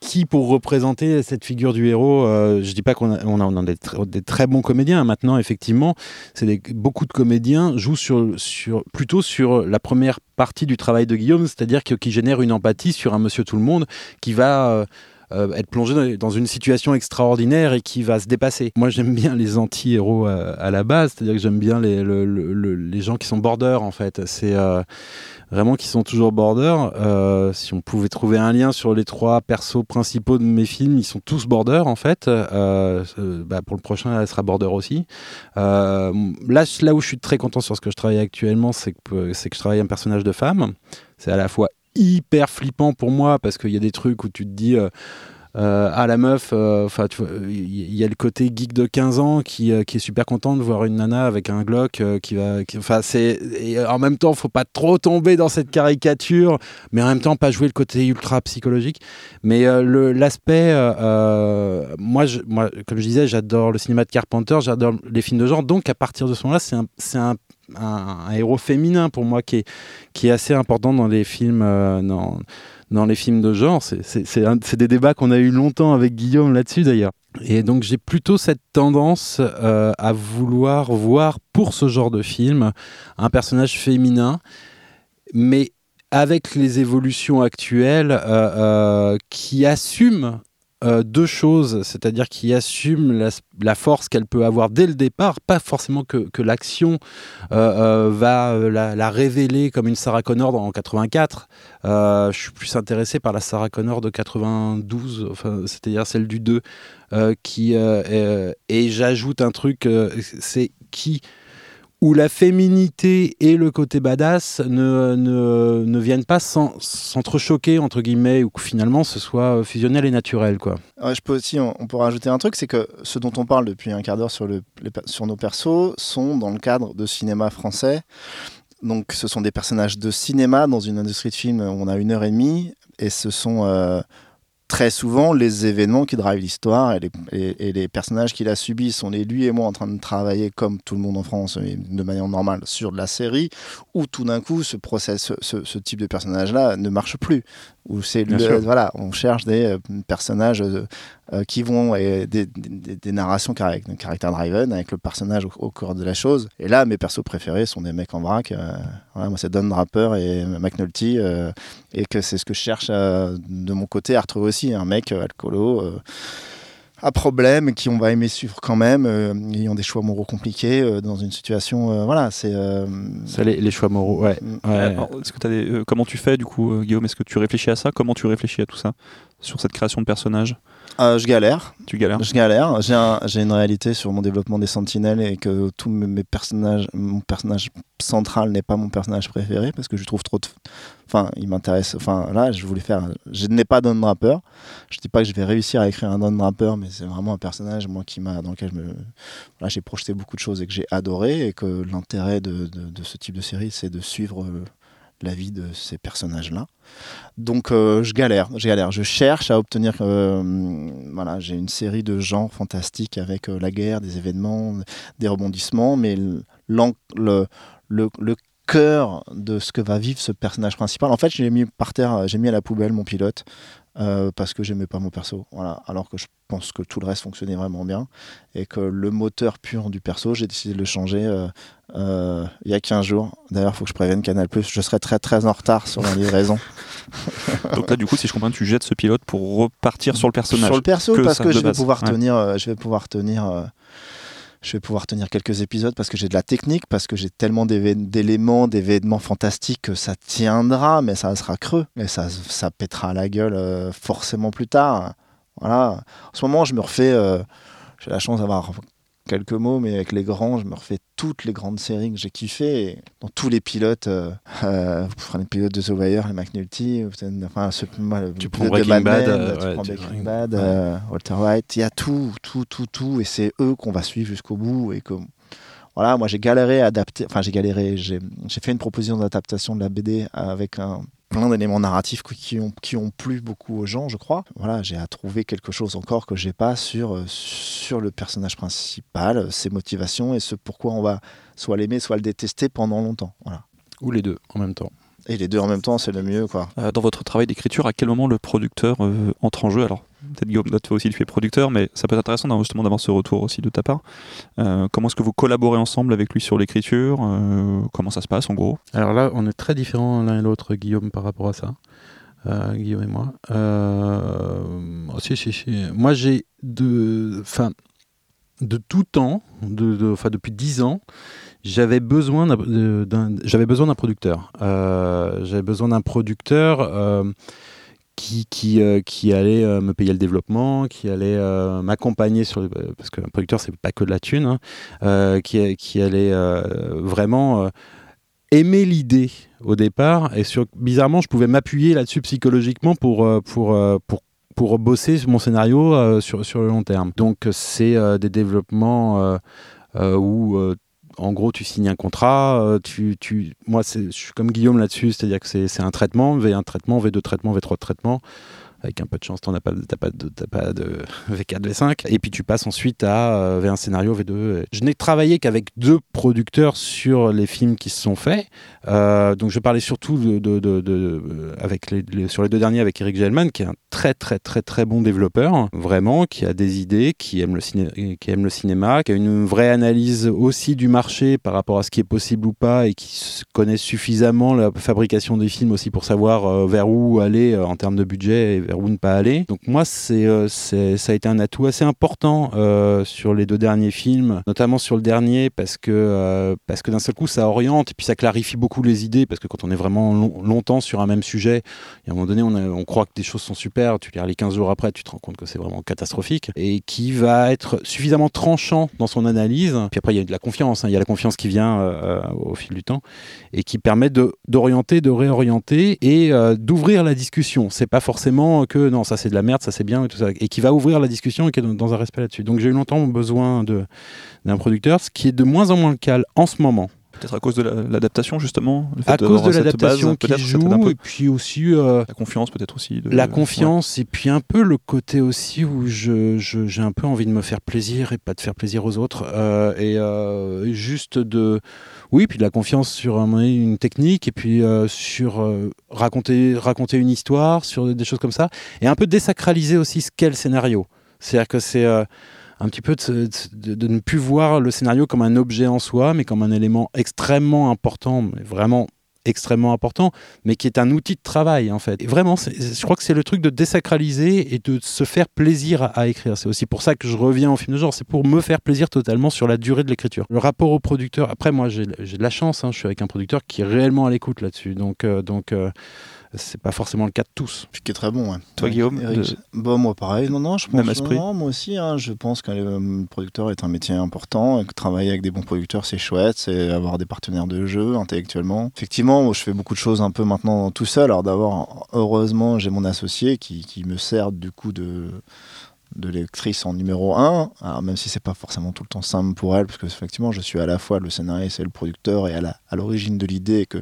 Speaker 2: qui pour représenter cette figure du héros. euh, je dis pas qu'on a on a, on a des, tr- des très bons comédiens maintenant effectivement, c'est des- beaucoup de comédiens jouent sur sur plutôt sur la première partie du travail de Guillaume, c'est-à-dire que- qui génère une empathie sur un Monsieur tout le monde qui va euh, être plongé dans- une situation extraordinaire et qui va se dépasser. Moi, j'aime bien les anti-héros euh, à la base, c'est-à-dire que j'aime bien les, le- le- le- les gens qui sont border, en fait. C'est euh, vraiment qui sont toujours border. Si on pouvait trouver un lien sur les trois persos principaux de mes films, ils sont tous border, en fait. Bah, pour le prochain, elle sera border aussi. Là, là où je suis très content sur ce que je travaille actuellement, c'est que, que je travaille un personnage de femme. C'est à la fois hyper flippant pour moi parce qu'il y a des trucs où tu te dis euh, euh, ah la meuf enfin tu vois il y, a le côté geek de 15 ans qui, euh, est super content de voir une nana avec un Glock euh, qui va enfin c'est en même temps faut pas trop tomber dans cette caricature mais en même temps pas jouer le côté ultra psychologique. Mais euh, l'aspect euh, euh, moi je, moi comme je disais j'adore le cinéma de Carpenter j'adore les films de genre. Donc à partir de ce moment-là c'est un un, un, héros féminin pour moi qui est qui est assez important dans les films euh, dans, dans les films de genre. C'est- des débats qu'on a eu longtemps avec Guillaume là-dessus d'ailleurs. Et donc j'ai plutôt cette tendance euh, à vouloir voir pour ce genre de film un personnage féminin, mais avec les évolutions actuelles euh, qui assume euh, deux choses, c'est-à-dire qui assume la, force qu'elle peut avoir dès le départ, pas forcément que, l'action euh, euh, va la, révéler comme une Sarah Connor en 84. Euh, je suis plus intéressé par la Sarah Connor de 92, enfin, c'est-à-dire celle du 2, euh, qui, et j'ajoute un truc, c'est qui où la féminité et le côté badass ne, ne, ne viennent pas s'entrechoquer, entre guillemets, ou que finalement ce soit fusionnel et naturel. Quoi.
Speaker 3: Je peux aussi, on, on peut rajouter un truc, c'est que ce dont on parle depuis un quart d'heure sur, le, sur nos persos sont dans le cadre de cinéma français. Donc ce sont des personnages de cinéma dans une industrie de film où on a une heure et demie, et ce sont euh, très souvent les événements qui drivent l'histoire, et les, et- et les personnages qui la subissent. On est lui et moi en train de travailler comme tout le monde en France, de manière normale, sur de la série, où tout d'un coup ce, process, ce, type de personnage-là ne marche plus. Où c'est voilà, on cherche des euh, personnages euh, qui vont et des, des- des narrations caractère, caractère driven avec le personnage au, au cœur de la chose. Et là, mes persos préférés sont des mecs en vrac. euh, voilà, moi, c'est Don Draper et McNulty. euh, et que c'est ce que je cherche euh, de mon côté à retrouver aussi. Un mec euh, alcoolo. euh, à problème, qui on va aimer suivre quand même, euh, ayant des choix moraux compliqués euh, dans une situation. euh, voilà, c'est. euh,
Speaker 2: Ça, les, les choix moraux, ouais.
Speaker 3: Mm.
Speaker 2: ouais.
Speaker 4: Alors, est-ce que t'as des, euh, comment tu fais du coup, euh, Guillaume? Est-ce que tu réfléchis à ça? Comment tu réfléchis à tout ça? Sur cette création de personnages
Speaker 3: euh, je galère.
Speaker 4: Tu galères
Speaker 3: Je galère. J'ai un- j'ai une réalité sur mon développement des sentinelles et que tous mes, mes personnages, mon personnage central n'est pas mon personnage préféré parce que je trouve trop de. Enfin, il m'intéresse. Enfin, là, je voulais faire. Je n'ai pas Don Draper. Je dis pas que je vais réussir à écrire un Don Draper, mais c'est vraiment un personnage, moi, qui m'a, dans lequel je me. Voilà, j'ai projeté beaucoup de choses et que j'ai adoré et que l'intérêt de, de- de ce type de série, c'est de suivre. euh, la vie de ces personnages-là. Donc euh, je galère, je galère, je cherche à obtenir. euh, voilà, j'ai une série de genres fantastiques avec euh, la guerre, des événements, des rebondissements, mais le, le cœur de ce que va vivre ce personnage principal. En fait, j'ai mis par terre, j'ai mis à la poubelle mon pilote euh, parce que j'aimais pas mon perso. Voilà, alors que je pense que tout le reste fonctionnait vraiment bien et que le moteur pur du perso, j'ai décidé de le changer euh, euh, il y a 15 jours. D'ailleurs, il faut que je prévienne Canal+, je serai très très en retard sur la livraison.
Speaker 4: Donc là, du coup, si je comprends, tu jettes ce pilote pour repartir sur le personnage.
Speaker 3: Sur le perso,
Speaker 4: que
Speaker 3: parce que je vais
Speaker 4: base.
Speaker 3: pouvoir
Speaker 4: Ouais.
Speaker 3: tenir, je vais pouvoir tenir, je vais pouvoir tenir quelques épisodes parce que j'ai de la technique, parce que j'ai tellement d'éléments, d'événements fantastiques que ça tiendra, mais ça sera creux, et ça, ça pètera la gueule euh, forcément plus tard. Voilà. En ce moment, je me refais, euh, j'ai la chance d'avoir quelques mots, mais avec les grands, je me refais toutes les grandes séries que j'ai kiffées. Et dans tous les pilotes, euh, euh, vous prenez le pilote de The Wire, les McNulty, enfin, ce- le
Speaker 2: Tu prends
Speaker 3: de
Speaker 2: Breaking
Speaker 3: Mad
Speaker 2: Bad, euh,
Speaker 3: tu
Speaker 2: ouais,
Speaker 3: prends
Speaker 2: tu-
Speaker 3: Breaking
Speaker 2: ouais.
Speaker 3: Bad,
Speaker 2: Ouais.
Speaker 3: Walter White, il y a tout, tout, tout, tout, et c'est eux qu'on va suivre jusqu'au bout. Et que, voilà, moi j'ai galéré à adapter, enfin j'ai galéré, j'ai fait une proposition d'adaptation de la BD avec un plein d'éléments narratifs qui- qui ont, qui ont plu beaucoup aux gens, je crois. Voilà, j'ai à trouver quelque chose encore que j'ai pas sur, euh, sur le personnage principal, euh, ses motivations et ce pourquoi on va soit l'aimer, soit le détester pendant longtemps. Voilà.
Speaker 2: Ou les deux en même temps.
Speaker 3: Et les deux en même temps, c'est le mieux, quoi.
Speaker 4: Euh, dans votre travail d'écriture, à quel moment le producteur euh, entre en jeu? Alors, peut-être Guillaume, toi aussi, tu es producteur, mais ça peut être intéressant d'avoir- justement d'avoir ce retour aussi de ta part. Euh, comment est-ce que vous collaborez ensemble avec lui sur l'écriture? Euh, Comment ça se passe en gros?
Speaker 2: Alors là, on est très différents l'un et l'autre, Guillaume, par rapport à ça. Euh, Guillaume et moi. Euh, oh, si, si, si. Moi, j'ai de, enfin, de tout temps, de, de- enfin, depuis 10 ans, j'avais besoin d'un- j'avais besoin d'un producteur. Euh, j'avais besoin d'un producteur euh, qui, qui, euh, qui allait me payer le développement, qui allait m'accompagner sur, le- parce qu'un producteur, c'est pas que de la thune, hein, qui, qui allait vraiment aimer l'idée au départ et bizarrement je pouvais m'appuyer là-dessus psychologiquement pour, pour, pour, pour bosser mon scénario sur, sur le long terme. Donc c'est des développements où en gros tu signes un contrat, euh, tu, tu, moi je suis comme Guillaume là-dessus, c'est-à-dire que c'est un traitement, V1 traitement, V2 traitement, V3 traitement. Avec un peu de chance, tu n'as pas, pas, de, pas de V4, V5. Et puis tu passes ensuite à euh, V1 scénario, V2. Je n'ai travaillé qu'avec deux producteurs sur les films qui se sont faits. Euh, donc je parlais surtout de, avec les, sur les deux derniers avec Eric Gelman, qui est un très très très très bon développeur, vraiment, qui a des idées, qui aime le, ciné- qui aime le cinéma, qui a une vraie analyse aussi du marché par rapport à ce qui est possible ou pas, et qui connaît suffisamment la fabrication des films aussi pour savoir euh, vers où aller en termes de budget et vers où ne pas aller. Donc moi, euh, c'est, ça a été un atout assez important euh, sur les deux derniers films, notamment sur le dernier, parce que, euh, parce que d'un seul coup, ça oriente et puis ça clarifie beaucoup les idées, parce que quand on est vraiment long- longtemps sur un même sujet, et à un moment donné, on, on croit que des choses sont super, tu les relis 15 jours après, tu te rends compte que c'est vraiment catastrophique, et qui va être suffisamment tranchant dans son analyse. Puis après, il y a de la confiance, hein, il y a la confiance qui vient au fil du temps, et qui permet d'orienter, de réorienter et d'ouvrir la discussion. C'est pas forcément que non, ça c'est de la merde, ça c'est bien et tout ça, et qui va ouvrir la discussion et qui est dans, un respect là-dessus. Donc j'ai eu longtemps besoin de- d'un producteur, ce qui est de moins en moins le cas en ce moment.
Speaker 4: Peut-être à cause de la- l'adaptation justement le fait
Speaker 2: À cause de l'adaptation qui
Speaker 4: un
Speaker 2: joue,
Speaker 4: peu.
Speaker 2: et puis aussi euh,
Speaker 4: La confiance peut-être aussi. de-
Speaker 2: la confiance, et puis un peu le côté aussi où je, je- j'ai un peu envie de me faire plaisir et pas de faire plaisir aux autres. euh, et euh, juste de. Oui, puis de la confiance sur une technique, et puis euh, sur euh, raconter, raconter une histoire, sur des choses comme ça. Et un peu désacraliser aussi ce qu'est le scénario. C'est-à-dire que c'est. euh, un petit peu de- de ne plus voir le scénario comme un objet en soi, mais comme un élément extrêmement important, mais vraiment extrêmement important, mais qui est un outil de travail en fait. Et vraiment, je crois que c'est le truc de désacraliser et de se faire plaisir à, écrire. C'est aussi pour ça que je reviens au film de genre, c'est pour me faire plaisir totalement sur la durée de l'écriture. Le rapport au producteur, après moi j'ai de la chance, hein, je suis avec un producteur qui est réellement à l'écoute là-dessus, donc, euh, donc euh, c'est pas forcément le cas de tous.
Speaker 3: Puis qui est très bon. ouais.
Speaker 4: Toi,
Speaker 3: Ouais.
Speaker 4: Guillaume, de-
Speaker 3: bah, moi, pareil. Non, non, je pense.
Speaker 4: Même esprit
Speaker 3: non, moi aussi, hein, je pense qu'un euh, producteur est un métier important. Et que travailler avec des bons producteurs, c'est chouette. C'est avoir des partenaires de jeu intellectuellement. Effectivement, moi, je fais beaucoup de choses un peu maintenant tout seul. Alors d'abord, heureusement, j'ai mon associé qui, qui me sert du coup de de lectrice en numéro 1, alors même si c'est pas forcément tout le temps simple pour elle, parce que effectivement je suis à la fois le scénariste et le producteur et à l'origine de l'idée que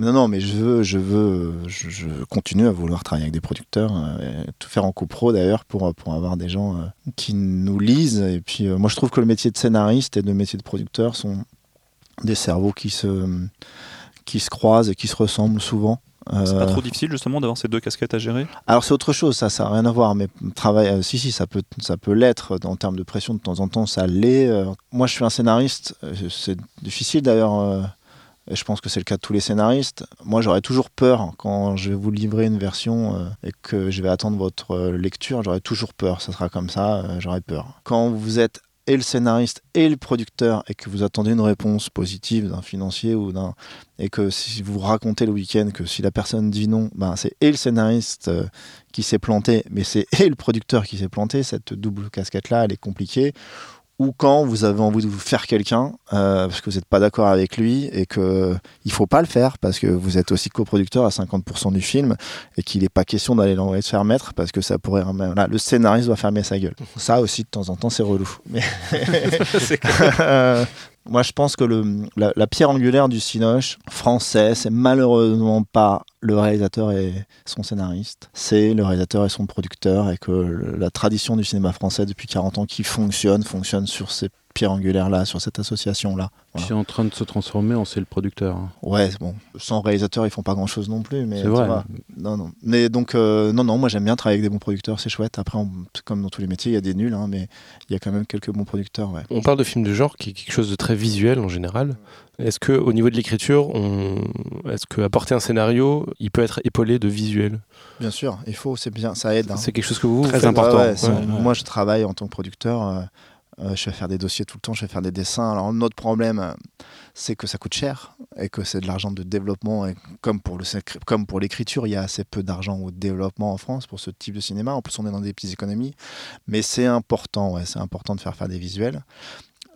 Speaker 3: Non, non, mais je veux, je veux, je, je continue à vouloir travailler avec des producteurs, euh, tout faire en copro d'ailleurs pour, pour avoir des gens euh, qui nous lisent. Et puis, euh, moi, je trouve que le métier de scénariste et le métier de producteur sont des cerveaux qui se, qui se croisent et qui se ressemblent souvent.
Speaker 4: C'est pas trop difficile justement d'avoir ces deux casquettes à gérer?
Speaker 3: Alors c'est autre chose, ça, ça n'a rien à voir, mais travail, euh, si, si, ça peut, ça peut l'être en termes de pression de temps en temps, ça l'est. euh. moi, je suis un scénariste, c'est difficile d'ailleurs, euh, et je pense que c'est le cas de tous les scénaristes. Moi, j'aurais toujours peur quand je vais vous livrer une version euh, et que je vais attendre votre euh, lecture, j'aurais toujours peur, ça sera comme ça, euh, j'aurais peur. Quand vous êtes et le scénariste et le producteur et que vous attendez une réponse positive d'un financier ou d'un et que si vous racontez le week-end que si la personne dit non, ben c'est et le scénariste qui s'est planté, mais c'est et le producteur qui s'est planté. Cette double casquette-là, elle est compliquée. Ou quand vous avez envie de vous faire quelqu'un euh, parce que vous n'êtes pas d'accord avec lui et que il faut pas le faire parce que vous êtes aussi coproducteur à 50% du film et qu'il n'est pas question d'aller l'envoyer se faire mettre parce que ça pourrait voilà, le scénariste doit fermer sa gueule. Ça aussi de temps en temps c'est relou. Mais Euh, moi, je pense que la, pierre angulaire du Cinoche français, c'est malheureusement pas le réalisateur et son scénariste, c'est le réalisateur et son producteur, et que la tradition du cinéma français depuis 40 ans qui fonctionne, fonctionne sur ces pierres angulaires-là, sur cette association-là. Voilà.
Speaker 2: C'est en train de se transformer en c'est le producteur. hein.
Speaker 3: Ouais, bon, sans réalisateur, ils font pas grand-chose non plus, mais
Speaker 2: C'est vrai.
Speaker 3: vois, non, non. Mais donc, euh, non, non, moi j'aime bien travailler avec des bons producteurs, c'est chouette. Après, on- comme dans tous les métiers, il y a des nuls, hein, mais il y a quand même quelques bons producteurs, ouais.
Speaker 1: On parle de film de genre qui est quelque chose de très visuel en général. Est-ce que au niveau de l'écriture, on... est-ce que apporter un scénario, il peut être épaulé de visuel?
Speaker 3: Bien sûr, il faut, c'est bien, ça aide. hein.
Speaker 1: C'est quelque chose que vous, vous
Speaker 2: Très
Speaker 1: faites?
Speaker 2: important.
Speaker 3: Ouais. Moi, je travaille en tant que producteur. euh, euh, je vais faire des dossiers tout le temps, je vais faire des dessins. Alors, notre problème, euh, c'est que ça coûte cher et que c'est de l'argent de développement. Et comme pour, l'écriture, il y a assez peu d'argent au développement en France pour ce type de cinéma. En plus, on est dans des petites économies. Mais c'est important, c'est important de faire faire des visuels.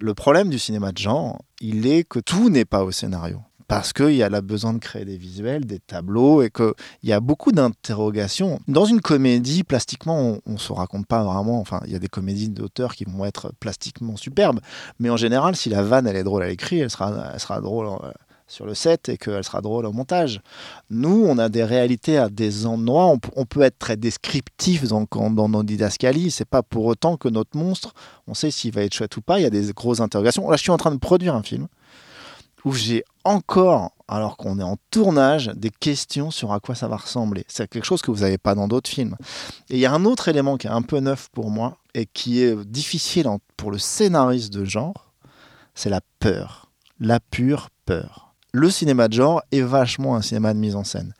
Speaker 3: Le problème du cinéma de genre, il est que tout n'est pas au scénario. Parce qu'il y a la besoin de créer des visuels, des tableaux, et qu'il y a beaucoup d'interrogations. Dans une comédie, plastiquement, on ne se raconte pas vraiment. Enfin, il y a des comédies d'auteurs qui vont être plastiquement superbes. Mais en général, si la vanne, elle est drôle à l'écrit, elle sera, elle sera drôle euh, sur le set et qu'elle sera drôle au montage. Nous, on a des réalités à des endroits. On, peut être très descriptif dans, dans nos didascalies. C'est pas pour autant que notre monstre, on sait s'il va être chouette ou pas. Il y a des grosses interrogations. Là, je suis en train de produire un film où j'ai encore, alors qu'on est en tournage, des questions sur à quoi ça va ressembler. C'est quelque chose que vous n'avez pas dans d'autres films. Et il y a un autre élément qui est un peu neuf pour moi et qui est difficile pour le scénariste de genre, c'est la peur. La pure peur. Le cinéma de genre est vachement un cinéma de mise en scène.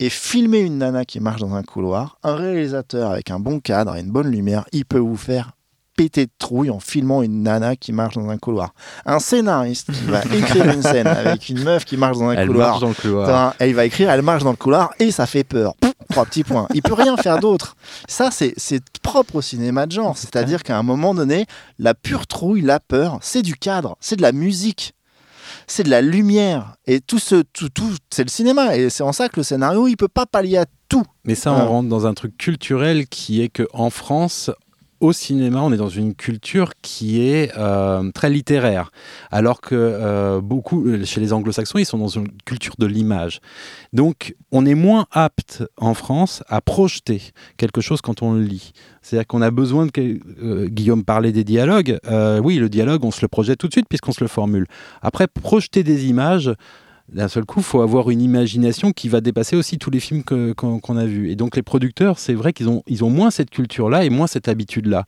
Speaker 3: Et filmer une nana qui marche dans un couloir, un réalisateur avec un bon cadre et une bonne lumière, il peut vous faire péter de trouille en filmant une nana qui marche dans un couloir. Un scénariste qui va écrire une scène avec une meuf qui marche dans un
Speaker 2: Elle
Speaker 3: couloir,
Speaker 2: marche dans le couloir.
Speaker 3: Elle va écrire, elle marche dans le couloir et ça fait peur. Pouf, Trois petits points. Il peut rien faire d'autre. Ça, c'est propre au cinéma de genre. C'est-à-dire qu'à un moment donné, la pure trouille, la peur, c'est du cadre, c'est de la musique, c'est de la lumière. Et tout ce, tout, tout, c'est le cinéma. Et c'est en ça que le scénario, il peut pas pallier à tout.
Speaker 2: Mais ça, on rentre dans un truc culturel qui est que en France, au cinéma, on est dans une culture qui est euh, très littéraire, alors que euh, beaucoup chez les Anglo-Saxons, ils sont dans une culture de l'image. Donc, on est moins apte en France à projeter quelque chose quand on le lit. C'est-à-dire qu'on a besoin de euh, Guillaume parlait des dialogues. Oui, le dialogue, on se le projette tout de suite puisqu'on se le formule. Après, projeter des images d'un seul coup, il faut avoir une imagination qui va dépasser aussi tous les films qu'on a vus. Et donc les producteurs, c'est vrai qu'ils ont, moins cette culture-là et moins cette habitude-là.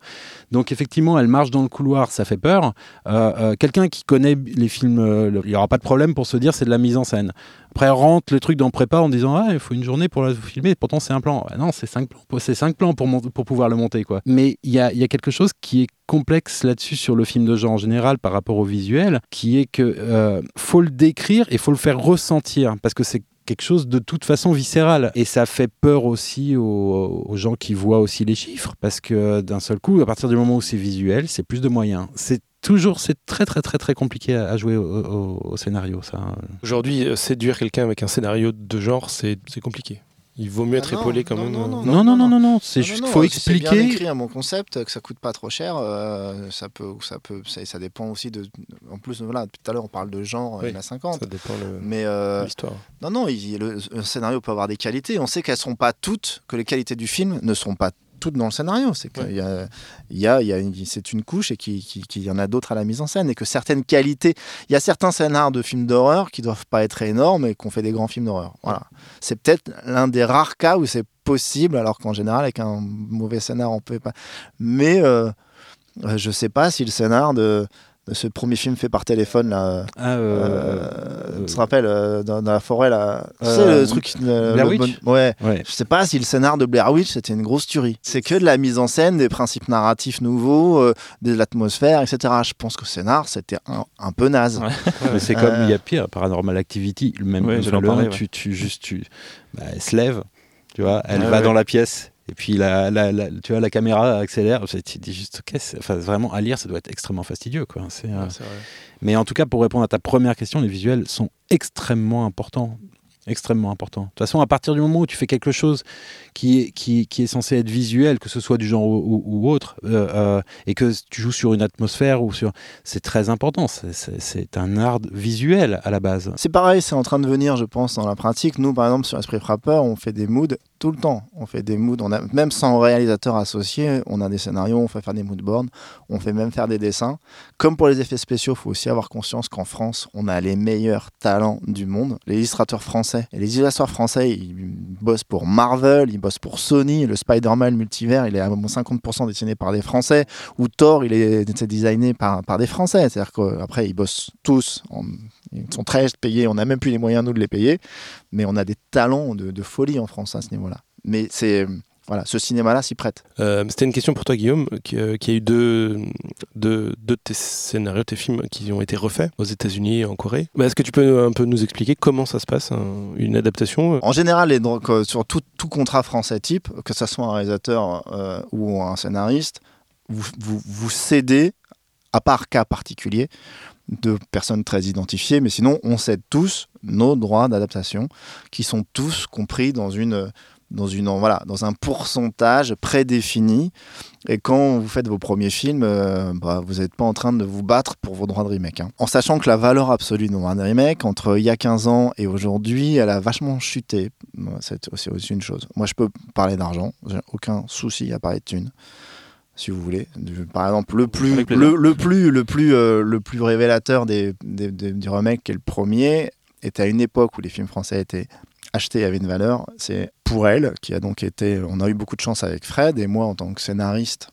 Speaker 2: Donc effectivement, elle marche dans le couloir, ça fait peur. Euh, euh, Quelqu'un qui connaît les films, euh, il n'y aura pas de problème pour se dire c'est de la mise en scène. Après, rentre le truc dans prépa en disant ah il faut une journée pour la filmer. Pourtant c'est un plan. Non, c'est cinq plans. C'est cinq plans pour, pour pouvoir le monter quoi. Mais il y a, y a quelque chose qui est complexe là-dessus sur le film de genre en général par rapport au visuel, qui est que euh, faut le décrire et faut le faire ressentir parce que c'est quelque chose de toute façon viscéral et ça fait peur aussi aux, aux gens qui voient aussi les chiffres parce que d'un seul coup à partir du moment où c'est visuel c'est plus de moyens c'est toujours c'est très très très très compliqué à, jouer au, au- au scénario ça
Speaker 1: Aujourd'hui, euh, séduire quelqu'un avec un scénario de genre, c'est c'est compliqué. Il vaut mieux être
Speaker 3: Ah non,
Speaker 1: épaulé quand
Speaker 3: non,
Speaker 1: même.
Speaker 3: non,
Speaker 1: euh.
Speaker 3: non,
Speaker 2: Non, non, non, non, non. C'est
Speaker 3: Non,
Speaker 2: juste,
Speaker 3: non,
Speaker 2: faut
Speaker 3: non, si C'est bien
Speaker 2: expliquer.
Speaker 3: écrit à mon concept, que ça coûte pas trop cher. euh, ça peut, ça peut, ça, ça dépend aussi de. En plus, voilà, tout à l'heure on parle de genre,
Speaker 1: Oui,
Speaker 3: il y en a 50.
Speaker 1: Ça dépend le-
Speaker 3: Mais euh,
Speaker 1: l'histoire.
Speaker 3: non, non, il- le, le scénario peut avoir des qualités. On sait qu'elles sont pas toutes, que les qualités du film ne sont pas toutes dans le scénario. C'est qu'il
Speaker 1: Ouais.
Speaker 3: y a, y a, il y a une- c'est une couche et qu'il qui, qu'il y en a d'autres à la mise en scène et que certaines qualités. Il y a certains scénars de films d'horreur qui doivent pas être énormes et qu'on fait des grands films d'horreur. Voilà. C'est peut-être l'un des rares cas où c'est possible, alors qu'en général avec un mauvais scénar on peut pas. Mais euh, euh, je sais pas si le scénar de ce premier film fait par téléphone là.
Speaker 2: Ah,
Speaker 3: Euh,
Speaker 2: euh,
Speaker 3: tu te rappelles euh, dans, dans la forêt là Tu sais
Speaker 2: Euh,
Speaker 3: le truc euh,
Speaker 2: Blair
Speaker 3: le
Speaker 2: Witch
Speaker 3: bon- ouais
Speaker 2: Ouais.
Speaker 3: je sais pas si le scénar de Blair Witch c'était une grosse tuerie c'est que de la mise en scène des principes narratifs nouveaux euh, de l'atmosphère etc je pense que le scénar c'était un, un peu naze
Speaker 4: Ouais.
Speaker 2: Mais c'est
Speaker 3: Euh,
Speaker 2: comme il y a pire, Paranormal Activity, le même
Speaker 4: Ouais,
Speaker 2: le
Speaker 4: ouais.
Speaker 2: tu, tu juste tu bah, elle se lève, tu vois, elle
Speaker 4: Ouais,
Speaker 2: va
Speaker 4: ouais.
Speaker 2: dans la pièce et puis la, la, la- tu vois la caméra accélère, tu te dis juste ok, enfin vraiment à lire ça doit être extrêmement fastidieux quoi. C'est, euh,
Speaker 1: Ouais, c'est vrai.
Speaker 2: Mais en tout cas pour répondre à ta première question, les visuels sont extrêmement importants. Extrêmement importants. De toute façon, à partir du moment où tu fais quelque chose qui est, qui, qui est censé être visuel, que ce soit du genre ou, ou- ou autre, euh, euh, et que tu joues sur une atmosphère ou sur, c'est très important. C'est un art visuel à la base.
Speaker 3: c'est pareil c'est en train de venir je pense dans la pratique nous par exemple sur Esprit Frappeur on fait des moods tout le temps on fait des moods on a même sans réalisateur associé on a des scénarios on fait faire des moodboards on fait même faire des dessins Comme pour les effets spéciaux, il faut aussi avoir conscience qu'en France, on a les meilleurs talents du monde. Les illustrateurs français. Et les illustrateurs français, ils bossent pour Marvel, ils bossent pour Sony. Le Spider-Man multivers, il est à 50% dessiné par des Français. Ou Thor, il est c'est designé par, par des Français. C'est-à-dire qu'après, ils bossent tous. en- ils sont très payés. On n'a même plus les moyens, nous, de les payer. Mais on a des talents de, de folie en France à ce niveau-là. Mais c'est. Voilà, ce cinéma-là s'y prête.
Speaker 1: Euh, C'était une question pour toi, Guillaume, qui, euh, qui a eu deux, deux, deux de tes scénarios, tes films qui ont été refaits aux États-Unis et en Corée. Bah, Est-ce que tu peux un peu nous expliquer comment ça se passe, un- une adaptation euh?
Speaker 3: En général, les droits- que sur tout, tout contrat français type, que ce soit un réalisateur euh, ou un scénariste, vous, vous, vous cédez, à part cas particulier, de personnes très identifiées, mais sinon, on cède tous nos droits d'adaptation, qui sont tous compris dans une dans, une, voilà, dans un pourcentage prédéfini. Et quand vous faites vos premiers films, euh, bah, vous n'êtes pas en train de vous battre pour vos droits de remake. hein. En sachant que la valeur absolue de remake, entre il y a 15 ans et aujourd'hui, elle a vachement chuté. C'est aussi, aussi une chose. Moi, je peux parler d'argent, j'ai aucun souci à parler de thunes. Si vous voulez, par exemple, le plus, le, le plus, le plus, euh, le plus révélateur des, des- des- du remake, qui est le premier, était à une époque où les films français étaient achetés avaient une valeur. C'est pour elle qui a donc été. On a eu beaucoup de chance avec Fred et moi en tant que scénariste.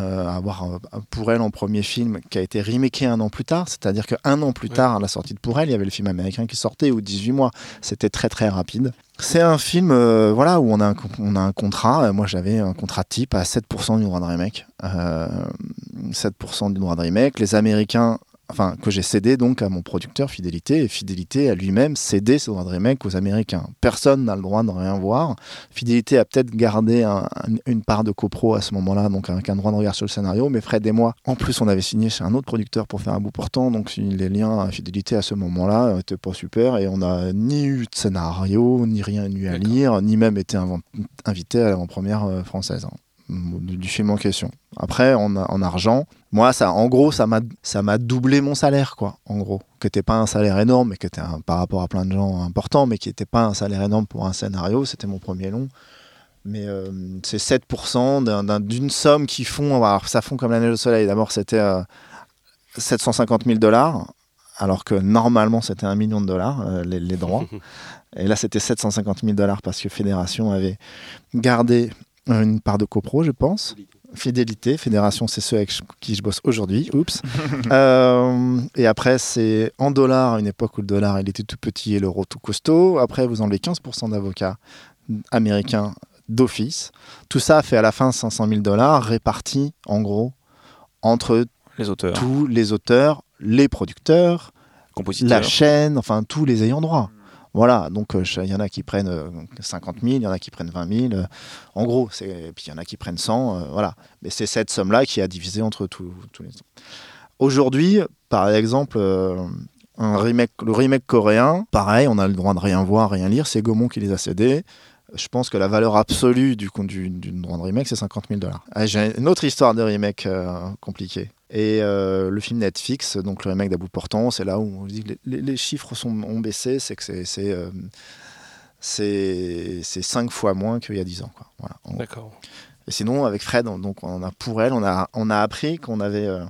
Speaker 3: Euh, avoir euh, pour elle en premier film qui a été remaké un an plus tard, c'est-à-dire qu'un an plus
Speaker 1: Ouais.
Speaker 3: tard à la sortie de pour elle, il y avait le film américain qui sortait ou 18 mois. C'était très très rapide. C'est un film euh, voilà où on a un, on a un contrat. Euh, Moi j'avais un contrat type à 7% du droit de remake. Euh, 7% du droit de remake. Les Américains enfin que j'ai cédé donc à mon producteur Fidélité et Fidélité a lui-même cédé ses droits de remake aux Américains. Personne n'a le droit de rien voir. Fidélité a peut-être gardé un- un- une part de copro à ce moment-là, donc avec un droit de regard sur le scénario, mais Fred et moi, en plus on avait signé chez un autre producteur pour faire un bout portant, donc les liens à Fidélité à ce moment-là n'étaient pas super et on n'a ni eu de scénario, ni rien eu à lire, ni même été inv- invité à l'avant-première euh, française hein, du film en question. Après, en, en argent, moi, ça, en gros, ça m'a, ça m'a doublé mon salaire, quoi. En gros, qui n'était pas un salaire énorme, mais qui était un- par rapport à plein de gens important, mais qui n'était pas un salaire énorme pour un scénario. C'était mon premier long. Mais euh, c'est 7% d'un- d'un- d'une somme qui font, alors, ça fond comme la neige au soleil. D'abord, c'était euh, 750 000 dollars, alors que normalement, c'était un million de dollars, euh, les, les droits. Et là, c'était 750 000 dollars parce que Fédération avait gardé une part de copro, je pense. Fidélité, Fédération, c'est ceux avec qui je bosse aujourd'hui. Oups. Euh, et après, c'est en dollars, à une époque où le dollar il était tout petit et l'euro tout costaud. Après, vous enlevez 15% d'avocats américains d'office. Tout ça fait à la fin 500 000 dollars répartis en gros entre
Speaker 4: Les auteurs,
Speaker 3: tous les auteurs, les producteurs,
Speaker 4: compositeurs.
Speaker 3: la chaîne, enfin tous les ayants droit. Voilà, donc euh, il y en a qui prennent euh, 50 000, il y en a qui prennent 20 000. euh, en gros, et puis il y en a qui prennent 100. euh, voilà. Mais c'est cette somme-là qui a divisé entre tous les. Aujourd'hui, par exemple, euh, le remake coréen, pareil, on a le droit de rien voir, rien lire. C'est Gaumont qui les a cédés. Je pense que la valeur absolue du, du, du droit de remake, c'est 50 000 dollars. Ah, J'ai une autre histoire de remake euh, compliquée. Et euh, le film Netflix, donc le remake d'Abou Portant, c'est là où on dit que les, chiffres sont, ont baissé, c'est que c'est c'est euh, c'est c'est cinq fois moins qu'il y a 10 ans. Quoi. Voilà.
Speaker 1: D'accord.
Speaker 3: Et sinon, avec Fred, on- donc on a pour elle, on a, on a appris qu'on avait. euh,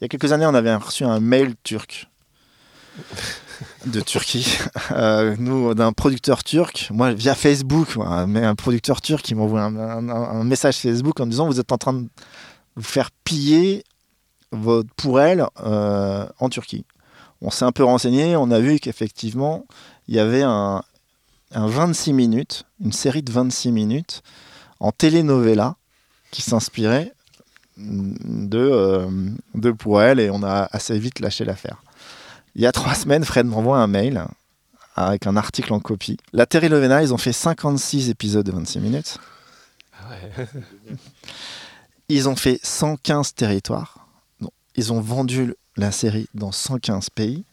Speaker 3: il y a quelques années, on avait reçu un mail turc de Turquie, euh, nous d'un producteur turc. Moi, via Facebook, un, producteur turc qui m'envoie un, un- message Facebook en disant vous êtes en train de vous faire piller votre pour elle euh, en Turquie. On s'est un peu renseigné, on a vu qu'effectivement, il y avait un, un 26 minutes, une série de 26 minutes en telenovela qui s'inspirait de, euh, de pour elle et on a assez vite lâché l'affaire. Il y a trois semaines, Fred m'envoie un mail avec un article en copie. La telenovela, ils ont fait 56 épisodes de 26 minutes. Ils ont fait 115 territoires. Non, ils ont vendu la série dans 115 pays.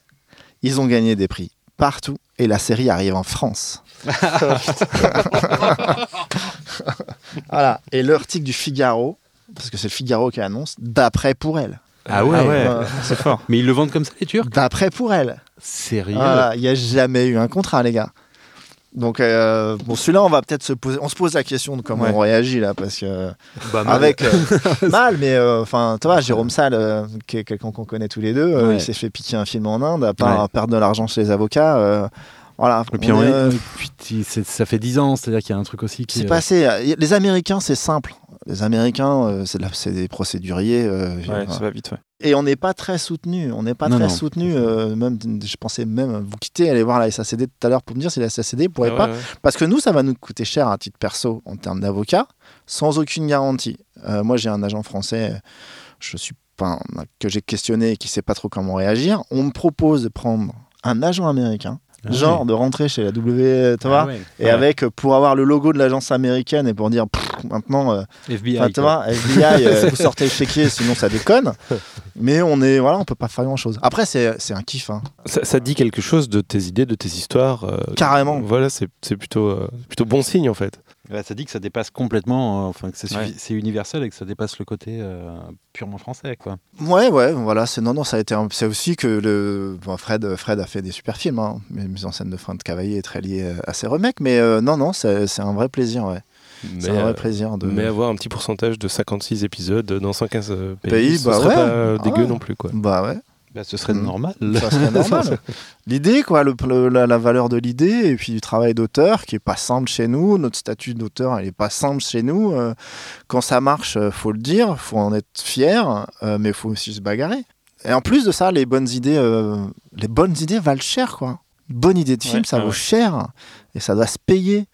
Speaker 3: Ils ont gagné des prix partout et la série arrive en France. voilà. Et l'article du Figaro, parce que c'est le Figaro qui annonce, d'après pour elle.
Speaker 2: Ah ouais,
Speaker 3: Euh,
Speaker 4: c'est fort.
Speaker 2: Mais ils le vendent comme ça, les Turcs
Speaker 3: D'après pour elle.
Speaker 2: Sérieux?
Speaker 3: Il n'y a jamais eu un contrat, les gars. Donc, euh, bon, celui-là, on va peut-être se poser. On se pose la question de comment
Speaker 4: Ouais.
Speaker 3: on réagit là, parce que.
Speaker 2: Bah, mal.
Speaker 3: Avec. euh, mal, mais euh, enfin, tu vois, Jérôme Salle, euh, qui est quelqu'un qu'on connaît tous les deux, euh,
Speaker 2: Ouais.
Speaker 3: il s'est fait piquer un film en Inde, à part
Speaker 2: Ouais.
Speaker 3: perdre de l'argent chez les avocats. Voilà.
Speaker 2: Et puis,
Speaker 3: on
Speaker 2: on
Speaker 3: est,
Speaker 2: est-
Speaker 3: euh,
Speaker 2: puis, ça fait 10 ans, c'est-à-dire qu'il y a un truc aussi qui.
Speaker 3: C'est
Speaker 2: euh,
Speaker 3: passé. euh, Les Américains, c'est simple. Les Américains, euh, c'est de la- c'est des procéduriers. euh,
Speaker 4: Ouais,
Speaker 3: voilà.
Speaker 4: ça va vite, ouais.
Speaker 3: Et on n'est pas très soutenu. On n'est pas
Speaker 2: Non,
Speaker 3: très soutenu. euh, même, je pensais même vous quitter, aller voir la SACD tout à l'heure pour me dire si la SACD pourrait pas.
Speaker 1: ouais.
Speaker 3: Parce que nous, ça va nous coûter cher à titre perso en termes d'avocat, sans aucune garantie. Euh, moi, j'ai un agent français, je suis pas que j'ai questionné et qui sait pas trop comment réagir. On me propose de prendre un agent américain,
Speaker 2: Ah
Speaker 3: genre de rentrer chez la W, tu vois,
Speaker 2: Ah ouais.
Speaker 3: et avec euh, pour avoir le logo de l'agence américaine et pour dire pff, maintenant. euh,
Speaker 2: FBI.
Speaker 3: Tu vois, FBI, euh, vous sortez le chéquier, sinon ça déconne. Mais on est, voilà, on peut pas faire grand chose. Après, c'est c'est un kiff. hein.
Speaker 1: Ça, ça dit quelque chose de tes idées, de tes histoires. euh,
Speaker 3: Carrément.
Speaker 1: Voilà, c'est c'est plutôt, euh, plutôt bon signe en fait.
Speaker 2: Ouais, ça dit que ça dépasse complètement, euh, enfin que c'est
Speaker 4: Ouais.
Speaker 2: universel et que ça dépasse le côté euh, purement français, quoi.
Speaker 3: Ouais, ouais, voilà. C'est non, non, ça a été. un- C'est aussi que le bon, Fred, Fred a fait des super films. Hein. La mise en scène de Franck Cavalier est très liée à ses remakes, mais euh, non, non, c'est un vrai plaisir. Ouais. C'est
Speaker 1: Mais,
Speaker 3: un vrai plaisir de.
Speaker 1: mais avoir un petit pourcentage de 56 épisodes dans 115 euh, pays,
Speaker 3: Pays,
Speaker 1: ce
Speaker 3: bah
Speaker 1: serait
Speaker 3: ouais.
Speaker 1: pas
Speaker 3: Ah
Speaker 1: dégueu
Speaker 3: ouais.
Speaker 1: non plus quoi.
Speaker 3: Bah ouais,
Speaker 2: Bah, ce serait
Speaker 3: Mhm.
Speaker 2: normal.
Speaker 3: ça serait normal. L'idée, quoi, le, le- la, la valeur de l'idée et puis du travail d'auteur qui est pas simple chez nous. Notre statut d'auteur, il est pas simple chez nous. Euh, quand ça marche, euh, faut le dire, faut en être fier, euh, mais faut aussi se bagarrer. Et en plus de ça, les bonnes idées, euh, les bonnes idées valent cher, quoi. Une bonne idée de film,
Speaker 4: Ouais,
Speaker 3: ça
Speaker 4: ouais,
Speaker 3: vaut
Speaker 4: ouais.
Speaker 3: cher et ça doit se payer.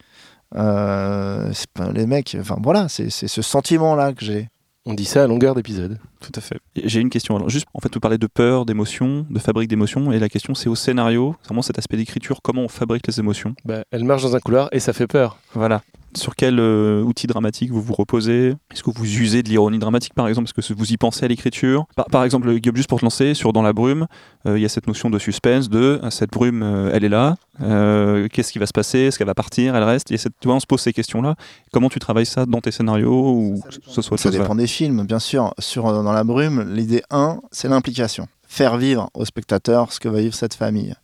Speaker 3: Les mecs, enfin voilà, c'est ce sentiment-là que j'ai.
Speaker 1: On dit ça à longueur d'épisode.
Speaker 4: Tout à fait. J'ai une question. Alors, juste, en fait, vous parlez de peur, d'émotion, de fabrique d'émotions, et la question, c'est au scénario, vraiment cet aspect d'écriture, comment on fabrique les émotions?
Speaker 1: Bah, elle marche dans un couloir et ça fait peur.
Speaker 4: Voilà. Sur quel euh, outil dramatique vous vous reposez? Est-ce que vous usez de l'ironie dramatique, par exemple? Est-ce que vous y pensez à l'écriture? Par, par exemple, Guillaume, juste pour te lancer, sur Dans la brume, euh, il y a cette notion de suspense, de euh, cette brume, euh, elle est là, qu'est-ce qui va se passer? Est-ce qu'elle va partir? Elle reste? Et cette, tu vois, on se pose ces questions-là. Comment tu travailles ça dans tes scénarios ou que ce soit
Speaker 3: Ça dépend des films, bien sûr. Sur Dans la brume, l'idée 1, c'est l'implication. Faire vivre au spectateur ce que va vivre cette famille.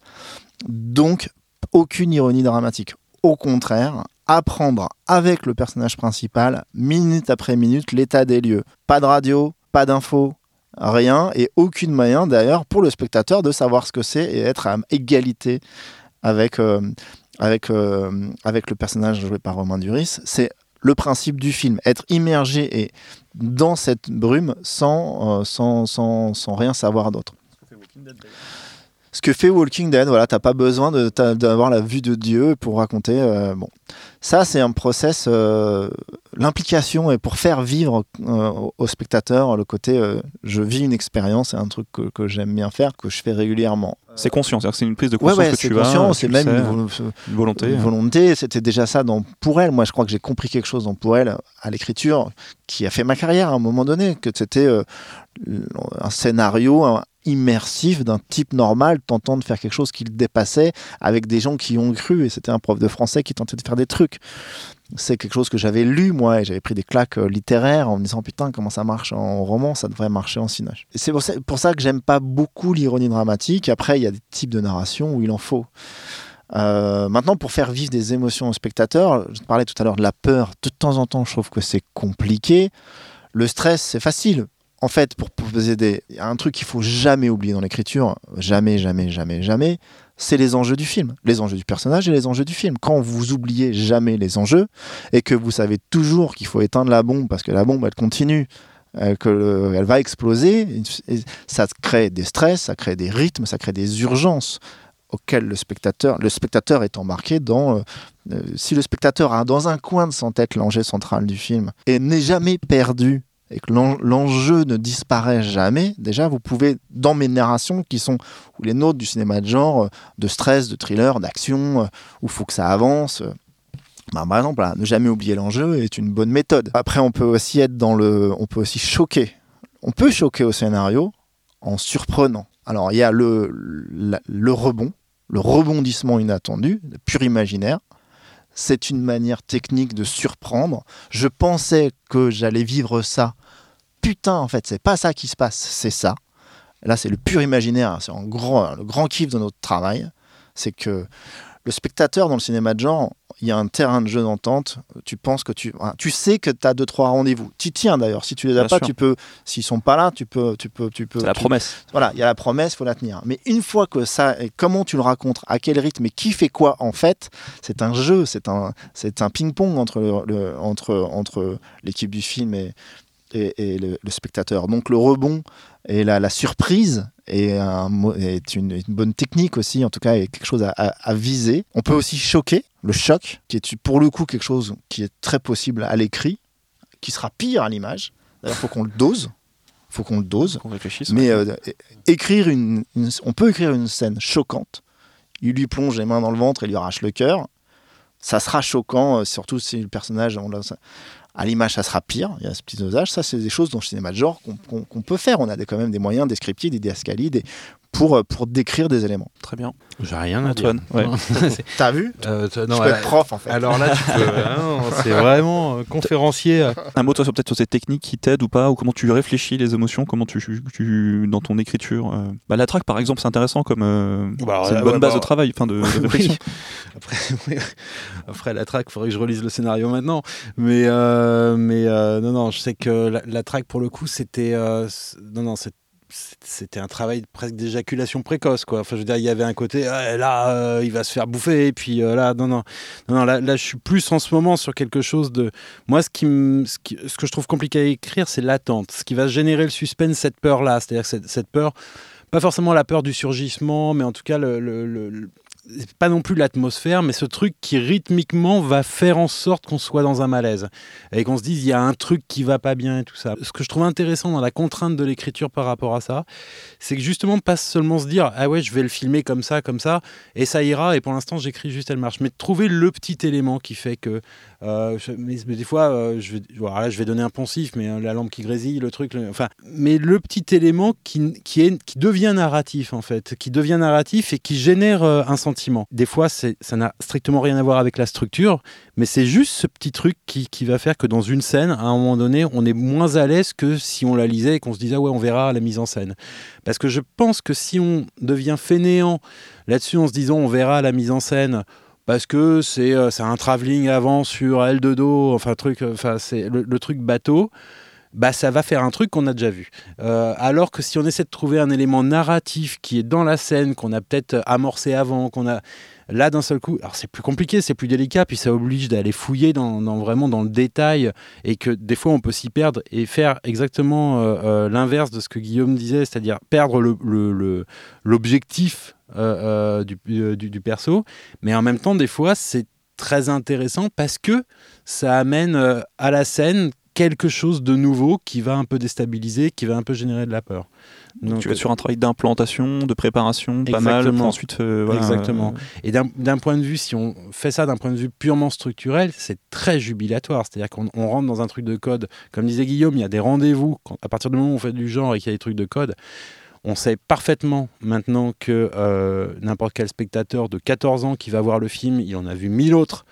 Speaker 3: Donc, aucune ironie dramatique. Au contraire, apprendre avec le personnage principal, minute après minute, l'état des lieux. Pas de radio, pas d'infos, rien, et aucune moyen d'ailleurs pour le spectateur de savoir ce que c'est et être à égalité avec, euh, avec, euh, avec le personnage joué par Romain Duris. C'est le principe du film, être immergé et dans cette brume sans, euh, sans, sans, sans rien savoir d'autre. Ce que fait Walking Dead, voilà, t'as pas besoin d'avoir la vue de Dieu pour raconter. euh, bon, ça c'est un process. euh, L'implication et pour faire vivre euh, au- spectateur le côté, je vis une expérience, c'est un truc que, que j'aime bien faire, que je fais régulièrement.
Speaker 4: C'est conscient, c'est-à-dire c'est une prise de conscience
Speaker 3: ouais,
Speaker 4: que
Speaker 3: c'est
Speaker 4: tu as.
Speaker 3: c'est même une, vo-
Speaker 4: une volonté.
Speaker 3: une volonté. C'était déjà ça dans Pour elle. Moi, je crois que j'ai compris quelque chose dans Pour elle à l'écriture qui a fait ma carrière à un moment donné, que c'était un scénario un- immersif d'un type normal tentant de faire quelque chose qui le dépassait avec des gens qui ont cru et c'était un prof de français qui tentait de faire des trucs c'est quelque chose que j'avais lu moi et j'avais pris des claques euh, littéraires en me disant putain comment ça marche en roman? Ça devrait marcher en cinéma c'est pour ça, pour ça que j'aime pas beaucoup l'ironie dramatique après il y a des types de narration où il en faut euh, maintenant, pour faire vivre des émotions aux spectateurs, je parlais tout à l'heure de la peur. De temps en temps, je trouve que c'est compliqué. Le stress, c'est facile. En fait, pour poser des, il y a un truc qu'il faut jamais oublier dans l'écriture, jamais, jamais, jamais, jamais, c'est les enjeux du film, les enjeux du personnage et les enjeux du film. Quand vous oubliez jamais les enjeux et que vous savez toujours qu'il faut éteindre la bombe parce que la bombe elle continue, euh, qu'elle va exploser, ça crée des stress, ça crée des rythmes, ça crée des urgences auxquelles le spectateur, le spectateur est embarqué dans. Euh, euh, si le spectateur a dans un coin de son tête l'enjeu central du film et n'est jamais perdu et que l'enjeu ne disparaît jamais, déjà, vous pouvez, dans mes narrations qui sont ou les nôtres du cinéma de genre, de stress, de thriller, d'action, où il faut que ça avance, bah, par exemple, ne jamais oublier l'enjeu est une bonne méthode. Après, on peut aussi être dans le, on peut aussi choquer. On peut choquer au scénario en surprenant. Alors, il y a le, le rebond, le rebondissement inattendu, le pur imaginaire c'est une manière technique de surprendre. Je pensais que j'allais vivre ça. Putain, en fait, c'est pas ça qui se passe, c'est ça. Là, c'est le pur imaginaire, c'est en grand, le grand kiff de notre travail. C'est que le spectateur dans le cinéma de genre, il y a un terrain de jeu d'entente. Tu penses que tu, tu sais que tu as deux trois rendez-vous. Tu tiens d'ailleurs. Si tu les as pas, tu peux. S'ils sont pas là, tu peux, tu peux, tu peux.
Speaker 4: La promesse.
Speaker 3: Voilà, il y a la promesse, faut la tenir. Mais une fois que ça, et comment tu le racontes, à quel rythme et qui fait quoi en fait, c'est un jeu, c'est un, c'est un ping-pong entre le, entre entre l'équipe du film et et, le, spectateur. Donc le rebond et la, la surprise est, un, est une, bonne technique aussi, en tout cas, est quelque chose à, viser. On peut aussi choquer, le choc, qui est pour le coup quelque chose qui est très possible à l'écrit, qui sera pire à l'image. D'ailleurs, il faut qu'on le dose. faut qu'on le dose.
Speaker 4: Qu'on réfléchisse.
Speaker 3: Mais euh, écrire une, on peut écrire une scène choquante. Il lui plonge les mains dans le ventre et lui arrache le cœur. Ça sera choquant, euh, surtout si le personnage, on à l'image, ça sera pire. Il y a ce petit dosage. Ça, c'est des choses dans le cinéma de genre qu'on peut faire. On a des, quand même des moyens descriptifs, des diascalies, pour, euh, pour décrire des éléments.
Speaker 4: Très bien.
Speaker 2: J'ai rien à dire.
Speaker 4: Ouais.
Speaker 3: T'as vu
Speaker 2: euh,
Speaker 3: non, Je peux être prof en fait.
Speaker 2: Alors là, hein, c'est vraiment euh, conférencier.
Speaker 4: Un mot toi sur peut-être sur ces techniques qui t'aident ou pas, ou comment tu réfléchis les émotions, comment tu, tu dans ton écriture. Bah, la traque par exemple, c'est intéressant comme bah, c'est une bonne base bah, de travail, enfin de, réflexion.
Speaker 2: Après, Après la traque, il faudrait que je relise le scénario maintenant. Mais mais non non, je sais que la, la traque pour le coup, c'était non non, c'est c'était un travail presque d'éjaculation précoce quoi. Enfin je veux dire il y avait un côté ah, là euh, il va se faire bouffer et puis euh, là non non. Non, là, là, je suis plus en ce moment sur quelque chose de moi ce qui, ce, ce, que je trouve compliqué à écrire c'est l'attente. Ce qui va générer le suspense cette peur là c'est-à-dire cette, cette, peur pas forcément la peur du surgissement mais en tout cas le, le pas non plus l'atmosphère, mais ce truc qui rythmiquement va faire en sorte qu'on soit dans un malaise et qu'on se dise il y a un truc qui va pas bien et tout ça. Ce que je trouve intéressant dans la contrainte de l'écriture par rapport à ça, c'est que justement pas seulement se dire ah ouais je vais le filmer comme ça comme ça et ça ira et pour l'instant j'écris juste elle marche, mais de trouver le petit élément qui fait que euh, mais, des fois, euh, je, vais, donner un poncif, mais euh, la lampe qui grésille, le truc, enfin, mais le petit élément qui, qui, est, qui devient narratif en fait, qui devient narratif et qui génère un sentiment. Des fois, ça n'a strictement rien à voir avec la structure, mais c'est juste ce petit truc qui, qui, va faire que dans une scène, à un moment donné, on est moins à l'aise que si on la lisait et qu'on se disait ah ouais, on verra la mise en scène. Parce que je pense que si on devient fainéant là-dessus en se disant on verra la mise en scène parce que c'est euh, un travelling avant sur L de dos, enfin truc, euh, enfin le, truc bateau. Bah, ça va faire un truc qu'on a déjà vu. Euh, alors que si on essaie de trouver un élément narratif qui est dans la scène, qu'on a peut-être amorcé avant, qu'on a là d'un seul coup, alors c'est plus compliqué, c'est plus délicat, puis ça oblige d'aller fouiller dans, vraiment dans le détail et que des fois on peut s'y perdre et faire exactement l'inverse de ce que Guillaume disait, c'est-à-dire perdre l'objectif euh, euh, euh, du, du, perso. Mais en même temps, des fois, c'est très intéressant parce que ça amène à la scène quelque chose de nouveau qui va un peu déstabiliser, qui va un peu générer de la peur.
Speaker 4: Donc, tu vas sur un travail d'implantation, de préparation, pas mal. ensuite,
Speaker 3: exactement. Et d'un point de vue, si on fait ça d'un point de vue purement structurel, c'est très jubilatoire. C'est-à-dire qu'on rentre dans un truc de code. Comme disait Guillaume, il y a des rendez-vous. À partir du moment où on fait du genre et qu'il y a des trucs de code,
Speaker 2: On sait parfaitement maintenant que euh, n'importe quel spectateur de 14 ans qui va voir le film, il en a vu mille autres,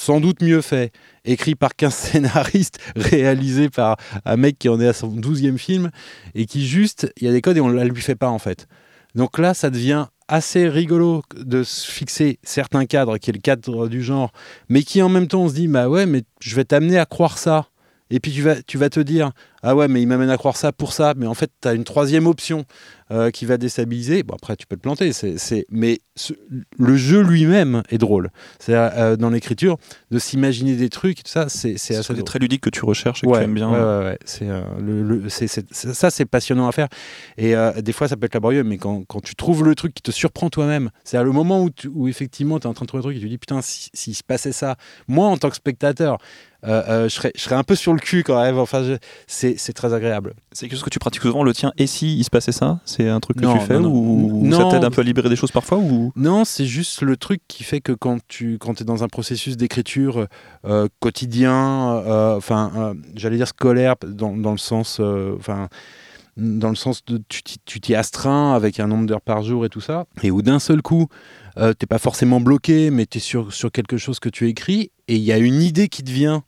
Speaker 2: sans doute mieux fait, écrit par 15 scénaristes, réalisé par un mec qui en est à son 12e film, et qui juste, il y a des codes et on ne lui fait pas en fait. Donc là, ça devient assez rigolo de fixer certains cadres, qui est le cadre du genre, mais qui en même temps on se dit, bah ouais, mais je vais t'amener à croire ça. Et puis tu vas, tu vas te dire, ah ouais, mais il m'amène à croire ça pour ça, mais en fait, tu as une troisième option euh, qui va déstabiliser. Bon, après, tu peux te planter, c'est, mais le jeu lui-même est drôle. C'est euh, dans l'écriture, de s'imaginer des trucs, tout ça, c'est, c'est
Speaker 4: assez très ludique que tu recherches et que tu aimes bien.
Speaker 2: Ouais, ouais, c'est, euh, le, c'est, ça, c'est passionnant à faire. Et des fois, ça peut être laborieux, mais quand, quand, tu trouves le truc qui te surprend toi-même, c'est le moment où, où effectivement, tu es en train de trouver un truc et tu dis, putain, s'il si, se passait ça, moi, en tant que spectateur, je, serais, je serais un peu sur le cul quand même. Enfin, c'est c'est très agréable.
Speaker 4: C'est quelque chose que tu pratiques souvent, le tien. Et si il se passait ça C'est un truc que tu fais ou ça t'aide un peu à libérer des choses parfois ou...
Speaker 2: Non, c'est juste le truc qui fait que quand tu quand es dans un processus d'écriture euh, quotidien, euh, enfin, euh, j'allais dire scolaire, dans, dans le sens. enfin dans le sens de tu t'y astreins avec un nombre d'heures par jour et tout ça, et où d'un seul coup, euh, t'es pas forcément bloqué, mais tu es sur, sur quelque chose que tu écris, et il y a une idée qui te vient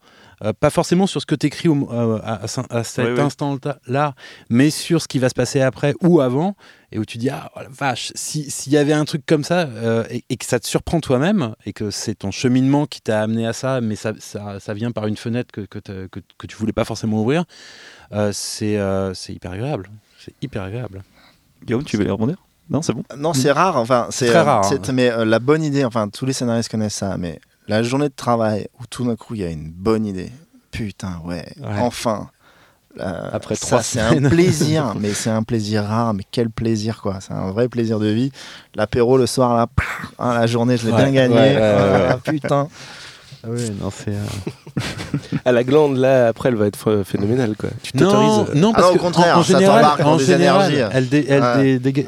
Speaker 2: euh, pas forcément sur ce que tu écris euh, à, cet instant-là, mais sur ce qui va se passer après ou avant, et où tu dis, ah oh vache, s'il y avait un truc comme ça, euh, et, que ça te surprend toi-même, et que c'est ton cheminement qui t'a amené à ça, mais ça, ça, vient par une fenêtre que, que, que, que, tu voulais pas forcément ouvrir, c'est hyper agréable. C'est hyper agréable.
Speaker 4: Guillaume, tu veux les rebondir? Non, c'est bon?
Speaker 3: Non, c'est rare. Enfin, c'est
Speaker 2: très rare.
Speaker 3: Hein. Mais la bonne idée, enfin, tous les scénaristes connaissent ça. Mais la journée de travail où tout d'un coup il y a une bonne idée. Putain, ouais, enfin.
Speaker 2: Euh, Après trois
Speaker 3: c'est un plaisir, mais c'est un plaisir rare, mais quel plaisir quoi. C'est un vrai plaisir de vie. L'apéro le soir là, hein, la journée je l'ai bien gagné. Ah, putain.
Speaker 2: Ah oui, non, c'est.
Speaker 1: Euh, à la glande, là, après, elle va être phénoménale, quoi.
Speaker 2: Tu t'autorises. Non, parce
Speaker 3: ah, au contraire, en, général, en général
Speaker 2: elle,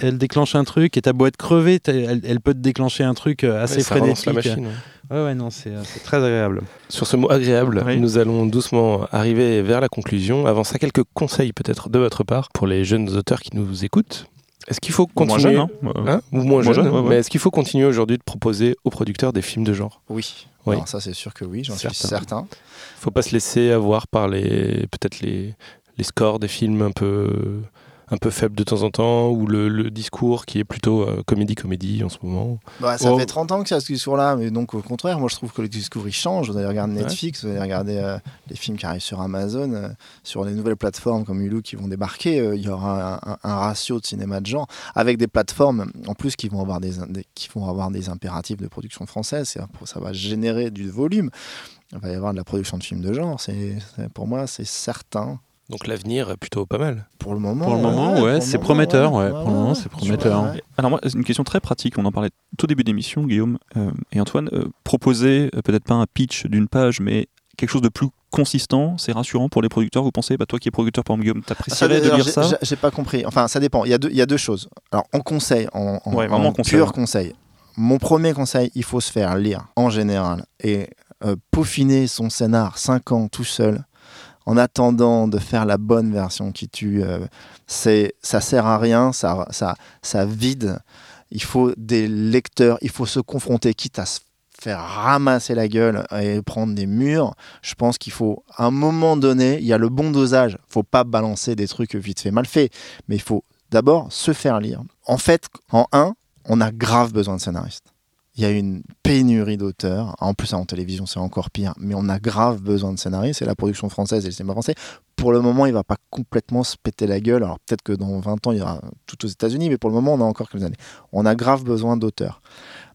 Speaker 2: elle, déclenche un truc et ta beau être crevé, elle, peut te déclencher un truc euh, assez frénétique. La machine, ouais. ouais, non, euh, c'est très agréable.
Speaker 1: Sur ce mot agréable, nous allons doucement arriver vers la conclusion. Avant ça, quelques conseils peut-être de votre part pour les jeunes auteurs qui nous écoutent. Est-ce qu'il faut continuer
Speaker 4: moins jeune, hein,
Speaker 1: hein ou moins, jeune, mais est-ce qu'il faut continuer aujourd'hui de proposer aux producteurs des films de genre?
Speaker 3: Oui. Oui. ça c'est sûr que oui, j'en suis certain.
Speaker 1: Il faut pas se laisser avoir par les peut-être les, les scores des films un peu un peu faible de temps en temps, ou le, discours qui est plutôt comédie-comédie euh, en ce moment
Speaker 3: bah, Ça fait 30 ans que ça ce discours-là, mais donc au contraire, moi je trouve que le discours il change. Vous allez regarder Netflix, vous allez regarder euh, les films qui arrivent sur Amazon, euh, sur les nouvelles plateformes comme Hulu qui vont débarquer, il y aura un, ratio de cinéma de genre, avec des plateformes en plus qui vont avoir des, qui vont avoir des impératifs de production française, ça va générer du volume. Il va y avoir de la production de films de genre, c'est pour moi c'est certain.
Speaker 1: Donc l'avenir est plutôt pas mal.
Speaker 3: Pour le moment,
Speaker 2: pour le moment, ouais, c'est prometteur. Ouais, pour le moment, c'est prometteur.
Speaker 4: Alors moi, une question très pratique. On en parlait tout début d'émission, Guillaume euh, et Antoine. Euh, proposer euh, peut-être pas un pitch d'une page, mais quelque chose de plus consistant, c'est rassurant pour les producteurs. Vous pensez, bah, toi qui es producteur, par exemple, Guillaume, t'apprécierais de lire ça
Speaker 3: J'ai pas compris. Enfin, ça dépend. Il y a deux, il y a deux choses. Alors, en conseil, en, en, pur conseil. Mon premier conseil, il faut se faire lire en général et peaufiner son scénar 5 ans tout seul en attendant de faire la bonne version qui tue, euh, c'est ça sert à rien, ça, ça, ça vide. Il faut des lecteurs, il faut se confronter, quitte à se faire ramasser la gueule et prendre des murs. Je pense qu'il faut, à un moment donné, il y a le bon dosage. faut pas balancer des trucs vite fait, mal fait, mais il faut d'abord se faire lire. En fait, en un, on a grave besoin de scénaristes il y a une pénurie d'auteurs. En plus, en télévision, c'est encore pire. Mais on a grave besoin de scénaristes. C'est la production française et le cinéma français. Pour le moment, il va pas complètement se péter la gueule. Alors peut-être que dans 20 ans, il y aura tout aux États-Unis. Mais pour le moment, on a encore quelques années. On a grave besoin d'auteurs.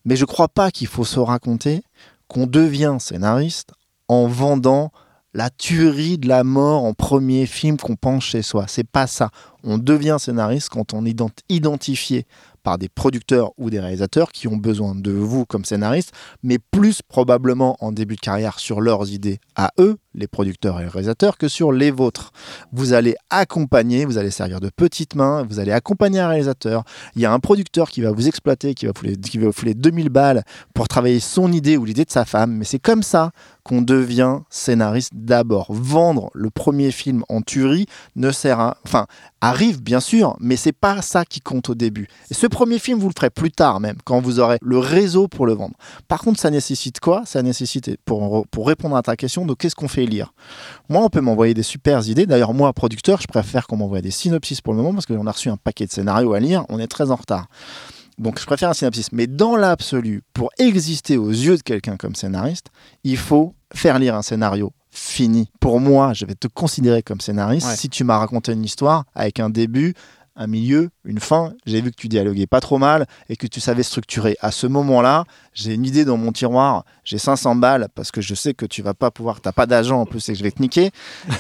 Speaker 3: Mais je crois pas qu'il faut se raconter qu'on devient scénariste en vendant la tuerie de la mort en premier film qu'on pense chez soi. C'est pas ça. On devient scénariste quand on est identifié par des producteurs ou des réalisateurs qui ont besoin de vous comme scénariste, mais plus probablement en début de carrière sur leurs idées à eux les producteurs et les réalisateurs que sur les vôtres. Vous allez accompagner, vous allez servir de petite main, vous allez accompagner un réalisateur. Il y a un producteur qui va vous exploiter, qui va vous qui vous fouler 2000 balles pour travailler son idée ou l'idée de sa femme. Mais c'est comme ça qu'on devient scénariste d'abord. Vendre le premier film en tuerie ne sert à... Enfin, arrive bien sûr, mais c'est pas ça qui compte au début. Et ce premier film, vous le ferez plus tard même, quand vous aurez le réseau pour le vendre. Par contre, ça nécessite quoi? Ça nécessite, pour, pour répondre à ta question, de qu'est-ce qu'on fait? Lire Moi, on peut m'envoyer des super idées. D'ailleurs, moi, producteur, je préfère qu'on m'envoie des synopsis pour le moment, parce qu'on a reçu un paquet de scénarios à lire, on est très en retard. Donc je préfère un synopsis. Mais dans l'absolu, pour exister aux yeux de quelqu'un comme scénariste, il faut faire lire un scénario fini. Pour moi, je vais te considérer comme scénariste si tu m'as raconté une histoire avec un début, un milieu, une fin. J'ai vu que tu dialoguais pas trop mal et que tu savais structurer. À ce moment-là, j'ai une idée dans mon tiroir, j'ai 500 balles parce que je sais que tu vas pas pouvoir, t'as pas d'agent en plus et que je vais te niquer.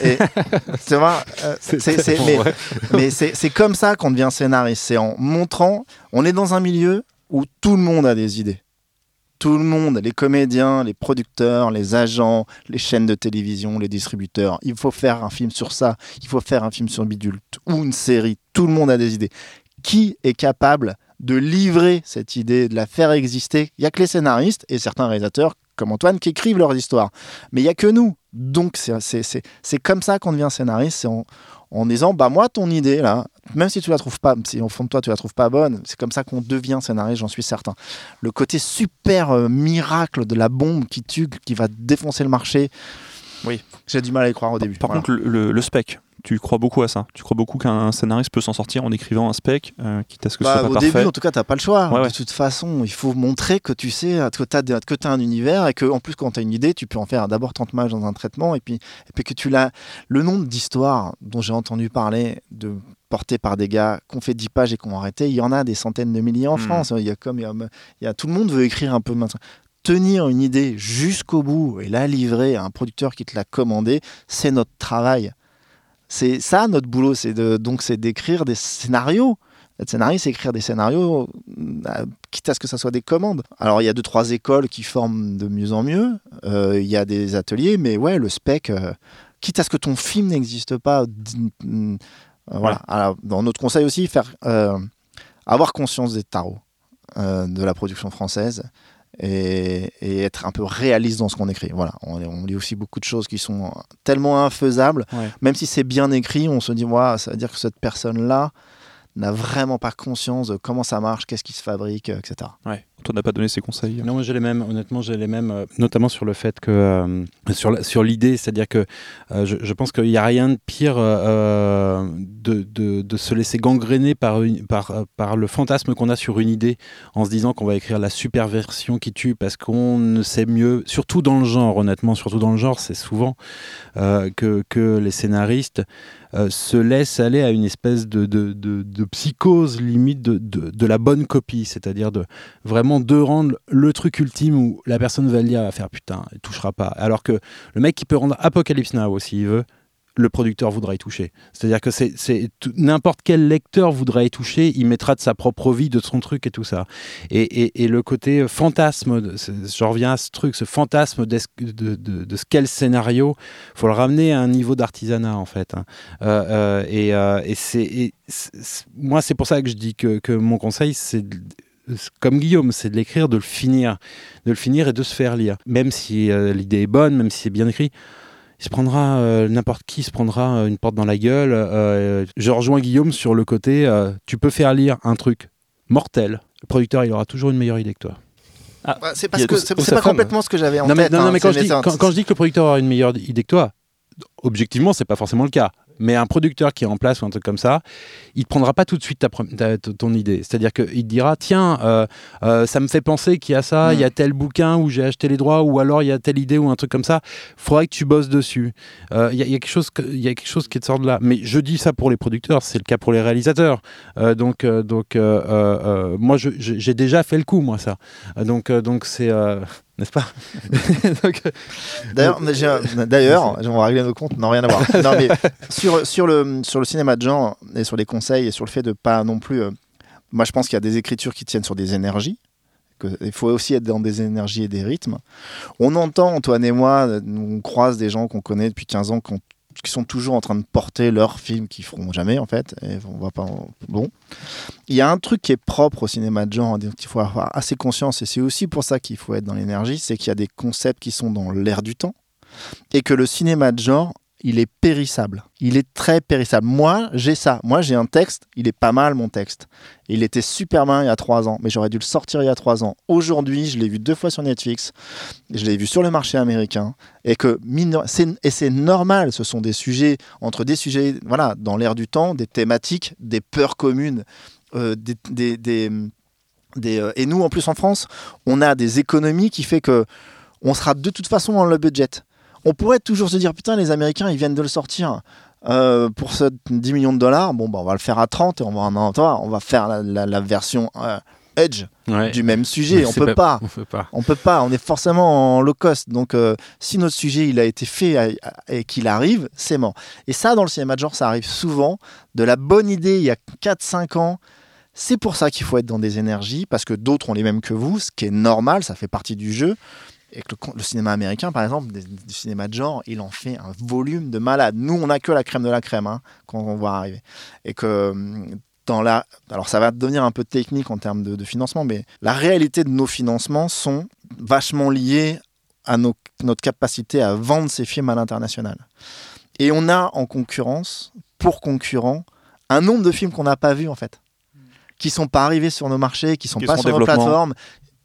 Speaker 3: Et tu vois, euh, c'est, mais, mais c'est comme ça qu'on devient scénariste. C'est en montrant, on est dans un milieu où tout le monde a des idées tout le monde, les comédiens, les producteurs, les agents, les chaînes de télévision, les distributeurs. Il faut faire un film sur ça, il faut faire un film sur Bidule ou une série. Tout le monde a des idées. Qui est capable de livrer cette idée, de la faire exister? Il n'y a que les scénaristes et certains réalisateurs comme Antoine qui écrivent leurs histoires. Mais il n'y a que nous. Donc c'est comme ça qu'on devient scénariste, c'est en, en disant bah moi ton idée là même si tu la trouves pas si au fond de toi tu la trouves pas bonne c'est comme ça qu'on devient scénariste j'en suis certain. Le côté super euh, miracle de la bombe qui tue qui va défoncer le marché oui. j'ai du mal à y croire au début.
Speaker 4: par contre le, spec tu crois beaucoup à ça Tu crois beaucoup qu'un scénariste peut s'en sortir en écrivant un spec, euh, quitte à ce que ce
Speaker 3: bah,
Speaker 4: soit
Speaker 3: pas
Speaker 4: au
Speaker 3: début, en tout cas, tu n'as pas le choix. de toute façon, il faut montrer que tu sais, que tu as, que un univers et que, en plus, quand tu as une idée, tu peux en faire d'abord 30 pages dans un traitement et puis, et puis que tu l'as. Le nombre d'histoires dont j'ai entendu parler de portés par des gars qui ont fait 10 pages et qui ont arrêté, il y en a des centaines de milliers en hmm. France. Il y a comme il y a, tout le monde veut écrire un peu maintenant. Tenir une idée jusqu'au bout et la livrer à un producteur qui te l'a commandé, c'est notre travail. C'est ça notre boulot, c'est de, donc c'est d'écrire des scénarios. Être scénariste, c'est écrire des scénarios, euh, quitte à ce que ça soit des commandes. Alors il y a deux trois écoles qui forment de mieux en mieux. Euh, il y a des ateliers, mais ouais, le spec. Euh, quitte à ce que ton film n'existe pas, euh, voilà. Alors, dans notre conseil aussi, faire avoir conscience des tarots de la production française et, être un peu réaliste dans ce qu'on écrit. Voilà, on, lit aussi beaucoup de choses qui sont tellement infaisables. Même si c'est bien écrit, on se dit, moi, ça veut dire que cette personne-là n'a vraiment pas conscience de comment ça marche, qu'est-ce qui se fabrique, etc.
Speaker 4: Ouais. Toi, n'a pas donné ses conseils
Speaker 2: Non, j'ai les mêmes. Honnêtement, j'ai les mêmes, euh, notamment sur le fait que euh, sur sur l'idée, c'est-à-dire que euh, je, pense qu'il n'y a rien de pire de, de, de, se laisser gangréner par une, par par le fantasme qu'on a sur une idée, en se disant qu'on va écrire la super version qui tue, parce qu'on ne sait mieux, surtout dans le genre, honnêtement, surtout dans le genre, c'est souvent que que les scénaristes se laissent aller à une espèce de, de, de psychose limite de, de, la bonne copie, c'est-à-dire de vraiment de rendre le truc ultime où la personne va le lire, va faire putain, il touchera pas. Alors que le mec qui peut rendre Apocalypse Now s'il veut, le producteur voudra y toucher. C'est-à-dire que c'est n'importe quel lecteur voudra y toucher, il mettra de sa propre vie, de son truc et tout ça. Et, le côté fantasme, je reviens à ce truc, ce fantasme de, de, le scénario, faut le ramener à un niveau d'artisanat en fait. Hein. Euh, euh, et, euh, et c'est moi c'est pour ça que je dis que, que mon conseil c'est comme Guillaume, c'est de l'écrire, de le finir, de le finir et de se faire lire. Même si euh, l'idée est bonne, même si c'est bien écrit, il se prendra euh, n'importe qui se prendra euh, une porte dans la gueule. je rejoins Guillaume sur le côté, tu peux faire lire un truc mortel. Le producteur, il aura toujours une meilleure idée que toi.
Speaker 3: Ah, bah, c'est parce que c'est pas complètement ce que j'avais en tête.
Speaker 2: non, hein, mais quand, je dis, quand, je dis, que le producteur aura une meilleure idée que toi, objectivement, c'est pas forcément le cas mais un producteur qui est en place ou un truc comme ça, il ne prendra pas tout de suite ta, ton idée. C'est-à-dire qu'il te dira tiens, euh, euh, ça me fait penser qu'il y a ça, il y a mm. tel bouquin où j'ai acheté les droits, ou alors il y a telle idée ou un truc comme ça. Il faudrait que tu bosses dessus. Euh, il y, a quelque chose, il y a quelque chose qui te sort de là. Mais je dis ça pour les producteurs, c'est le cas pour les réalisateurs. donc, donc moi, j'ai déjà fait le coup, moi ça. donc, donc c'est n'est-ce pas
Speaker 3: D'ailleurs, d'ailleurs, on va régler nos comptes, non rien à voir. non, mais sur, sur, le, sur le cinéma de genre et sur les conseils et sur le fait de pas non plus. Euh, moi, je pense qu'il y a des écritures qui tiennent sur des énergies que il faut aussi être dans des énergies et des rythmes. On entend, Antoine et moi, euh, on croise des gens qu'on connaît depuis 15 ans, qu'on- qui sont toujours en train de porter leurs films qu'ils feront jamais en fait. Et on va pas. Bon, il y a un truc qui est propre au cinéma de genre, dont il faut avoir assez conscience, et c'est aussi pour ça qu'il faut être dans l'énergie, c'est qu'il y a des concepts qui sont dans l'air du temps, et que le cinéma de genre, il est périssable. Il est très périssable. Moi, j'ai ça. Moi, j'ai un texte, il est pas mal mon texte. Il était super bien il y a trois ans, mais j'aurais dû le sortir il y a trois ans. Aujourd'hui, je l'ai vu deux fois sur Netflix, je l'ai vu sur le marché américain, et que et c'est normal. Ce sont des sujets entre des sujets, voilà, dans l'air du temps, des thématiques, des peurs communes, euh, des- des- des, euh, et nous, en plus en France, on a des économies qui fait que on sera de toute façon dans le budget. On pourrait toujours se dire putain, les Américains, ils viennent de le sortir. euh, pour ce 10 millions de dollars, bon, bah, on va le faire à 30 et on va, on va faire la, la- la version euh, Edge
Speaker 2: Ouais.
Speaker 3: du même sujet.
Speaker 2: Mais
Speaker 3: On peut pas.
Speaker 2: On peut pas.
Speaker 3: On peut pas, on est forcément en low cost. Donc, euh, si notre sujet il a été fait à- à- et qu'il arrive, c'est mort. Et ça, dans le cinéma de genre, ça arrive souvent. De la bonne idée il y a 4-5 ans. C'est pour ça qu'il faut être dans des énergies, parce que d'autres ont les mêmes que vous, ce qui est normal, ça fait partie du jeu. Et que le, cinéma américain, par exemple, des- du cinéma de genre, il en fait un volume de malade. Nous, on n'a que la crème de la crème hein, quand on va arriver. Et que hum, dans la. Alors, ça va devenir un peu technique en termes de, de financement, mais la réalité de nos financements sont vachement liés à nos- notre capacité à vendre ces films à l'international. Et on a en concurrence, pour concurrents, un nombre de films qu'on n'a pas vus en fait, qui sont pas arrivés sur nos marchés, qui sont
Speaker 4: Qui
Speaker 3: pas
Speaker 4: sont en
Speaker 3: sur nos plateformes,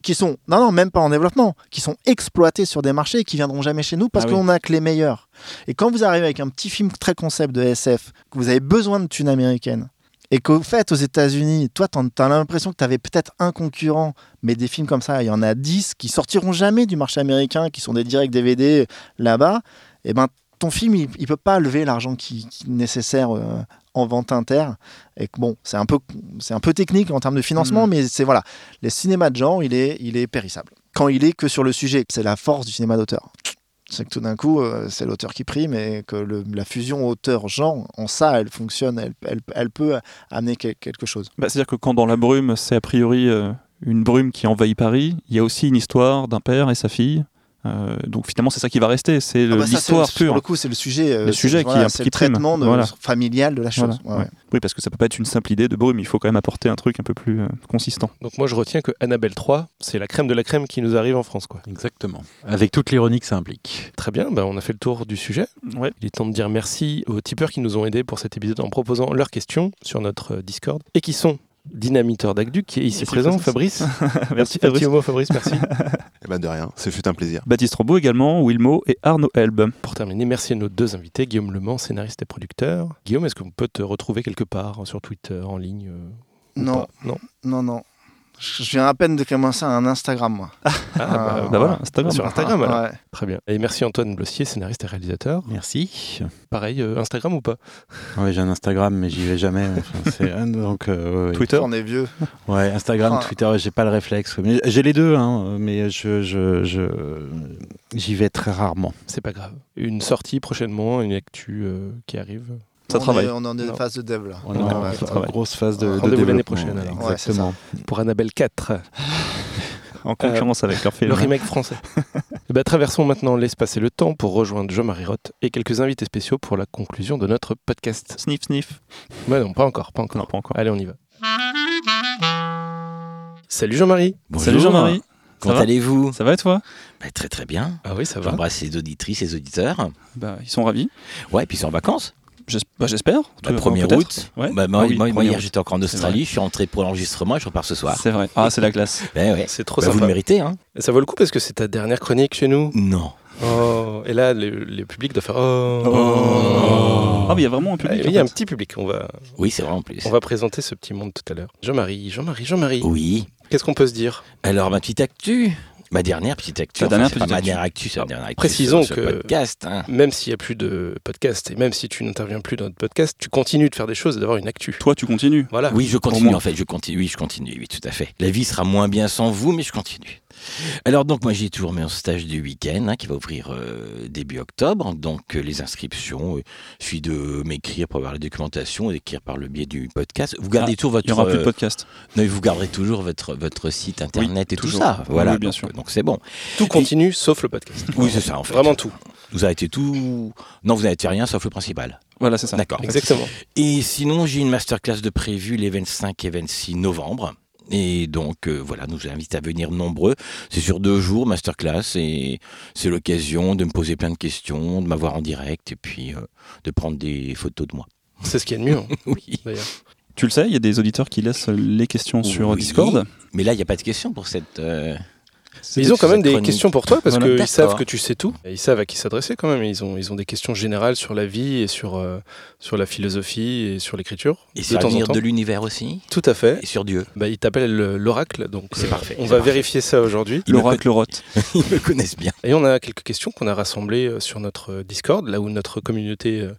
Speaker 3: qui sont non non même pas en développement, qui sont exploités sur des marchés et qui viendront jamais chez nous parce
Speaker 4: Ah oui.
Speaker 3: qu'on a que les meilleurs. Et quand vous arrivez avec un petit film très concept de SF, que vous avez besoin de thunes américaines et qu'au fait aux États-Unis, toi t'en- t'as l'impression que tu avais peut-être un concurrent, mais des films comme ça, il y en a 10 qui sortiront jamais du marché américain, qui sont des directs DVD là-bas, et ben ton film il, il peut pas lever l'argent qui, qui est nécessaire euh, en vente inter. Et que bon c'est un peu c'est un peu technique en termes de financement
Speaker 4: Mhm.
Speaker 3: mais c'est voilà. Le cinéma de genre il est il est périssable. Quand il est que sur le sujet c'est la force du cinéma d'auteur. C'est que tout d'un coup euh, c'est l'auteur qui prime et que le- la fusion auteur genre en ça elle fonctionne elle, elle, elle peut amener quel- quelque chose.
Speaker 4: Bah, C'est-à-dire que quand dans la brume, c'est a priori euh, une brume qui envahit Paris, il y a aussi une histoire d'un père et sa fille. Euh, donc finalement, c'est ça qui va rester, c'est
Speaker 3: Ah bah
Speaker 4: l'histoire
Speaker 3: pour
Speaker 4: pure.
Speaker 3: le coup c'est le sujet euh,
Speaker 4: Le sujet qui-
Speaker 3: voilà,
Speaker 4: qui
Speaker 3: c'est le traitement de-
Speaker 4: Voilà.
Speaker 3: familial de la chose
Speaker 4: Voilà,
Speaker 3: Ouais,
Speaker 4: ouais. Oui, parce que ça peut pas être une simple idée de brume, il faut quand même apporter un truc un peu plus euh, consistant.
Speaker 1: Donc moi je retiens que Annabelle 3, c'est la crème de la crème qui nous arrive en France. Quoi.
Speaker 2: Exactement. Avec toute l'ironie que ça implique.
Speaker 1: Très bien, bah, on a fait le tour du sujet.
Speaker 4: Ouais.
Speaker 1: Il est temps de dire merci aux tipeurs qui nous ont aidés pour cet épisode en proposant leurs questions sur notre euh, Discord et qui sont Dynamiteur d'Agduc qui est ici présent,
Speaker 4: présent.
Speaker 1: Fabrice.
Speaker 4: Merci
Speaker 1: petit
Speaker 4: Fabrice.
Speaker 1: mot Fabrice, merci.
Speaker 5: Eh ben de rien, ce fut un plaisir.
Speaker 4: Baptiste Robot également, Wilmo et Arnaud Elbe.
Speaker 1: Pour terminer, merci à nos deux invités, Guillaume Le Mans, scénariste et producteur. Guillaume, est-ce qu'on peut te retrouver quelque part sur Twitter, en ligne euh,
Speaker 3: Non.
Speaker 1: Non?
Speaker 3: non non je viens à peine de commencer un Instagram moi
Speaker 1: Ah,
Speaker 3: Ah,
Speaker 1: bah,
Speaker 4: Bah voilà, Instagram.
Speaker 1: Sur Instagram, alors.
Speaker 3: Ouais.
Speaker 1: Très bien. Et merci Antoine Blossier, scénariste et réalisateur.
Speaker 2: Merci.
Speaker 1: Pareil, euh, Instagram ou pas?
Speaker 2: Ouais, j'ai un Instagram, mais j'y vais jamais. Enfin, c'est- ah, donc, euh, ouais.
Speaker 4: Twitter?
Speaker 3: on est vieux
Speaker 2: Ouais, Instagram,
Speaker 3: Ah.
Speaker 2: Twitter, j'ai pas le réflexe. J'ai les deux, hein, mais je, je, je- j'y vais très rarement.
Speaker 1: C'est pas grave. Une sortie prochainement, une actu euh, qui arrive.
Speaker 4: Ça
Speaker 3: on
Speaker 4: travaille.
Speaker 3: Est, on est en
Speaker 1: Non.
Speaker 3: phase de dev là
Speaker 2: On est en en grosse phase de, de
Speaker 1: Rendez-vous l'année prochaine, alors.
Speaker 3: Ouais,
Speaker 2: Exactement.
Speaker 1: Pour Annabelle 4,
Speaker 4: En concurrence avec leur film.
Speaker 1: le remake français. Ben, traversons maintenant l'espace et le temps pour rejoindre Jean-Marie Roth et quelques invités spéciaux pour la conclusion de notre podcast.
Speaker 4: Sniff, sniff.
Speaker 1: Ouais, non, pas encore, pas encore.
Speaker 4: Non, pas encore.
Speaker 1: Allez, on y va. Salut Jean-Marie.
Speaker 6: Bonjour.
Speaker 4: Salut Jean-Marie.
Speaker 6: Comment allez-vous
Speaker 4: Ça va et toi?
Speaker 6: Bah, Très très bien.
Speaker 1: Ah oui, ça va.
Speaker 6: J'embrasse les auditrices et les auditeurs.
Speaker 4: Bah, ils sont ravis.
Speaker 6: Ouais, puis ils sont en vacances.
Speaker 4: Bah, J'espère.
Speaker 6: Bah,
Speaker 4: Tout-
Speaker 6: 1er
Speaker 4: peut-être.
Speaker 6: août.
Speaker 4: Ouais.
Speaker 6: Bah, moi,
Speaker 4: Ah oui,
Speaker 6: moi- moi,
Speaker 4: 1er
Speaker 6: hier j'étais encore en Australie, je suis rentré pour l'enregistrement et je repars ce soir.
Speaker 4: C'est vrai. Ah, c'est la classe.
Speaker 6: Ben ouais.
Speaker 1: C'est trop
Speaker 6: vous
Speaker 1: sympa.
Speaker 6: le méritez, hein
Speaker 1: ça vaut le coup parce que c'est ta dernière chronique chez nous?
Speaker 6: Non.
Speaker 1: Oh. Et là, le, le public doit faire Oh.
Speaker 4: Oh. Ah, mais il y a vraiment un
Speaker 1: Ah,
Speaker 4: public.
Speaker 1: Il y a un petit public. On va,
Speaker 6: Oui, c'est vrai en plus.
Speaker 1: on va présenter ce petit monde tout à l'heure. Jean-Marie, Jean-Marie, Jean-Marie.
Speaker 6: Oui.
Speaker 1: Qu'est-ce qu'on peut se dire?
Speaker 6: Alors, ma petite actu. Ma dernière petite actu. Pas
Speaker 4: petite
Speaker 6: ma dernière actu, c'est la dernière actu.
Speaker 1: précisons
Speaker 6: sur
Speaker 1: que-
Speaker 6: podcast. hein.
Speaker 1: Même s'il n'y a plus de podcast et même si tu n'interviens plus dans notre podcast, tu continues de faire des choses et d'avoir une actu.
Speaker 4: Toi, tu continues.
Speaker 1: Voilà.
Speaker 6: Oui, je continue en fait, je continue, oui, je continue, oui, tout à fait. La vie sera moins bien sans vous, mais je continue. Alors donc moi j'ai toujours mon stage du week-end hein, qui va ouvrir euh, début octobre, donc euh, les inscriptions, euh, suffit de m'écrire pour avoir la documentation et d'écrire par le biais du podcast. Vous gardez
Speaker 4: Ah,
Speaker 6: toujours votre,
Speaker 4: Il n'y aura plus de
Speaker 6: euh,
Speaker 4: podcast.
Speaker 6: non, mais vous garderez toujours votre votre site internet et tout ça.
Speaker 4: Oui,
Speaker 6: Voilà,
Speaker 4: oui, bien
Speaker 6: donc,
Speaker 4: sûr.
Speaker 6: donc c'est bon.
Speaker 1: Tout continue sauf le podcast.
Speaker 6: Oui, c'est ça en fait.
Speaker 1: Vraiment tout.
Speaker 6: Vous arrêtez tout. Non, vous n'arrêtez rien sauf le principal.
Speaker 4: Voilà, c'est ça.
Speaker 6: D'accord.
Speaker 1: Exactement.
Speaker 6: Et sinon, j'ai une masterclass de prévu les 25 et 26 novembre. Et donc euh, voilà, nous vous invite à venir nombreux. C'est sur deux jours, masterclass, et c'est l'occasion de me poser plein de questions, de m'avoir en direct, et puis euh, de prendre des photos de moi.
Speaker 1: C'est ce qu'il y a de mieux, hein,
Speaker 6: Oui.
Speaker 1: d'ailleurs.
Speaker 4: Tu le sais, il y a des auditeurs qui laissent les questions sur
Speaker 6: Oui.
Speaker 4: Discord?
Speaker 6: Mais là, il n'y a pas de questions pour cette. euh,
Speaker 1: ils ont quand même des questions pour toi parce
Speaker 4: Voilà.
Speaker 1: qu'ils savent que tu sais tout. Ils savent à qui s'adresser quand même. Ils ont, ils ont des questions générales sur la vie et sur, euh, sur la philosophie et sur l'écriture.
Speaker 6: Et sur l'avenir de l'univers aussi,
Speaker 1: Tout à fait.
Speaker 6: et sur Dieu.
Speaker 1: Bah, ils t'appellent le- l'oracle, donc
Speaker 6: C'est
Speaker 1: euh,
Speaker 6: parfait,
Speaker 1: on va
Speaker 6: parfait.
Speaker 1: vérifier ça aujourd'hui.
Speaker 4: L'oracle Rot.
Speaker 6: Ils me connaissent bien.
Speaker 1: Et on a quelques questions qu'on a rassemblées euh, sur notre Discord, là où notre communauté euh,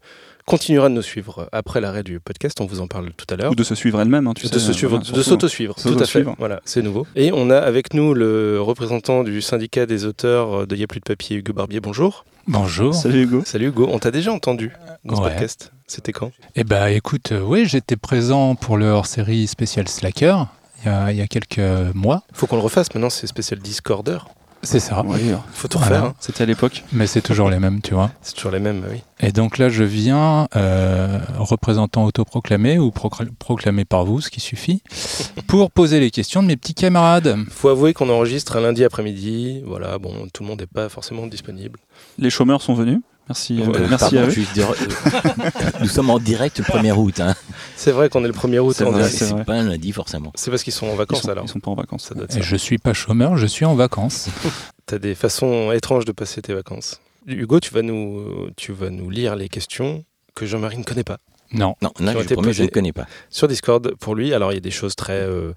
Speaker 1: continuera de nous suivre après l'arrêt du podcast. On vous en parle tout à l'heure.
Speaker 4: Ou de se suivre elle-même. hein, tu
Speaker 1: de
Speaker 4: sais,
Speaker 1: se suivre,
Speaker 4: voilà,
Speaker 1: de
Speaker 4: surtout.
Speaker 1: s'auto-suivre, tout à fait. Voilà, c'est nouveau. Et on a avec nous le représentant du syndicat des auteurs de Y'a plus de papier, Hugo Barbier. Bonjour.
Speaker 7: Bonjour.
Speaker 4: Salut Hugo.
Speaker 1: Salut Hugo. On t'a déjà entendu dans ce
Speaker 7: Ouais.
Speaker 1: podcast. C'était quand?
Speaker 7: Eh ben, écoute, euh, oui, j'étais présent pour le hors-série spécial Slacker il y a, il y a quelques mois.
Speaker 1: Faut qu'on le refasse. Maintenant, c'est spécial Discorder.
Speaker 7: C'est ça.
Speaker 4: Oui,
Speaker 1: Faut tout
Speaker 7: Voilà.
Speaker 1: refaire. hein.
Speaker 4: C'était à l'époque.
Speaker 7: Mais c'est toujours les mêmes, tu vois.
Speaker 1: C'est toujours les mêmes, oui.
Speaker 7: Et donc là, je viens, euh, représentant autoproclamé ou procl- proclamé par vous, ce qui suffit, pour poser les questions de mes petits camarades.
Speaker 1: Faut avouer qu'on enregistre un lundi après-midi. Voilà, bon, tout le monde n'est pas forcément disponible.
Speaker 4: Les chômeurs sont venus? Merci, euh,
Speaker 1: Ouais,
Speaker 4: merci
Speaker 6: Pardon,
Speaker 4: à eux.
Speaker 6: dire- euh, Nous sommes en direct le 1er août. Hein.
Speaker 1: C'est vrai qu'on est le 1er août.
Speaker 4: C'est
Speaker 6: pas un lundi forcément.
Speaker 1: C'est parce qu'ils sont en
Speaker 4: Ils
Speaker 1: vacances
Speaker 4: sont,
Speaker 1: alors.
Speaker 4: ils sont pas en vacances.
Speaker 1: Ça doit être
Speaker 7: Et
Speaker 1: ça.
Speaker 7: je suis pas chômeur, je suis en vacances.
Speaker 1: T'as des façons étranges de passer tes vacances. Hugo, tu vas nous, tu vas nous lire les questions que Jean-Marie ne connaît pas.
Speaker 7: Non.
Speaker 6: Non, là, je, promets, je ne connais pas.
Speaker 1: Sur Discord, pour lui, alors il y a des choses très, euh,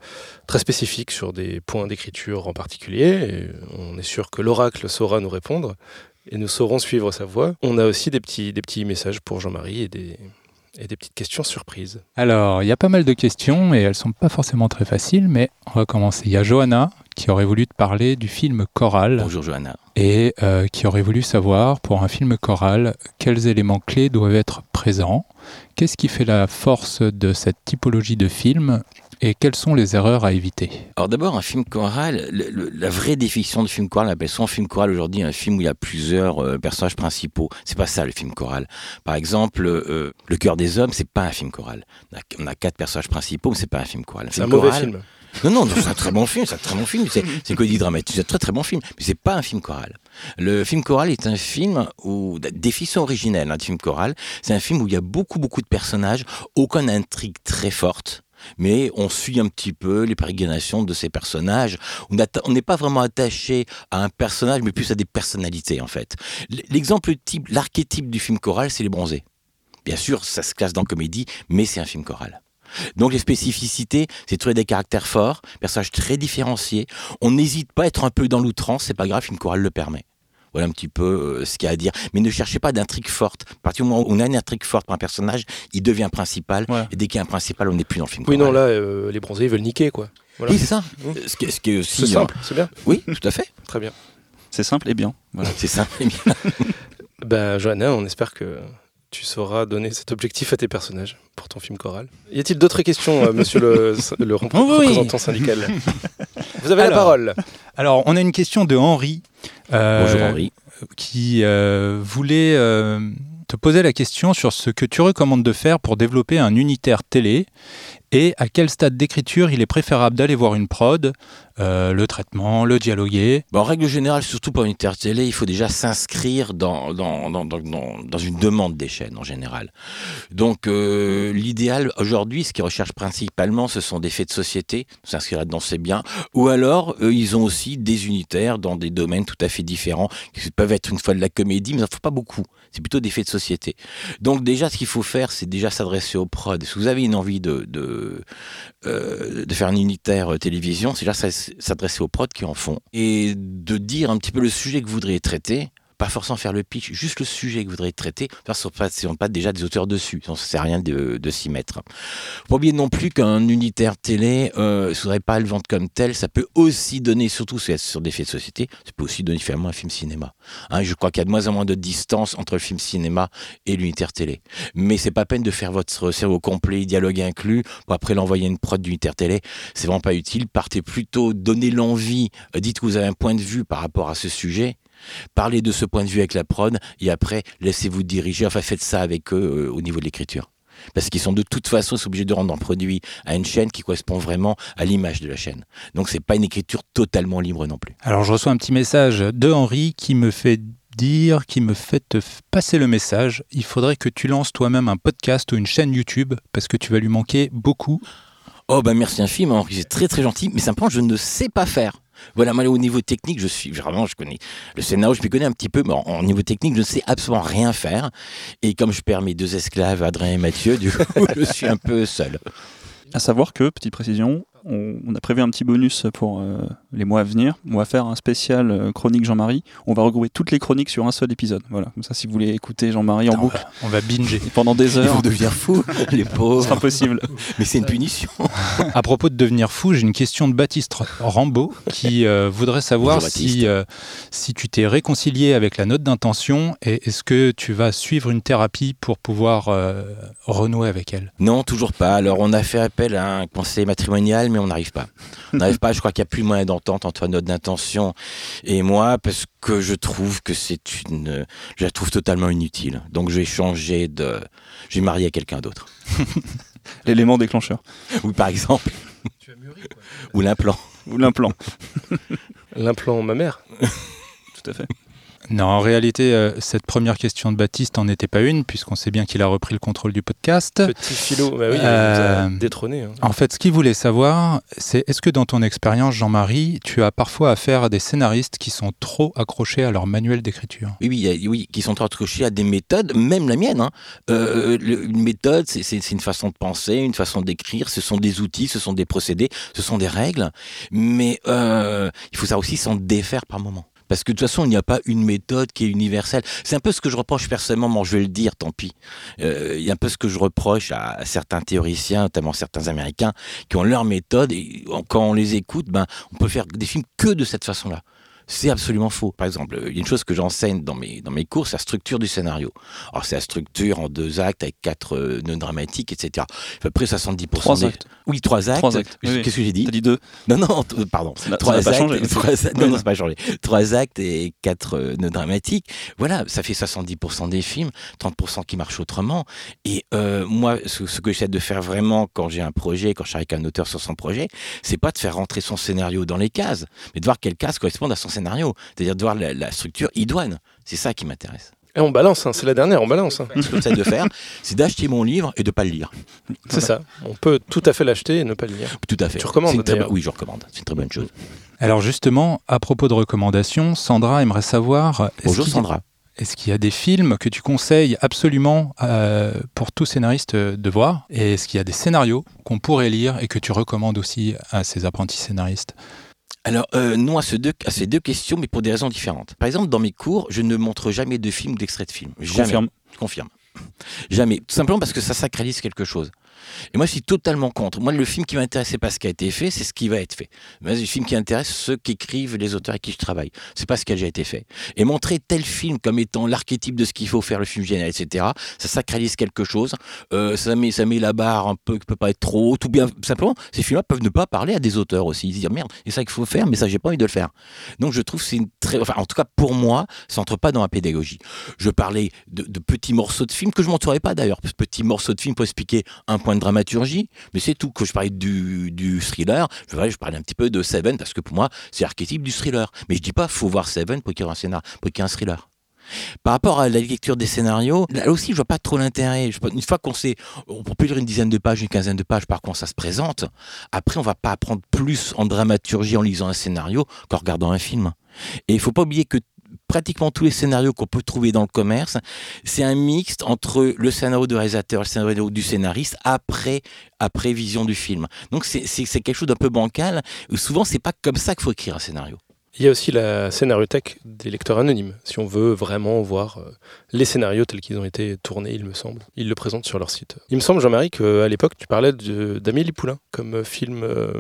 Speaker 1: très spécifiques sur des points d'écriture en particulier. et on est sûr que l'oracle saura nous répondre et nous saurons suivre sa voix. On a aussi des petits, des petits messages pour Jean-Marie et des, et des petites questions surprises.
Speaker 7: Alors, il y a pas mal de questions et elles sont pas forcément très faciles, mais on va commencer. Il y a Johanna qui aurait voulu te parler du film Choral
Speaker 6: Bonjour Johanna.
Speaker 7: et euh, qui aurait voulu savoir, pour un film choral, quels éléments clés doivent être présents, qu'est-ce qui fait la force de cette typologie de film? Et quelles sont les erreurs à éviter?
Speaker 6: Alors d'abord, un film choral, le- le- la vraie définition de film choral, on appelle souvent film choral aujourd'hui un film où il y a plusieurs euh, personnages principaux. C'est pas ça le film choral. Par exemple, euh, Le cœur des hommes, c'est pas un film choral. On a, on a quatre personnages principaux, mais c'est pas un film choral.
Speaker 1: C'est un
Speaker 6: film
Speaker 1: mauvais
Speaker 6: choral-
Speaker 1: film.
Speaker 6: Non, non, non, c'est un très bon film, c'est un très bon film. C'est comédie dramatique, c'est un très très bon film, mais c'est pas un film choral. Le film choral est un film où définition originelle, hein, de film choral, c'est un film où il y a beaucoup beaucoup de personnages, aucune intrigue très forte. Mais on suit un petit peu les pérégrinations de ces personnages. On n'est pas vraiment attaché à un personnage, mais plus à des personnalités en fait. L'exemple type, l'archétype du film choral, c'est les bronzés. Bien sûr, ça se classe dans comédie, mais c'est un film choral. Donc les spécificités, c'est trouver des caractères forts, personnages très différenciés. On n'hésite pas à être un peu dans l'outrance, c'est pas grave, film choral le permet. Voilà un petit peu euh, ce qu'il y a à dire. Mais ne cherchez pas d'intrigue forte. À partir du moment où on a une intrigue forte pour un personnage, il devient principal.
Speaker 4: Ouais.
Speaker 6: Et dès qu'il y a un principal, on n'est plus dans le film
Speaker 1: Oui, non, là, euh, les bronzés ils veulent niquer, quoi. Voilà.
Speaker 6: Oui, c'est ça.
Speaker 1: Mmh.
Speaker 6: Euh, Ce qui est, ce qui est aussi.
Speaker 1: C'est simple, c'est bien.
Speaker 6: euh, oui, tout à fait.
Speaker 1: Très bien.
Speaker 4: C'est simple et bien. Voilà.
Speaker 6: C'est simple. et bien.
Speaker 1: Ben, Johanna, on espère que tu sauras donner cet objectif à tes personnages pour ton film choral. Y a-t-il d'autres questions, euh, monsieur le, le rep-
Speaker 7: Oh oui.
Speaker 1: représentant syndical? Vous avez la parole.
Speaker 7: Alors, on a une question de Henri. euh,
Speaker 6: Bonjour Henri.
Speaker 7: qui euh, voulait euh, te poser la question sur ce que tu recommandes de faire pour développer un unitaire télé et à quel stade d'écriture il est préférable d'aller voir une prod, euh, le traitement, le dialoguer.
Speaker 6: En règle générale, surtout pour une inter télé, il faut déjà s'inscrire dans, dans, dans, dans, dans- une demande des chaînes en général. Donc, euh, l'idéal aujourd'hui, ce qu'ils recherchent principalement, ce sont des faits de société. S'inscrire là-dedans, c'est bien. Ou alors, eux, ils ont aussi des unitaires dans des domaines tout à fait différents, qui peuvent être une fois de la comédie, mais ça ne faut pas beaucoup. C'est plutôt des faits de société. Donc, déjà, ce qu'il faut faire, c'est déjà s'adresser aux prods. Si vous avez une envie de, de, euh, de faire un unitaire euh, télévision, c'est déjà s'adresser aux prods qui en font et de dire un petit peu le sujet que vous voudriez traiter pas forcément faire le pitch, juste le sujet que vous voudriez traiter, parce qu'on pas déjà des auteurs dessus, ça ne sert à rien de, s'y mettre. Faut oublier non plus qu'un unitaire télé, euh, ne faudrait pas le vendre comme tel, ça peut aussi donner, surtout sur des faits de société, ça peut aussi donner finalement un film cinéma. Hein, je crois qu'il y a de moins en moins de distance entre le film cinéma et l'unitaire télé. Mais c'est pas peine de faire votre cerveau complet, dialogue inclus, pour après l'envoyer une prod d'unitaire télé, c'est vraiment pas utile. Partez plutôt, donnez l'envie, dites que vous avez un point de vue par rapport à ce sujet, Parlez de ce point de vue avec la prod et après laissez-vous diriger. Enfin, faites ça avec eux euh, au niveau de l'écriture. Parce qu'ils sont de toute façon obligés de rendre un produit à une chaîne qui correspond vraiment à l'image de la chaîne. Donc c'est pas une écriture totalement libre non plus.
Speaker 7: Alors je reçois un petit message de Henri qui me fait dire, qui me fait te passer le message. Il faudrait que tu lances toi-même un podcast ou une chaîne YouTube parce que tu vas lui manquer beaucoup.
Speaker 6: Oh ben merci infime Henri, c'est très très gentil, mais simplement je ne sais pas faire. Voilà, moi, au niveau technique, je suis vraiment, je connais le scénario, je m'y connais un petit peu, mais en, niveau technique, je ne sais absolument rien faire. Et comme je perds mes deux esclaves, Adrien et Mathieu, du coup, je suis un peu seul.
Speaker 4: À savoir que, petite précision, on, a prévu un petit bonus pour euh, les mois à venir. On va faire un spécial euh, chronique Jean-Marie. On va regrouper toutes les chroniques sur un seul épisode. Voilà, comme ça, si vous voulez écouter Jean-Marie en boucle,
Speaker 7: on va binger
Speaker 4: pendant des heures. Ils
Speaker 6: vont devenir fous, les pauvres.
Speaker 4: C'est impossible.
Speaker 6: Mais c'est une punition.
Speaker 7: à propos de devenir fou, j'ai une question de Baptiste Rambaud qui euh, voudrait savoir si, si tu t'es réconcilié avec la note d'intention et est-ce que tu vas suivre une thérapie pour pouvoir renouer avec elle?
Speaker 6: Non, toujours pas. Alors, on a fait appel à un conseil matrimonial, mais on n'arrive pas. On n'arrive pas, je crois qu'il n'y a plus moyen d'entente entre notre d'intention et moi, parce que je trouve que c'est une. Je la trouve totalement inutile. Donc je vais changer de. Je vais marier quelqu'un d'autre.
Speaker 4: L'élément déclencheur.
Speaker 6: Oui, par exemple. Tu as mûri, quoi. Ou l'implant.
Speaker 4: Ou l'implant.
Speaker 1: l'implant ma mère.
Speaker 4: Tout à fait.
Speaker 7: Non, en réalité, euh, cette première question de Baptiste n'en était pas une, puisqu'on sait bien qu'il a repris le contrôle du podcast.
Speaker 1: Petit philo, bah oui, il nous a euh, détrôné. Hein.
Speaker 7: En fait, ce qu'il voulait savoir, c'est est-ce que dans ton expérience, Jean-Marie, tu as parfois affaire à des scénaristes qui sont trop accrochés à leur manuel d'écriture?
Speaker 6: Oui, oui, oui, qui sont trop accrochés à des méthodes, même la mienne. Hein. Euh, une méthode, c'est une façon de penser, une façon d'écrire, ce sont des outils, ce sont des procédés, ce sont des règles, mais il faut ça aussi s'en défaire par moment. Parce que de toute façon, il n'y a pas une méthode qui est universelle. C'est un peu ce que je reproche personnellement, moi je vais le dire, tant pis. Euh, il y a un peu ce que je reproche à certains théoriciens, notamment certains Américains, qui ont leur méthode et quand on les écoute, ben, on peut faire des films que de cette façon-là. C'est absolument faux. Par exemple, il y a une chose que j'enseigne dans mes, dans mes cours, c'est la structure du scénario. Alors, c'est la structure en deux actes avec quatre euh, nœuds dramatiques, etc. À peu près 70%.
Speaker 4: Trois actes.
Speaker 6: Oui, trois actes. Qu'est-ce que j'ai dit
Speaker 4: T'as dit deux.
Speaker 6: Non, non, pardon.
Speaker 4: trois actes. Pas changé,
Speaker 6: trois, non, non, c'est pas changé. Trois actes et quatre euh, nœuds dramatiques. Voilà, ça fait 70% des films, 30% qui marchent autrement. Et euh, moi, ce, ce que j'essaie de faire vraiment quand j'ai un projet, quand je suis avec un auteur sur son projet, c'est pas de faire rentrer son scénario dans les cases, mais de voir quelles cases correspondent à son scénario scénario, c'est-à-dire de voir la, structure idoine. C'est ça qui m'intéresse.
Speaker 1: Et on balance, hein, c'est la dernière, on balance. Hein.
Speaker 6: Ce que j'essaie de faire, c'est d'acheter mon livre et de ne pas le lire.
Speaker 1: C'est ça. On peut tout à fait l'acheter et ne pas le lire.
Speaker 6: Tout à fait.
Speaker 1: Tu recommandes
Speaker 6: Oui, je recommande. C'est une très bonne chose.
Speaker 7: Alors justement, à propos de recommandations, Sandra aimerait savoir.
Speaker 6: Bonjour Sandra.
Speaker 7: Est-ce qu'il y a des films que tu conseilles absolument euh, pour tout scénariste de voir? Et est-ce qu'il y a des scénarios qu'on pourrait lire et que tu recommandes aussi à ces apprentis scénaristes?
Speaker 6: Alors, euh, non à, ces deux, à ces deux questions, mais pour des raisons différentes. Par exemple, dans mes cours, je ne montre jamais de films ou d'extraits de films.
Speaker 4: Jamais. Confirme.
Speaker 6: Je confirme. Jamais. Tout simplement parce que ça sacralise quelque chose. Et moi, je suis totalement contre. Moi, le film qui m'intéresse, c'est pas ce qui a été fait, c'est ce qui va être fait. Mais le film qui intéresse ceux qui écrivent les auteurs avec qui je travaille. C'est pas ce qui a déjà été fait. Et montrer tel film comme étant l'archétype de ce qu'il faut faire le film génial, etc., ça sacralise quelque chose. Euh, ça, met, ça met la barre un peu qui peut pas être trop haute. Ou bien, simplement, ces films-là peuvent ne pas parler à des auteurs aussi. Ils se dire, merde, c'est ça qu'il faut faire, mais ça, j'ai pas envie de le faire. Donc, je trouve c'est une très. Enfin, en tout cas, pour moi, ça entre pas dans la pédagogie. Je parlais de, petits morceaux de films que je montrerai pas d'ailleurs. Petits morceaux de films pour expliquer un point de dramaturgie, mais c'est tout. Que je parlais du, du thriller, je, je parlais un petit peu de Seven parce que pour moi, c'est l'archétype du thriller. Mais je dis pas, faut voir Seven pour qu'il y ait un scénar, pour qu'il y ait un thriller. Par rapport à la lecture des scénarios, là aussi, je vois pas trop l'intérêt. Une fois qu'on sait, on peut lire une dizaine de pages, une quinzaine de pages, par contre, ça se présente. Après, on va pas apprendre plus en dramaturgie en lisant un scénario qu'en regardant un film. Et il faut pas oublier que pratiquement tous les scénarios qu'on peut trouver dans le commerce, c'est un mixte entre le scénario du réalisateur et le scénario du scénariste après, après vision du film. Donc c'est quelque chose d'un peu bancal. Souvent, c'est pas comme ça qu'il faut écrire un scénario.
Speaker 1: Il y a aussi la scénariothèque des lecteurs anonymes, si on veut vraiment voir euh, les scénarios tels qu'ils ont été tournés, il me semble. Ils le présentent sur leur site. Il me semble, Jean-Marie, qu'à l'époque, tu parlais d'Amélie Poulain comme film euh,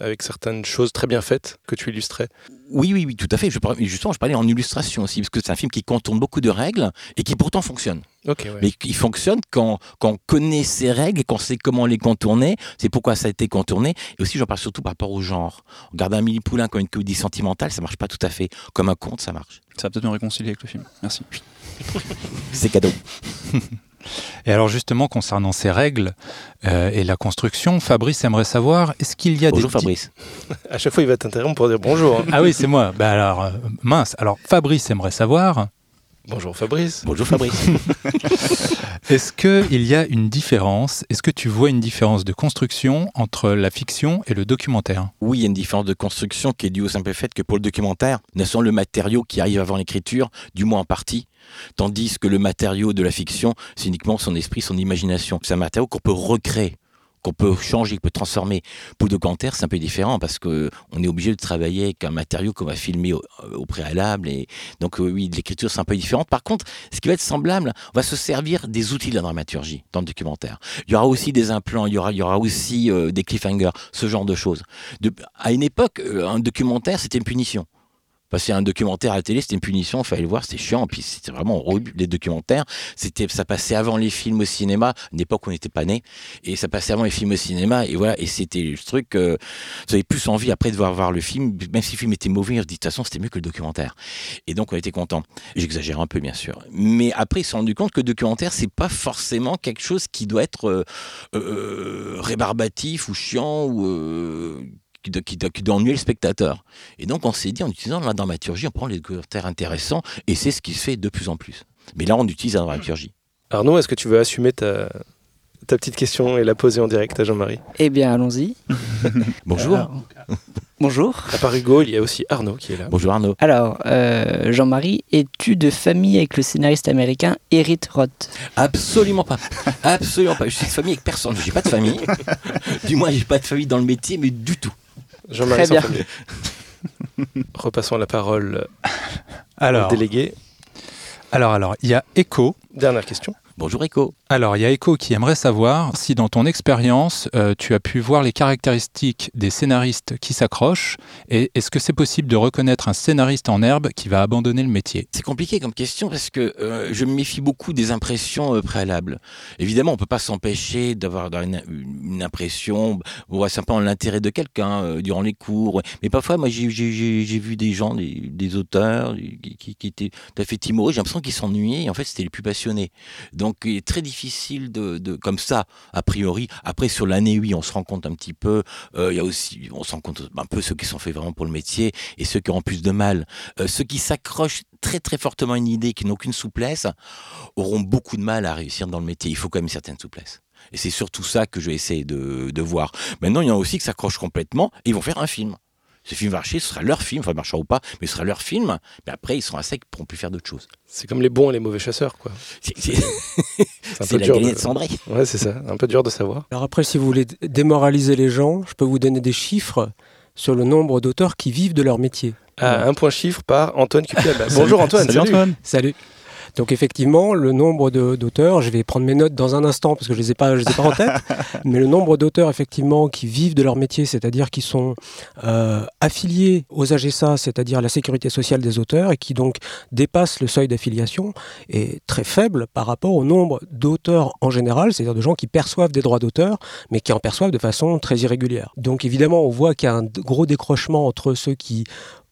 Speaker 1: avec certaines choses très bien faites que tu illustrais.
Speaker 6: Oui, oui, oui, tout à fait. Je, justement, je parlais en illustration aussi, parce que c'est un film qui contourne beaucoup de règles et qui pourtant fonctionne. Mais qui fonctionne quand, quand on connaît ses règles et qu'on sait comment les contourner. C'est pourquoi ça a été contourné. Et aussi, j'en parle surtout par rapport au genre. Regarder Amélie Poulain comme une comédie sentimentale, ça marche pas tout à fait. Comme un conte, ça marche.
Speaker 4: Ça va peut-être me réconcilier avec le film. Merci.
Speaker 6: c'est cadeau.
Speaker 7: Et alors justement, concernant ces règles euh, et la construction, Fabrice aimerait savoir, est-ce qu'il y a
Speaker 6: bonjour
Speaker 7: des...
Speaker 6: Fabrice.
Speaker 1: à chaque fois, il va t'interrompre pour dire bonjour. Hein.
Speaker 7: ah oui, c'est moi. Bah alors, euh, mince. Alors, Fabrice aimerait savoir...
Speaker 1: Bonjour Fabrice.
Speaker 6: Bonjour Fabrice.
Speaker 7: Est-ce qu'il y a une différence Est-ce que tu vois une différence de construction entre la fiction et le documentaire?
Speaker 6: Oui, il y a une différence de construction qui est due au simple fait que pour le documentaire, ne sont le matériau qui arrive avant l'écriture, du moins en partie, tandis que le matériau de la fiction, c'est uniquement son esprit, son imagination. C'est un matériau qu'on peut recréer qu'on peut changer, qu'on peut transformer. Pour le documentaire, c'est un peu différent parce que on est obligé de travailler avec un matériau qu'on va filmer au, euh, préalable. Et donc, euh, oui, l'écriture, c'est un peu différent. Par contre, ce qui va être semblable, on va se servir des outils de la dramaturgie dans le documentaire. Il y aura aussi des implants, il y aura, il y aura aussi euh, des cliffhangers, ce genre de choses. à une époque, un documentaire, c'était une punition. Passer un documentaire à la télé, c'était une punition, il fallait le voir, c'était chiant, puis c'était vraiment les documentaires. C'était, ça passait avant les films au cinéma, une époque où on n'était pas né, et ça passait avant les films au cinéma, et voilà, et c'était le truc, euh, vous avez plus envie après de voir, le film, même si le film était mauvais, de toute façon, c'était mieux que le documentaire. Et donc, on était content. J'exagère un peu, bien sûr. Mais après, ils se sont rendus compte que le documentaire, c'est pas forcément quelque chose qui doit être euh, euh, rébarbatif ou chiant ou qui, qui, doit ennuyer le spectateur. Et donc on s'est dit, en utilisant la dramaturgie, on prend les documentaires intéressants, et c'est ce qui se fait de plus en plus. Mais là, on utilise la dramaturgie.
Speaker 1: Arnaud, est-ce que tu veux assumer ta, ta petite question et la poser en direct à Jean-Marie?
Speaker 8: Eh bien, allons-y.
Speaker 6: Bonjour.
Speaker 8: bonjour.
Speaker 1: À part Hugo, il y a aussi Arnaud qui est là.
Speaker 6: Bonjour Arnaud.
Speaker 8: Alors, euh, Jean-Marie, es-tu de famille avec le scénariste américain Eric Roth?
Speaker 6: Absolument pas. Absolument pas. Je suis de famille avec personne. J'ai pas de famille. du moins, j'ai pas de famille dans le métier, mais du tout.
Speaker 1: Jean-Marie. Repassons la parole alors, au délégué.
Speaker 7: Alors, alors, il y a Echo.
Speaker 1: Dernière question.
Speaker 6: Bonjour Echo.
Speaker 7: Alors, il y a Echo qui aimerait savoir si dans ton expérience, euh, tu as pu voir les caractéristiques des scénaristes qui s'accrochent et est-ce que c'est possible de reconnaître un scénariste en herbe qui va abandonner le métier?
Speaker 6: C'est compliqué comme question parce que euh, je me méfie beaucoup des impressions euh, préalables. Évidemment, on peut pas s'empêcher d'avoir une, une, impression, on voit simplement l'intérêt de quelqu'un durant les cours, mais parfois, moi, j'ai vu des gens, des, auteurs qui, qui, étaient tout à fait timorés, j'ai l'impression qu'ils s'ennuyaient et en fait, c'était les plus passionnés. Donc, il est très difficile de, comme ça, a priori. Après, sur l'année, oui, on se rend compte un petit peu. Euh, il y a aussi, on se rend compte un peu ceux qui sont faits vraiment pour le métier et ceux qui ont plus de mal. Euh, ceux qui s'accrochent très très fortement à une idée, qui n'ont aucune souplesse, auront beaucoup de mal à réussir dans le métier. Il faut quand même une certaine souplesse. Et c'est surtout ça que je vais essayer de, de voir. Maintenant, il y en a aussi qui s'accrochent complètement et ils vont faire un film ce film va marcher, ce sera leur film, enfin, il marchera ou pas, mais ce sera leur film. Mais après, ils seront à sec, ils pourront plus faire d'autres choses.
Speaker 1: C'est comme les bons et les mauvais chasseurs, quoi.
Speaker 6: C'est la gagnée de Cendré.
Speaker 1: Ouais, c'est ça. Un peu dur de savoir.
Speaker 9: Alors après, si vous voulez démoraliser les gens, je peux vous donner des chiffres sur le nombre d'auteurs qui vivent de leur métier.
Speaker 1: Ah, un point chiffre par Antoine Cupiel. Bonjour Antoine.
Speaker 9: Salut, Antoine. Salut. Donc effectivement, le nombre d'auteurs, je vais prendre mes notes dans un instant parce que je les ai pas, je les ai pas en tête, mais le nombre d'auteurs effectivement qui vivent de leur métier, c'est-à-dire qui sont euh, affiliés aux AGSA, c'est-à-dire la sécurité sociale des auteurs, et qui donc dépassent le seuil d'affiliation, est très faible par rapport au nombre d'auteurs en général, c'est-à-dire de gens qui perçoivent des droits d'auteur, mais qui en perçoivent de façon très irrégulière. Donc évidemment, on voit qu'il y a un gros décrochement entre ceux qui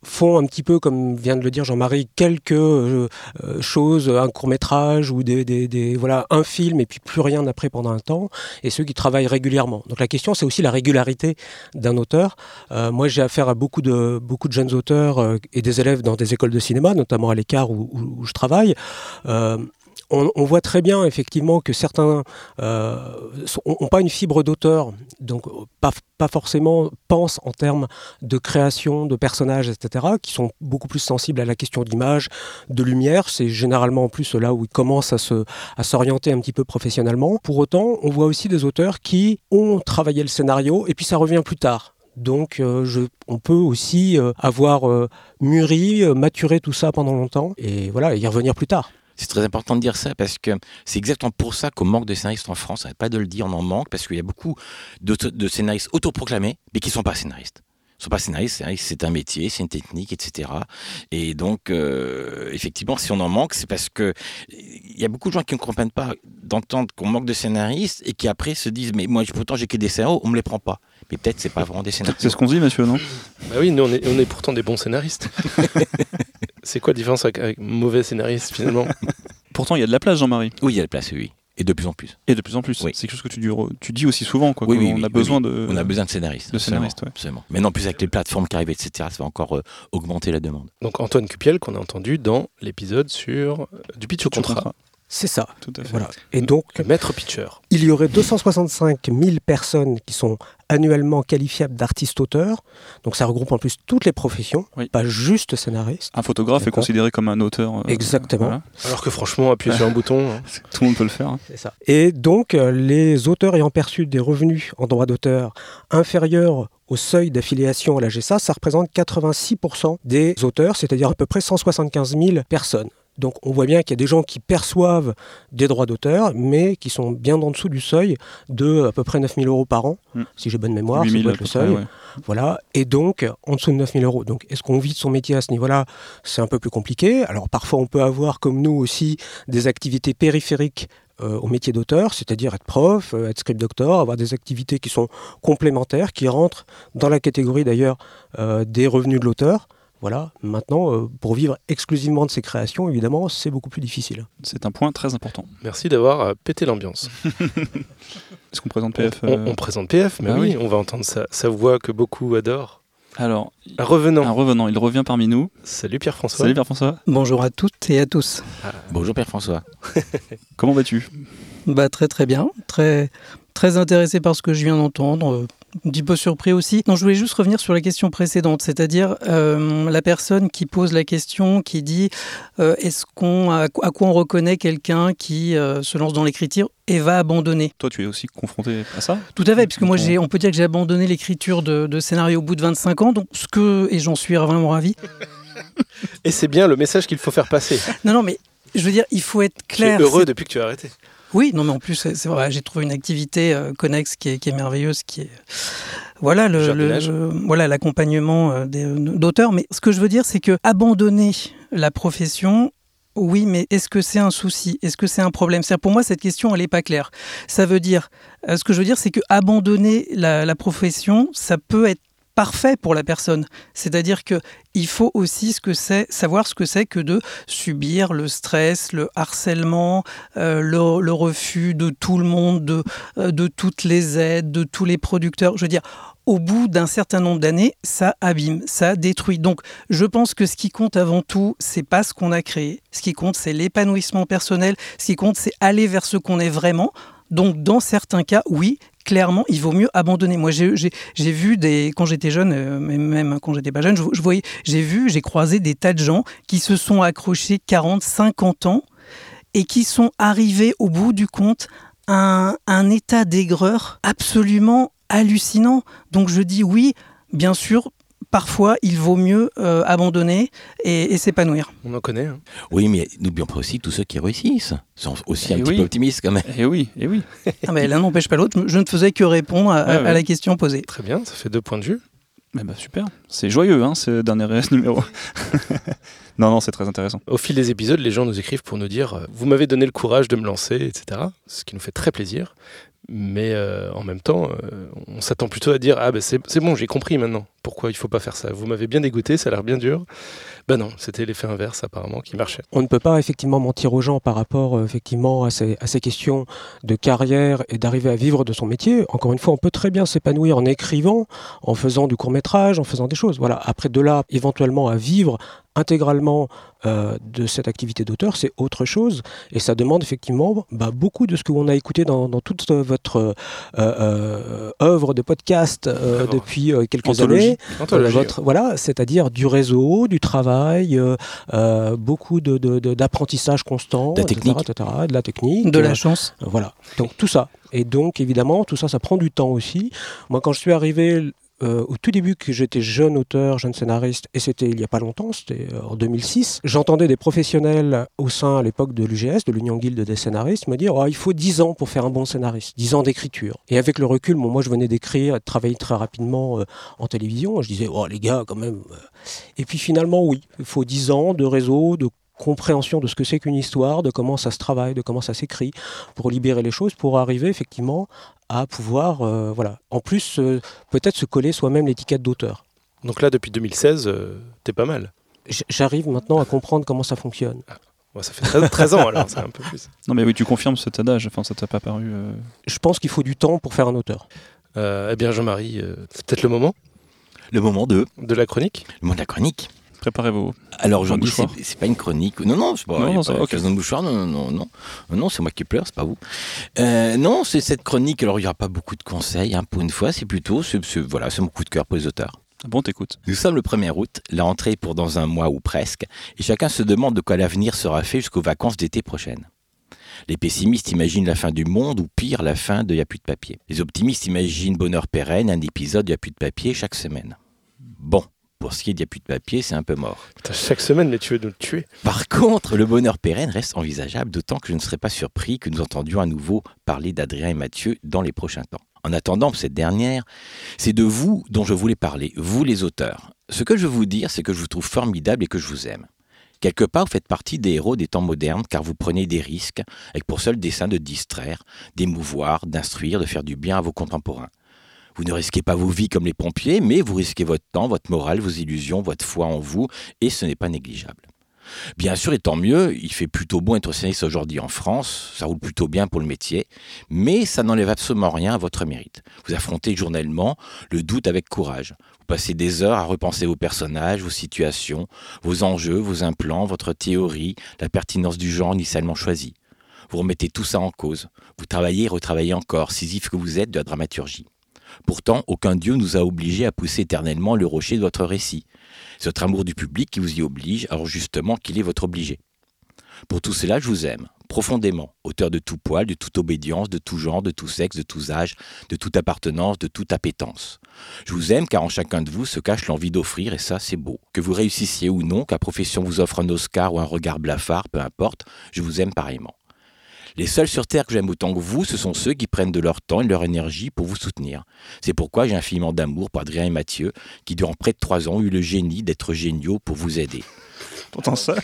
Speaker 9: font un petit peu, comme vient de le dire Jean-Marie, quelques euh, euh, choses, un court métrage ou des, des, voilà un film et puis plus rien après pendant un temps, et ceux qui travaillent régulièrement. Donc la question c'est aussi la régularité d'un auteur. Euh, moi j'ai affaire à beaucoup de beaucoup de jeunes auteurs et des élèves dans des écoles de cinéma, notamment à l'écart où, où, je travaille on, voit très bien effectivement que certains n'ont pas une fibre d'auteur, donc pas, forcément pensent en termes de création de personnages, etc., qui sont beaucoup plus sensibles à la question d'image, de lumière. C'est généralement en plus là où ils commencent à à s'orienter un petit peu professionnellement. Pour autant, on voit aussi des auteurs qui ont travaillé le scénario et puis ça revient plus tard. Donc euh, on peut aussi euh, avoir euh, mûri, euh, maturé tout ça pendant longtemps et voilà, y revenir plus tard.
Speaker 6: C'est très important de dire ça parce que c'est exactement pour ça qu'on manque de scénaristes en France. On n'arrête pas de le dire, on en manque parce qu'il y a beaucoup d'auto- de scénaristes autoproclamés mais qui ne sont pas scénaristes. Ils sont pas scénaristes, scénariste, c'est un métier, c'est une technique, etc. Et donc, euh, effectivement, si on en manque, c'est parce que il y a beaucoup de gens qui ne comprennent pas d'entendre qu'on manque de scénaristes et qui après se disent mais moi pourtant j'ai que des scénarios, on me les prend pas. Mais peut-être c'est pas vraiment des scénarios.
Speaker 4: C'est ce qu'on dit, monsieur, non?
Speaker 1: Bah oui, nous on est, on est pourtant des bons scénaristes. c'est quoi la différence avec, avec mauvais scénaristes finalement?
Speaker 4: Pourtant, il y a de la place, Jean-Marie.
Speaker 6: Oui, il y a la place, oui. Et de plus en plus.
Speaker 4: Et de plus en plus.
Speaker 6: Oui.
Speaker 4: C'est quelque chose que tu dis, tu dis aussi souvent, quoi.
Speaker 6: Oui,
Speaker 4: qu'on
Speaker 6: oui, oui,
Speaker 4: a
Speaker 6: oui,
Speaker 4: besoin
Speaker 6: oui.
Speaker 4: de.
Speaker 6: On a besoin de scénaristes.
Speaker 4: de scénaristes, ouais.
Speaker 6: absolument. Maintenant, en plus avec les plateformes qui arrivent, etc., ça va encore euh, augmenter la demande.
Speaker 1: Donc Antoine Cupiel qu'on a entendu dans l'épisode sur euh, du pitch au contrat.
Speaker 9: C'est ça.
Speaker 4: Tout à fait.
Speaker 9: Voilà. Et donc,
Speaker 1: Le maître pitcher.
Speaker 9: il y aurait 265 000 personnes qui sont annuellement qualifiables d'artistes-auteurs. Donc ça regroupe en plus toutes les professions,
Speaker 4: Oui.
Speaker 9: pas juste scénaristes.
Speaker 4: Un photographe est considéré comme un auteur. euh,
Speaker 9: Exactement.
Speaker 4: voilà.
Speaker 1: Alors que franchement, appuyer sur un bouton. hein.
Speaker 4: Tout le monde peut le faire. hein.
Speaker 9: C'est ça. Et donc, euh, les auteurs ayant perçu des revenus en droit d'auteur inférieurs au seuil d'affiliation à la GSA, ça représente 86% des auteurs, c'est-à-dire à peu près 175 000 personnes. Donc on voit bien qu'il y a des gens qui perçoivent des droits d'auteur, mais qui sont bien en dessous du seuil de à peu près 9 000 euros par an,
Speaker 4: Mm.
Speaker 9: si j'ai bonne mémoire,
Speaker 4: 8
Speaker 9: ça
Speaker 4: 000
Speaker 9: doit
Speaker 4: à
Speaker 9: être
Speaker 4: peu
Speaker 9: le
Speaker 4: près,
Speaker 9: seuil.
Speaker 4: ouais.
Speaker 9: Voilà, et donc en dessous de 9000 euros. Donc est-ce qu'on vit de son métier à ce niveau-là? C'est un peu plus compliqué. Alors parfois on peut avoir comme nous aussi des activités périphériques euh, au métier d'auteur, c'est-à-dire être prof, euh, être script doctor, avoir des activités qui sont complémentaires, qui rentrent dans la catégorie d'ailleurs euh, des revenus de l'auteur. Voilà, maintenant, euh, pour vivre exclusivement de ses créations, évidemment, c'est beaucoup plus difficile.
Speaker 4: C'est un point très important.
Speaker 1: Merci d'avoir euh, pété l'ambiance.
Speaker 4: Est-ce qu'on présente
Speaker 1: On,
Speaker 4: PF
Speaker 1: on-
Speaker 4: euh,
Speaker 1: on présente PF, mais
Speaker 4: bah
Speaker 1: oui,
Speaker 4: oui.
Speaker 1: on va entendre sa, sa voix que beaucoup adorent.
Speaker 4: Alors,
Speaker 1: Un revenant.
Speaker 4: un revenant, il revient parmi nous.
Speaker 1: Salut Pierre-François.
Speaker 4: Salut Pierre-François,
Speaker 10: Bonjour à toutes et à tous.
Speaker 6: Bonjour Père François.
Speaker 4: comment vas-tu?
Speaker 10: Bah, très très bien, très, très intéressé par ce que je viens d'entendre, euh, un petit peu surpris aussi. Non, je voulais juste revenir sur la question précédente, c'est-à-dire euh, la personne qui pose la question, qui dit euh, est-ce qu'on à, à quoi on reconnaît quelqu'un qui euh, se lance dans l'écriture et va abandonner?
Speaker 4: Toi, tu es aussi confronté à ça?
Speaker 10: Tout à fait, puisque moi, j'ai, on peut dire que j'ai abandonné l'écriture de, de scénario au bout de 25 ans, donc ce que et j'en suis vraiment ravi.
Speaker 1: Et c'est bien le message qu'il faut faire passer.
Speaker 10: Non, non, mais je veux dire, il faut être
Speaker 1: Tu es
Speaker 10: clair.
Speaker 1: heureux
Speaker 10: c'est-
Speaker 1: depuis que tu as arrêté.
Speaker 10: Oui, non, mais en plus, c'est vrai, j'ai trouvé une activité euh, connexe qui est, qui est merveilleuse, qui est. Voilà le, voilà l'accompagnement euh, des- d'auteurs. Mais ce que je veux dire, c'est que abandonner la profession. Oui, mais est-ce que c'est un souci? Est-ce que c'est un problème? C'est pour moi cette question, elle n'est pas claire. Ça veut dire, euh, ce que je veux dire, c'est que abandonner la, la profession, ça peut être parfait pour la personne. C'est-à-dire que il faut aussi ce que c'est, savoir ce que c'est que de subir le stress, le harcèlement, euh, le, refus de tout le monde, de, euh, de toutes les aides, de tous les producteurs. Je veux dire, au bout d'un certain nombre d'années, ça abîme, ça détruit. Donc, je pense que ce qui compte avant tout, c'est pas ce qu'on a créé. Ce qui compte, c'est l'épanouissement personnel. Ce qui compte, c'est aller vers ce qu'on est vraiment. Donc, dans certains cas, oui, clairement, il vaut mieux abandonner. Moi, j'ai vu des, quand j'étais jeune, euh, même quand j'étais pas jeune, je, je voyais, j'ai vu, j'ai croisé des tas de gens qui se sont accrochés 40, 50 ans et qui sont arrivés au bout du compte à un, un état d'aigreur absolument hallucinant. Donc je dis oui, bien sûr, parfois il vaut mieux euh, abandonner et, et s'épanouir.
Speaker 1: On en connaît. hein.
Speaker 6: Oui, mais n'oublions pas aussi tous ceux qui réussissent. sont aussi un
Speaker 4: Eh
Speaker 6: petit peu optimistes quand même.
Speaker 4: Eh oui, eh oui.
Speaker 10: Ah, mais l'un n'empêche pas l'autre. Je ne faisais que répondre à, à-
Speaker 4: Ouais, ouais.
Speaker 10: à la question posée.
Speaker 1: Très bien, ça fait deux points de vue.
Speaker 4: Eh ben, super. C'est joyeux, hein, ce dernier numéro. non, non, c'est très intéressant.
Speaker 1: Au fil des épisodes, les gens nous écrivent pour nous dire euh, Vous m'avez donné le courage de me lancer, etc. Ce qui nous fait très plaisir. Mais euh, en même temps, euh, on s'attend plutôt à dire Ah, ben c'est bon, j'ai compris maintenant pourquoi il faut pas faire ça? Vous m'avez bien dégoûté, ça a l'air bien dur. Ben non, c'était l'effet inverse apparemment qui marchait.
Speaker 9: On ne peut pas effectivement mentir aux gens par rapport euh, effectivement à ces, à ces questions de carrière et d'arriver à vivre de son métier. Encore une fois, on peut très bien s'épanouir en écrivant, en faisant du court métrage, en faisant des choses. Voilà. Après de là, éventuellement à vivre intégralement euh, de cette activité d'auteur, c'est autre chose. Et ça demande effectivement bah, beaucoup de ce que l'on a écouté dans, dans toute votre euh, euh, œuvre de podcast depuis quelques
Speaker 1: Anthologie.
Speaker 9: années.
Speaker 1: Anthologie,
Speaker 9: votre, voilà, c'est-à-dire du réseau, du travail, euh, euh, beaucoup de, de- de- d'apprentissage constant,
Speaker 6: De la technique.
Speaker 9: etc., de la technique.
Speaker 10: De
Speaker 9: euh,
Speaker 10: la chance.
Speaker 9: voilà, donc tout ça. Et donc évidemment, tout ça, ça prend du temps aussi. Moi, quand je suis arrivé euh, au tout début, que j'étais jeune auteur, jeune scénariste, et c'était il n'y a pas longtemps, c'était euh, en 2006, j'entendais des professionnels au sein à l'époque de l'UGS, de l'Union Guilde des scénaristes, me dire oh, il faut 10 ans pour faire un bon scénariste, 10 ans d'écriture. Et avec le recul, moi je venais d'écrire, de travailler très rapidement euh, en télévision, je disais oh les gars, quand même. Et puis finalement, oui, il faut 10 ans de réseau, de compréhension de ce que c'est qu'une histoire, de comment ça se travaille, de comment ça s'écrit, pour libérer les choses, pour arriver effectivement à pouvoir, euh, voilà, en plus euh, peut-être se coller soi-même l'étiquette d'auteur.
Speaker 1: Donc là, depuis 2016, euh, t'es pas mal.
Speaker 9: J'arrive maintenant à comprendre comment ça fonctionne.
Speaker 1: Ouais, ça fait 13, 13 ans alors, c'est un peu plus.
Speaker 4: Non, mais oui, tu confirmes cet adage. Enfin, ça t'a pas paru. euh,
Speaker 9: Je pense qu'il faut du temps pour faire un auteur.
Speaker 1: Euh, eh bien, Jean-Marie, euh, c'est peut-être le moment
Speaker 6: Le moment de,
Speaker 1: de la chronique.
Speaker 6: le moment de la chronique.
Speaker 4: Préparez vos.
Speaker 6: Alors aujourd'hui, c'est pas une chronique. Non, non, c'est pas,
Speaker 4: Non, non,
Speaker 6: pas de. Non, non, non, non, non, c'est moi qui pleure, c'est pas vous. Euh, non, c'est cette chronique. Alors il y aura pas beaucoup de conseils hein, pour une fois. C'est plutôt, voilà, c'est mon coup de cœur pour les auteurs.
Speaker 4: Ah Bon, t'écoutes.
Speaker 6: Nous sommes le 1er août, la rentrée est pour dans un mois ou presque, et chacun se demande de quoi l'avenir sera fait jusqu'aux vacances d'été prochaines. Les pessimistes imaginent la fin du monde, ou pire, la fin de Y a plus de papier. Les optimistes imaginent bonheur pérenne, un épisode Y a plus de papier chaque semaine. Bon, pour ce qui est d'Y a plus de papier, c'est un peu mort.
Speaker 1: Putain, chaque semaine, mais tu veux nous tuer.
Speaker 6: Par contre, le bonheur pérenne reste envisageable, d'autant que je ne serais pas surpris que nous entendions à nouveau parler d'Adrien et Mathieu dans les prochains temps. En attendant, cette dernière, c'est de vous dont je voulais parler, vous les auteurs. Ce que je veux vous dire, c'est que je vous trouve formidable et que je vous aime. Quelque part, vous faites partie des héros des temps modernes car vous prenez des risques avec pour seul dessein de distraire, d'émouvoir, d'instruire, de faire du bien à vos contemporains. Vous ne risquez pas vos vies comme les pompiers, mais vous risquez votre temps, votre morale, vos illusions, votre foi en vous, et ce n'est pas négligeable. Bien sûr, et tant mieux, il fait plutôt bon être scénariste aujourd'hui en France, ça roule plutôt bien pour le métier, mais ça n'enlève absolument rien à votre mérite. Vous affrontez journellement le doute avec courage. Vous passez des heures à repenser vos personnages, vos situations, vos enjeux, vos implants, votre théorie, la pertinence du genre initialement choisi. Vous remettez tout ça en cause. Vous travaillez et retravaillez encore, Sisyphe que vous êtes de la dramaturgie. Pourtant, aucun dieu nous a obligés à pousser éternellement le rocher de votre récit. C'est votre amour du public qui vous y oblige, alors justement qu'il est votre obligé. Pour tout cela, je vous aime, profondément, auteur de tout poil, de toute obédience, de tout genre, de tout sexe, de tous âges, de toute appartenance, de toute appétence. Je vous aime car en chacun de vous se cache l'envie d'offrir, et ça c'est beau. Que vous réussissiez ou non, la profession vous offre un Oscar ou un regard blafard, peu importe, je vous aime pareillement. Les seuls sur Terre que j'aime autant que vous, ce sont ceux qui prennent de leur temps et de leur énergie pour vous soutenir. C'est pourquoi j'ai infiniment d'amour pour Adrien et Mathieu, qui durant près de trois ans ont eu le génie d'être géniaux pour vous aider.
Speaker 3: Pourtant ça?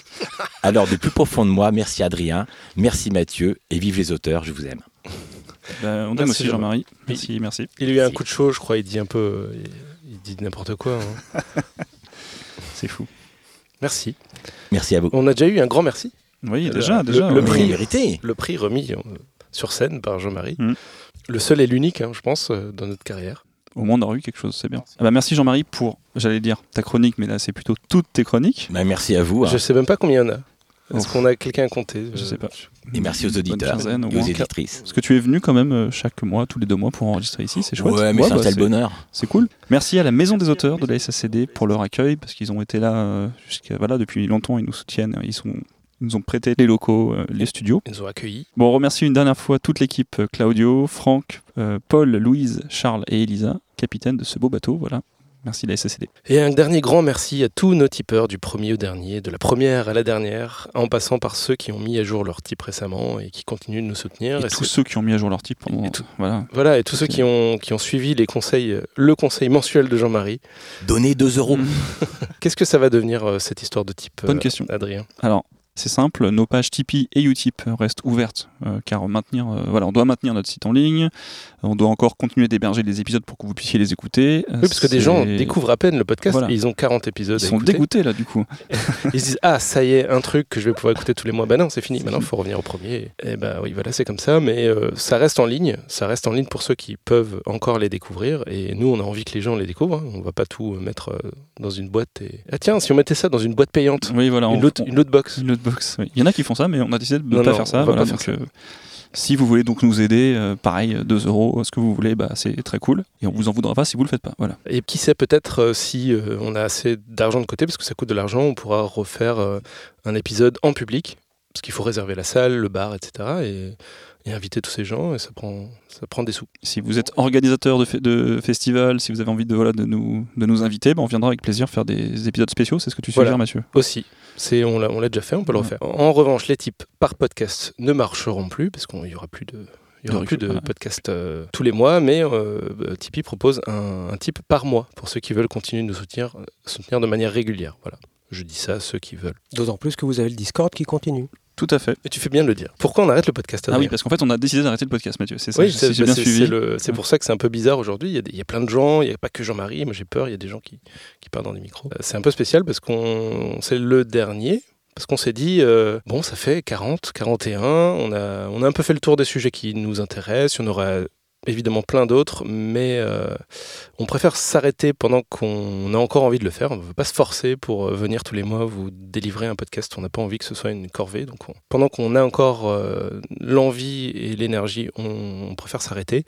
Speaker 6: Alors, du plus profond de moi, merci Adrien, merci Mathieu, et vive les auteurs, je vous aime.
Speaker 4: Ben, on aime
Speaker 1: Merci,
Speaker 4: aussi Jean-Marie. Merci, merci.
Speaker 1: Il a eu un coup de chaud, je crois. Il dit un peu. euh, il- Il dit n'importe quoi. hein.
Speaker 4: C'est fou.
Speaker 1: Merci.
Speaker 6: Merci à vous.
Speaker 1: On a déjà eu un grand merci.
Speaker 4: Oui, déjà,
Speaker 1: le-
Speaker 4: déjà.
Speaker 1: le
Speaker 4: oui.
Speaker 1: prix.
Speaker 6: Oui, vérité.
Speaker 1: Le prix remis euh, sur scène par Jean-Marie.
Speaker 4: Mm.
Speaker 1: Le seul et l'unique, hein, je pense, euh, dans notre carrière.
Speaker 4: Au moins, on aura eu quelque chose, c'est bien. Ah bah, merci Jean-Marie pour, j'allais dire, ta chronique, mais là, c'est plutôt toutes tes chroniques.
Speaker 6: Ben, merci à vous. hein.
Speaker 1: Je sais même pas combien il y en a. Est-ce qu'on a quelqu'un à compter
Speaker 4: Je sais pas.
Speaker 6: Et merci aux auditeurs et aux éditrices.
Speaker 4: Parce que tu es venu quand même euh, chaque mois, tous les deux mois, pour enregistrer ici, c'est chouette.
Speaker 6: Ouais, mais c'est un
Speaker 4: bah,
Speaker 6: tel bonheur.
Speaker 4: C'est cool. Merci à la Maison des auteurs de la SACD pour leur accueil, parce qu'ils ont été là euh, jusqu'à voilà depuis longtemps, ils nous soutiennent, ils sont ils nous ont prêté les locaux, euh, les studios.
Speaker 1: Ils nous ont accueillis.
Speaker 4: Bon, on remercie une dernière fois toute l'équipe, euh, Claudio, Franck, euh, Paul, Louise, Charles et Elisa, capitaine de ce beau bateau, voilà. Merci la SACD.
Speaker 1: Et un dernier grand merci à tous nos tipeurs du premier au dernier, de la première à la dernière, en passant par ceux qui ont mis à jour leur type récemment et qui continuent de nous soutenir.
Speaker 4: Et
Speaker 1: Et
Speaker 4: tous ceux qui ont mis à jour leur type pendant...
Speaker 1: Et tout-
Speaker 4: Voilà.
Speaker 1: Voilà, et tous ceux qui ont, qui ont suivi les conseils, le conseil mensuel de Jean-Marie.
Speaker 6: Donnez 2 euros.
Speaker 4: Mm.
Speaker 1: Qu'est-ce que ça va devenir cette histoire de type,
Speaker 4: Bonne
Speaker 1: euh,
Speaker 4: question.
Speaker 1: Adrien?
Speaker 4: Alors, C'est simple, nos pages Tipeee et Utip restent ouvertes, euh, car maintenir, euh, voilà, on doit maintenir notre site en ligne, on doit encore continuer d'héberger les épisodes pour que vous puissiez les écouter.
Speaker 1: Oui, parce que des gens découvrent à peine le podcast
Speaker 4: Voilà.
Speaker 1: et ils ont 40 épisodes.
Speaker 4: Ils
Speaker 1: à
Speaker 4: sont
Speaker 1: écouter.
Speaker 4: dégoûtés là du coup.
Speaker 1: Ils se disent Ah, ça y est, un truc que je vais pouvoir écouter tous les mois. Bah non, c'est fini. Maintenant, il faut revenir au premier. Et bah oui, voilà, c'est comme ça. Mais euh, ça reste en ligne. Ça reste en ligne pour ceux qui peuvent encore les découvrir. Et nous, on a envie que les gens les découvrent. hein. On va pas tout euh, mettre euh, dans une boîte. Et... Ah tiens, si on mettait ça dans une boîte payante,
Speaker 4: Oui, voilà.
Speaker 1: une,
Speaker 4: on-
Speaker 1: une loot box.
Speaker 4: Une oui. Il y en a qui font ça, mais on a décidé de ne pas
Speaker 1: non,
Speaker 4: faire
Speaker 1: on
Speaker 4: ça.
Speaker 1: va
Speaker 4: voilà,
Speaker 1: pas faire
Speaker 4: donc,
Speaker 1: ça.
Speaker 4: euh, si vous voulez donc nous aider, euh, pareil, 2 euros, ce que vous voulez, bah, c'est très cool. Et on vous en voudra pas si vous le faites pas. Voilà.
Speaker 1: Et qui sait, peut-être euh, si euh, on a assez d'argent de côté, parce que ça coûte de l'argent, on pourra refaire euh, un épisode en public, parce qu'il faut réserver la salle, le bar, etc. Et, et inviter tous ces gens, et ça prend, ça prend des sous.
Speaker 4: Si vous êtes organisateur de, fe- de festival, si vous avez envie de, voilà, de, nous, de nous inviter, bah, on viendra avec plaisir faire des épisodes spéciaux. C'est ce que tu
Speaker 1: Voilà.
Speaker 4: suggères, Mathieu?
Speaker 1: Aussi. C'est, on, l'a, on l'a déjà fait, on peut le
Speaker 4: Ouais.
Speaker 1: refaire. En revanche, les types par podcast ne marcheront plus, parce qu'il n'y aura plus de... Il y aura plus de
Speaker 4: voilà.
Speaker 1: podcasts euh, tous les mois, mais euh, euh, Tipeee propose un, un type par mois pour ceux qui veulent continuer de nous soutenir, euh, soutenir de manière régulière. Voilà. Je dis ça à ceux qui veulent.
Speaker 9: D'autant plus que vous avez le Discord qui continue.
Speaker 4: Tout à fait.
Speaker 1: Et tu fais bien de le dire. Pourquoi on arrête le podcast
Speaker 4: Ah oui, parce qu'en fait, on a décidé d'arrêter le podcast, Mathieu. C'est ça,
Speaker 1: Oui,
Speaker 4: si
Speaker 1: c'est
Speaker 4: j'ai
Speaker 1: bah,
Speaker 4: bien
Speaker 1: c'est-
Speaker 4: suivi.
Speaker 1: c'est le- c'est pour ça que c'est un peu bizarre aujourd'hui. Il y, a des- il y a plein de gens, il n'y a pas que Jean-Marie. Moi j'ai peur, il y a des gens qui, qui parlent dans des micros. Euh, C'est un peu spécial parce qu'on c'est le dernier. Parce qu'on s'est dit, euh, bon, ça fait 40, 41, on a, on a un peu fait le tour des sujets qui nous intéressent, il y en aura évidemment plein d'autres, mais euh, on préfère s'arrêter pendant qu'on a encore envie de le faire. On ne veut pas se forcer pour euh, venir tous les mois vous délivrer un podcast. On n'a pas envie que ce soit une corvée. Donc on- pendant qu'on a encore euh, l'envie et l'énergie, on préfère s'arrêter.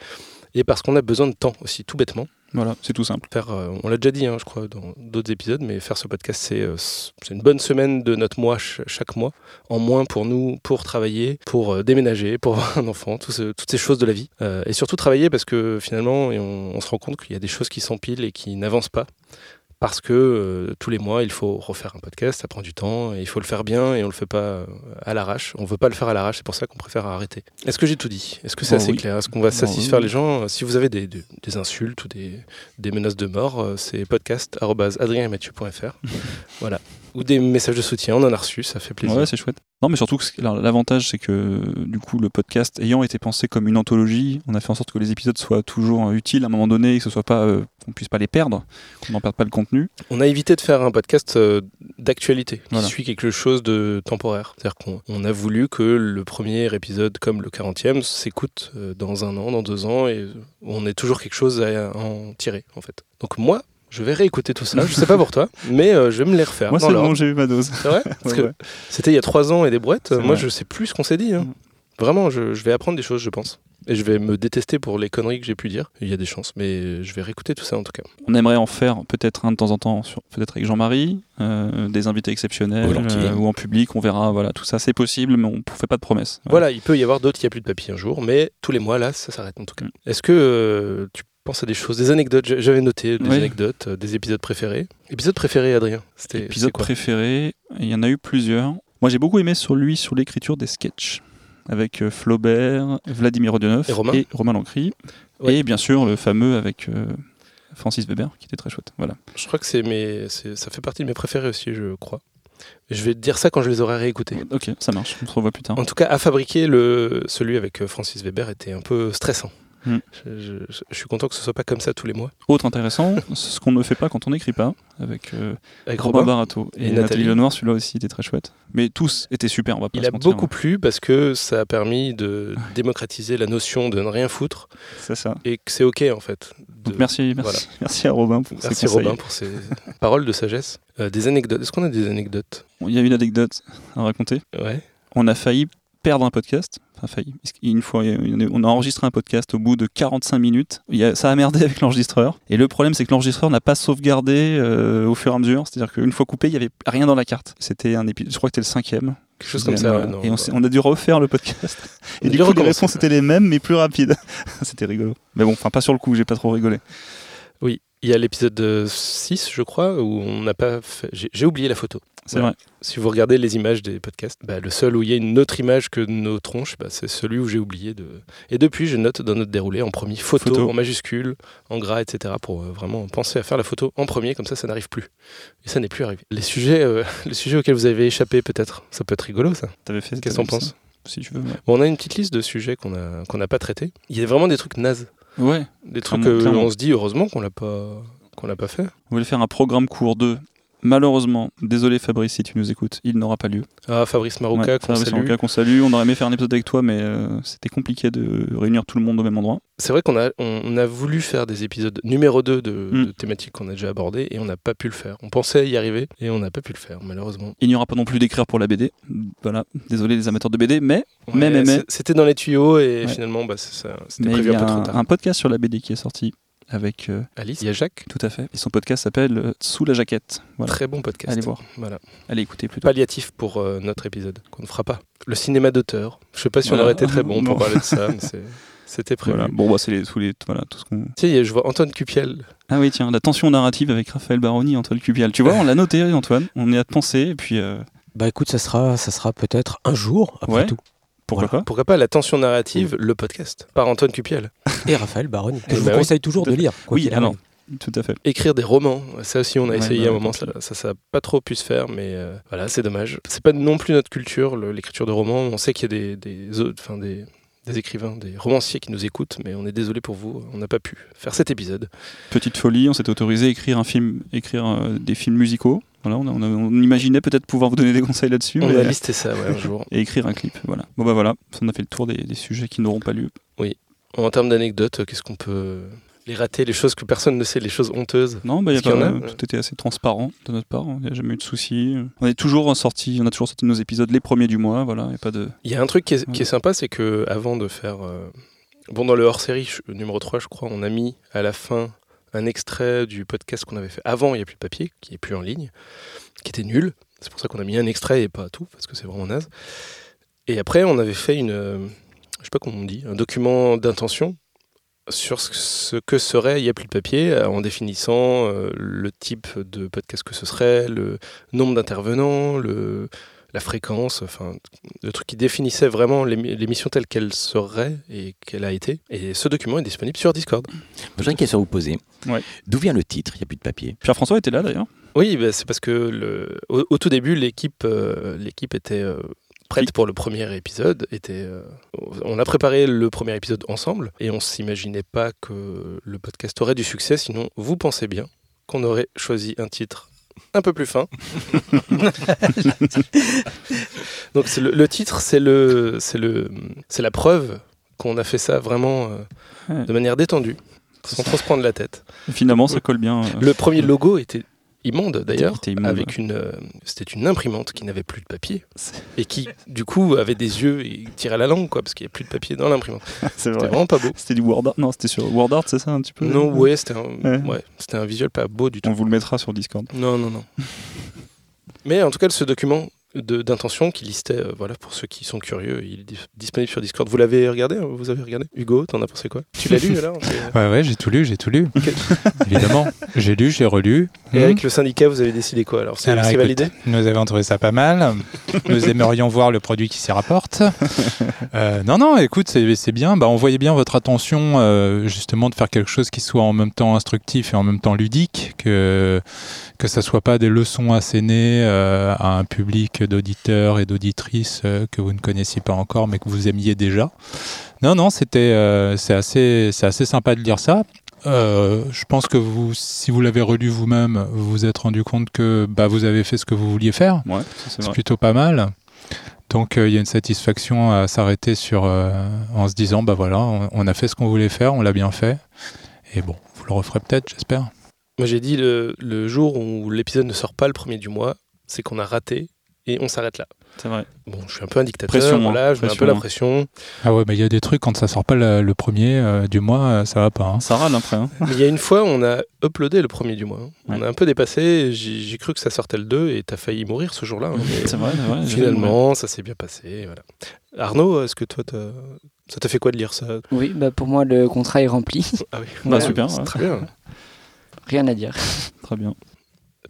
Speaker 1: Et parce qu'on a besoin de temps aussi, tout bêtement.
Speaker 4: Voilà, c'est tout simple.
Speaker 1: Faire, euh, on l'a déjà dit, hein, je crois, dans d'autres épisodes, mais faire ce podcast, c'est euh, une bonne semaine de notre mois ch- chaque mois, en moins pour nous, pour travailler, pour euh, déménager, pour avoir un enfant, toutes ces choses de la vie. Et surtout travailler parce que finalement, on se rend compte qu'il y a des choses qui s'empilent et qui n'avancent pas. Parce que euh, tous les mois, il faut refaire un podcast, ça prend du temps, et il faut le faire bien, et on le fait pas euh, à l'arrache. On veut pas le faire à l'arrache, c'est pour ça qu'on préfère arrêter. Est-ce que j'ai tout dit? Est-ce que c'est
Speaker 4: Bon,
Speaker 1: assez
Speaker 4: oui.
Speaker 1: clair? Est-ce qu'on va
Speaker 4: Bon,
Speaker 1: satisfaire
Speaker 4: oui.
Speaker 1: les gens? Si vous avez des, des- des insultes ou des, des menaces de mort, euh, c'est podcast.adrienetmathieu.fr. voilà. Ou des messages de soutien, on en a reçu, ça fait plaisir.
Speaker 4: Ouais, c'est chouette. Non, mais surtout, l'avantage, c'est que du coup, le podcast ayant été pensé comme une anthologie, on a fait en sorte que les épisodes soient toujours euh, utiles à un moment donné, et que ce soit pas, euh, qu'on puisse pas les perdre, qu'on n'en perde pas le contenu.
Speaker 1: On a évité de faire un podcast euh, d'actualité, qui
Speaker 4: Voilà.
Speaker 1: suit quelque chose de temporaire. C'est-à-dire qu'on on a voulu que le premier épisode, comme le 40e, s'écoute euh, dans un an, dans deux ans, et on ait toujours quelque chose à en tirer, en fait. Donc moi, je vais réécouter tout ça. Je sais pas pour toi, mais euh, je vais me les refaire.
Speaker 4: Moi, c'est bon, j'ai eu ma dose.
Speaker 1: C'est vrai Parce
Speaker 4: Ouais,
Speaker 1: que
Speaker 4: ouais.
Speaker 1: c'était il y a trois ans et des brouettes. Moi,
Speaker 4: vrai.
Speaker 1: je sais plus ce qu'on s'est dit. hein.
Speaker 4: Mm.
Speaker 1: Vraiment, je, je vais apprendre des choses, je pense. Et je vais me détester pour les conneries que j'ai pu dire. Il y a des chances, mais je vais réécouter tout ça en tout cas.
Speaker 4: On aimerait en faire peut-être un de temps en temps, peut-être avec Jean-Marie, euh, des invités exceptionnels, euh, ou en public, on verra. Voilà, tout ça, c'est possible, mais on ne fait pas de promesses.
Speaker 1: Voilà, il peut y avoir d'autres, il n'y a plus de papy un jour, mais tous les mois, là, ça s'arrête en tout cas.
Speaker 4: Mm.
Speaker 1: Est-ce que euh, tu penses à des choses, des anecdotes? J'avais noté des
Speaker 4: Oui.
Speaker 1: anecdotes, euh, des épisodes préférés. Épisode préféré, Adrien
Speaker 4: Épisode préféré, il y en a eu plusieurs. Moi, j'ai beaucoup aimé sur lui, sur l'écriture des sketchs, avec euh, Flaubert, Vladimir Rodionov
Speaker 1: Et Romain.
Speaker 4: Romain Lancry.
Speaker 1: Ouais.
Speaker 4: Et bien sûr, le fameux avec euh, Francis Weber, qui était très chouette. Voilà.
Speaker 1: Je crois que c'est mes, ça fait partie de mes préférés aussi, je crois. Et je vais te dire ça quand je les aurai réécoutés.
Speaker 4: Ok, ça marche, on se revoit plus tard.
Speaker 1: En tout cas, à fabriquer, le, celui avec euh, Francis Weber était un peu stressant.
Speaker 4: Hmm.
Speaker 1: Je, je- je suis content que ce soit pas comme ça tous les mois.
Speaker 4: Autre intéressant, ce qu'on ne fait pas quand on n'écrit pas, avec euh,
Speaker 1: Avec
Speaker 4: Robin
Speaker 1: Robin,
Speaker 4: Barato et,
Speaker 1: et
Speaker 4: Nathalie.
Speaker 1: Nathalie.
Speaker 4: Lenoir, celui-là aussi était très chouette. Mais tous étaient super, on va pas
Speaker 1: il
Speaker 4: se
Speaker 1: a
Speaker 4: mentir,
Speaker 1: beaucoup
Speaker 4: hein.
Speaker 1: plu parce que ça a permis de démocratiser la notion de ne rien foutre
Speaker 4: C'est ça.
Speaker 1: et que c'est ok en fait. de-
Speaker 4: Donc merci, merci,
Speaker 1: voilà.
Speaker 4: merci à Robin pour
Speaker 1: Merci
Speaker 4: ses conseils.
Speaker 1: Robin pour ces paroles de sagesse. Euh, des anecdotes. Est-ce qu'on a des anecdotes?
Speaker 4: Il y a une anecdote à raconter.
Speaker 1: Ouais.
Speaker 4: On a failli perdre un podcast. Failli. Une fois, on a enregistré un podcast au bout de 45 minutes. Ça a merdé avec l'enregistreur. Et le problème, c'est que l'enregistreur n'a pas sauvegardé euh, au fur et à mesure. C'est-à-dire qu'une fois coupé, il n'y avait rien dans la carte. C'était un épisode, je crois que c'était le cinquième.
Speaker 1: Quelque chose comme ça.
Speaker 4: Voilà.
Speaker 1: ouais, non,
Speaker 4: et on, a dû refaire le podcast. Et du coup, les réponses étaient les mêmes, mais plus rapides. C'était rigolo. Mais bon, enfin, pas sur le coup, j'ai pas trop rigolé.
Speaker 1: Oui. Il y a l'épisode 6, je crois, où on n'a pas fait. J'ai oublié la photo.
Speaker 4: C'est
Speaker 1: Ouais.
Speaker 4: vrai.
Speaker 1: Si vous regardez les images des podcasts, bah, le seul où il y a une autre image que nos tronches, bah, c'est celui où j'ai oublié de. Et depuis, je note dans notre déroulé en premier photo,
Speaker 4: Photo.
Speaker 1: en majuscule, en gras, etc. pour euh, vraiment penser à faire la photo en premier, comme ça, ça n'arrive plus. Et ça n'est plus arrivé. Les sujets, euh, les sujets auxquels vous avez échappé, peut-être, ça peut être rigolo, ça.
Speaker 4: T'avais fait.
Speaker 1: Qu'est-ce qu'on pense
Speaker 4: Si tu veux. Ouais.
Speaker 1: Bon, on a une petite liste de sujets qu'on a qu'on n'a pas traités. Il y a vraiment des trucs nazes,
Speaker 4: Ouais.
Speaker 1: des trucs
Speaker 4: Clairement,
Speaker 1: que
Speaker 4: clairement.
Speaker 1: on se dit heureusement qu'on l'a pas qu'on l'a pas fait.
Speaker 4: On voulait faire un programme court 2. Malheureusement, désolé Fabrice si tu nous écoutes, il n'aura pas lieu.
Speaker 1: Ah, Fabrice Marouka,
Speaker 4: Ouais,
Speaker 1: qu'on salue.
Speaker 4: Marouka, qu'on salue. On aurait aimé faire un épisode avec toi, mais euh, c'était compliqué de réunir tout le monde au même endroit.
Speaker 1: C'est vrai qu'on a, on, a voulu faire des épisodes numéro 2 de,
Speaker 4: Mm.
Speaker 1: de thématiques qu'on a déjà abordées et on n'a pas pu le faire. On pensait y arriver et on n'a pas pu le faire, malheureusement.
Speaker 4: Il n'y aura pas non plus d'écrire pour la BD. Voilà, désolé les amateurs de BD, mais, mais, mais, mais,
Speaker 1: C'était dans les tuyaux et
Speaker 4: Ouais.
Speaker 1: finalement, bah, c'était prévu un peu trop tard.
Speaker 4: un podcast sur la BD qui est sorti avec euh,
Speaker 1: Alice, il y a Jacques,
Speaker 4: tout à fait. Et son podcast s'appelle euh, Sous la jaquette. Voilà.
Speaker 1: très bon podcast.
Speaker 4: Allez voir.
Speaker 1: Voilà.
Speaker 4: Allez écouter plutôt.
Speaker 1: Palliatif pour euh, notre épisode qu'on ne fera pas. Le cinéma d'auteur. Je sais pas si on aurait été très bon pour parler de ça, mais c'est- c'était prévu.
Speaker 4: Voilà. Bon, bah, c'est les, tous les, voilà, tout ce qu'on.
Speaker 1: A- je vois Antoine Cupiel.
Speaker 4: Ah oui, tiens, la tension narrative avec Raphaël Baroni et Antoine Cupial. Tu vois, on l'a noté, Antoine. On y a pensé, et puis euh,
Speaker 9: Bah écoute, ça sera, ça sera peut-être un jour, après
Speaker 4: Ouais.
Speaker 9: tout.
Speaker 4: Pourquoi
Speaker 1: Voilà.
Speaker 4: pas
Speaker 1: Pourquoi pas la tension narrative, le podcast, par Antoine Cupiel.
Speaker 9: Et Raphaël Baroni, que
Speaker 1: Eh
Speaker 9: je
Speaker 1: bah
Speaker 9: vous
Speaker 1: oui.
Speaker 9: conseille toujours de lire. quoi
Speaker 4: Oui,
Speaker 9: arrive.
Speaker 4: tout à fait.
Speaker 1: écrire des romans. Ça aussi, on a
Speaker 4: Ouais,
Speaker 1: essayé à un moment, ça, ça, n'a pas trop pu se faire, mais euh, voilà, c'est dommage. C'est pas non plus notre culture, l'écriture de romans. On sait qu'il y a des, des, autres- enfin, des, des écrivains, des romanciers qui nous écoutent, mais on est désolé pour vous, on n'a pas pu faire cet épisode.
Speaker 4: Petite folie, on s'était autorisé à écrire un film, écrire euh, des films musicaux. Voilà, on, imaginait peut-être pouvoir vous donner des conseils là-dessus.
Speaker 1: On
Speaker 4: mais-
Speaker 1: a listé ça ouais, un jour.
Speaker 4: Et écrire un clip, voilà. Bon bah voilà, on a fait le tour des, des sujets qui n'auront pas lieu.
Speaker 1: En termes d'anecdotes, qu'est-ce qu'on peut. Les rater, les choses que personne ne sait, les choses honteuses?
Speaker 4: Non, bah, y a
Speaker 1: qu'il y
Speaker 4: pas,
Speaker 1: en a?
Speaker 4: tout était assez transparent de notre part, il n'y a jamais eu de soucis. On est toujours sorti, on a toujours sorti nos épisodes les premiers du mois, voilà, a pas de...
Speaker 1: Il y a un truc qui est, qui
Speaker 4: Ouais.
Speaker 1: est sympa, c'est que avant de faire. euh, Bon, dans le hors-série numéro 3, je crois, on a mis à la fin un extrait du podcast qu'on avait fait avant Il n'y a plus de papier, qui est plus en ligne, qui était nul. C'est pour ça qu'on a mis un extrait et pas tout, parce que c'est vraiment naze. Et après, on avait fait une. Je sais pas comment on dit, un document d'intention sur ce- ce que serait Il n'y a plus de papier, euh, en définissant euh, le type de podcast que ce serait, le nombre d'intervenants, le, la fréquence, enfin, le truc qui définissait vraiment l'émi- l'émission telle qu'elle serait et qu'elle a été. Et ce document est disponible sur Discord.
Speaker 6: J'ai une question à vous poser.
Speaker 4: Ouais.
Speaker 6: D'où vient le titre? Il n'y a plus de papier.
Speaker 4: Pierre-François était là d'ailleurs.
Speaker 1: Oui, bah, c'est parce que le, au, au tout début, l'équipe euh, l'équipe était euh, prête pour le premier épisode. Était, euh, on a préparé le premier épisode ensemble et on s'imaginait pas que le podcast aurait du succès. Sinon, vous pensez bien qu'on aurait choisi un titre un peu plus fin. Donc le, le titre, c'est le, c'est le, c'est la preuve qu'on a fait ça vraiment euh, de manière détendue, sans trop se prendre la tête.
Speaker 4: Finalement, ça colle bien. euh,
Speaker 1: Le premier logo était immonde d'ailleurs, avec une, euh, c'était une imprimante qui n'avait plus de papier et qui du coup avait des yeux et tirait la langue quoi, parce qu'il n'y a plus de papier dans l'imprimante.
Speaker 4: c'est
Speaker 1: C'était
Speaker 4: vrai.
Speaker 1: vraiment pas beau.
Speaker 4: C'était du Word Art Non, c'était sur Word Art, c'est ça un petit peu?
Speaker 1: Non, ouais, c'était un,
Speaker 4: Ouais.
Speaker 1: ouais, c'était un visuel pas beau du tout.
Speaker 4: On vous le mettra sur Discord.
Speaker 1: Non, non, non. Mais en tout cas, ce document d'intention qui listait, euh, voilà, pour ceux qui sont curieux, il est dis- disponible sur Discord. Vous l'avez regardé hein Vous avez regardé? Hugo, t'en as pensé quoi? Tu l'as lu alors?
Speaker 7: Ouais, ouais, j'ai tout lu, j'ai tout lu. Évidemment. J'ai lu, j'ai relu.
Speaker 1: Et
Speaker 7: Hmm.
Speaker 1: avec le syndicat, vous avez décidé quoi alors? C'est validé?
Speaker 7: Nous avons trouvé ça pas mal. Nous aimerions voir le produit qui s'y rapporte. Euh, non, non, écoute, c'est c'est bien. Bah, on voyait bien votre attention, euh, justement, de faire quelque chose qui soit en même temps instructif et en même temps ludique, que que ça soit pas des leçons assénées à un public d'auditeurs et d'auditrices euh, que vous ne connaissiez pas encore, mais que vous aimiez déjà. Non, non, c'était, euh, c'est assez, c'est assez sympa de lire ça. Euh, je pense que vous, si vous l'avez relu vous-même, vous vous êtes rendu compte que bah, vous avez fait ce que vous vouliez faire.
Speaker 4: Ouais, c'est
Speaker 7: C'est
Speaker 4: vrai.
Speaker 7: plutôt pas mal. Donc euh, il y a une satisfaction à s'arrêter sur euh, en se disant bah voilà, on, on a fait ce qu'on voulait faire, on l'a bien fait. Et bon, vous le referez peut-être, j'espère.
Speaker 1: Moi, j'ai dit le, le jour où l'épisode ne sort pas le premier du mois, c'est qu'on a raté et on s'arrête là.
Speaker 4: C'est vrai.
Speaker 1: Bon, je suis un peu un dictateur,
Speaker 4: Pression, hein,
Speaker 1: voilà, je mets un peu la pression.
Speaker 7: Ah ouais, mais il y a des trucs quand ça sort pas le, le premier euh, du mois, euh, ça va pas. hein.
Speaker 4: Ça râle après. Hein.
Speaker 1: Il y a une fois, on a uploadé le premier du mois. hein. On a un peu dépassé, j'ai cru que ça sortait le 2 et t'as failli mourir ce jour-là. hein,
Speaker 4: C'est vrai, c'est vrai.
Speaker 1: finalement, ça s'est bien passé. Voilà. Arnaud, est-ce que toi, t'as- ça t'a fait quoi de lire ça?
Speaker 8: Oui, bah pour moi, le contrat est rempli.
Speaker 1: Ah oui,
Speaker 4: Bah, super, ouais.
Speaker 1: très bien.
Speaker 8: Rien à dire.
Speaker 4: Très bien.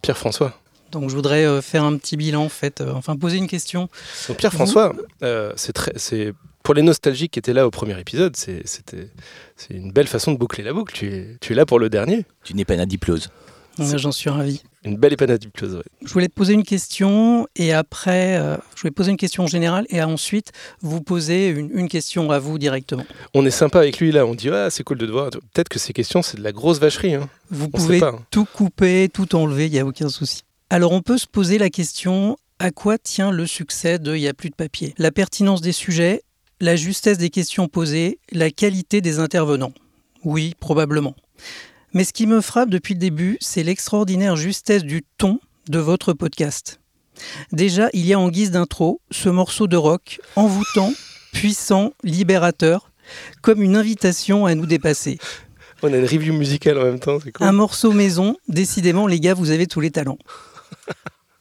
Speaker 1: Pierre-François,
Speaker 10: Donc je voudrais euh, faire un petit bilan, en fait, euh, enfin poser une question.
Speaker 1: Donc Pierre François, euh, c'est très, c'est pour les nostalgiques qui étaient là au premier épisode, c'est, c'était, c'est une belle façon de boucler la boucle. Tu es, tu es là pour le dernier.
Speaker 6: Tu n'es pas une diplose.
Speaker 10: Ouais, J'en suis ravi.
Speaker 1: Une belle épanadiplose. ouais.
Speaker 10: Je voulais te poser une question et après, euh, je voulais poser une question générale et ensuite vous poser une, une question à vous directement.
Speaker 1: On est sympa avec lui là. On dit ah c'est cool de te voir. Peut-être que ces questions c'est de la grosse vacherie. Hein.
Speaker 10: Vous
Speaker 1: On
Speaker 10: pouvez
Speaker 1: pas, hein.
Speaker 10: tout couper, tout enlever, il n'y a aucun souci. Alors on peut se poser la question, à quoi tient le succès de Il n'y a plus de papier? La pertinence des sujets, la justesse des questions posées, la qualité des intervenants? Oui, probablement. Mais ce qui me frappe depuis le début, c'est l'extraordinaire justesse du ton de votre podcast. Déjà, il y a en guise d'intro ce morceau de rock envoûtant, puissant, libérateur, comme une invitation à nous dépasser.
Speaker 1: On a une review musicale en même temps. C'est cool.
Speaker 10: Un morceau maison, décidément les gars, vous avez tous les talents.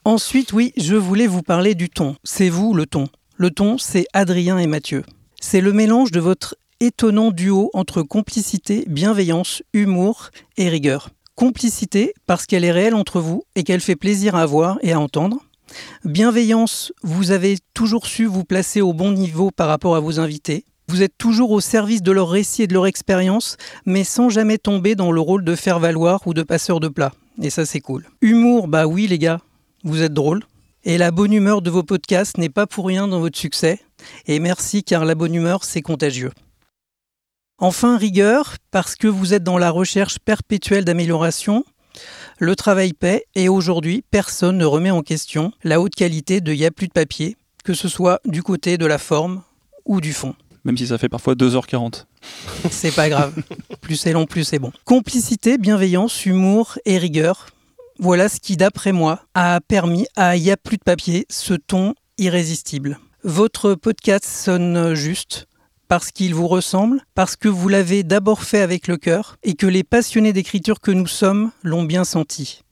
Speaker 10: Ensuite, oui, je voulais vous parler du ton. C'est vous le ton. Le ton, c'est Adrien et Mathieu. C'est le mélange de votre étonnant duo entre complicité, bienveillance, humour et rigueur. Complicité parce qu'elle est réelle entre vous et qu'elle fait plaisir à voir et à entendre. Bienveillance, vous avez toujours su vous placer au bon niveau par rapport à vos invités. Vous êtes toujours au service de leur récit et de leur expérience, mais sans jamais tomber dans le rôle de faire valoir ou de passeur de plat. Et ça, c'est cool. Humour, bah oui, les gars, vous êtes drôles. Et la bonne humeur de vos podcasts n'est pas pour rien dans votre succès. Et merci, car la bonne humeur, c'est contagieux. Enfin, rigueur, parce que vous êtes dans la recherche perpétuelle d'amélioration. Le travail paie, et aujourd'hui, personne ne remet en question la haute qualité de Y'a plus de papier, que ce soit du côté de la forme ou du fond.
Speaker 4: Même si ça fait parfois 2h40.
Speaker 10: C'est pas grave. plus c'est long, plus c'est bon. Complicité, bienveillance, humour et rigueur. Voilà ce qui, d'après moi, a permis à Y a plus de papier ce ton irrésistible. Votre podcast sonne juste parce qu'il vous ressemble, parce que vous l'avez d'abord fait avec le cœur et que les passionnés d'écriture que nous sommes l'ont bien senti.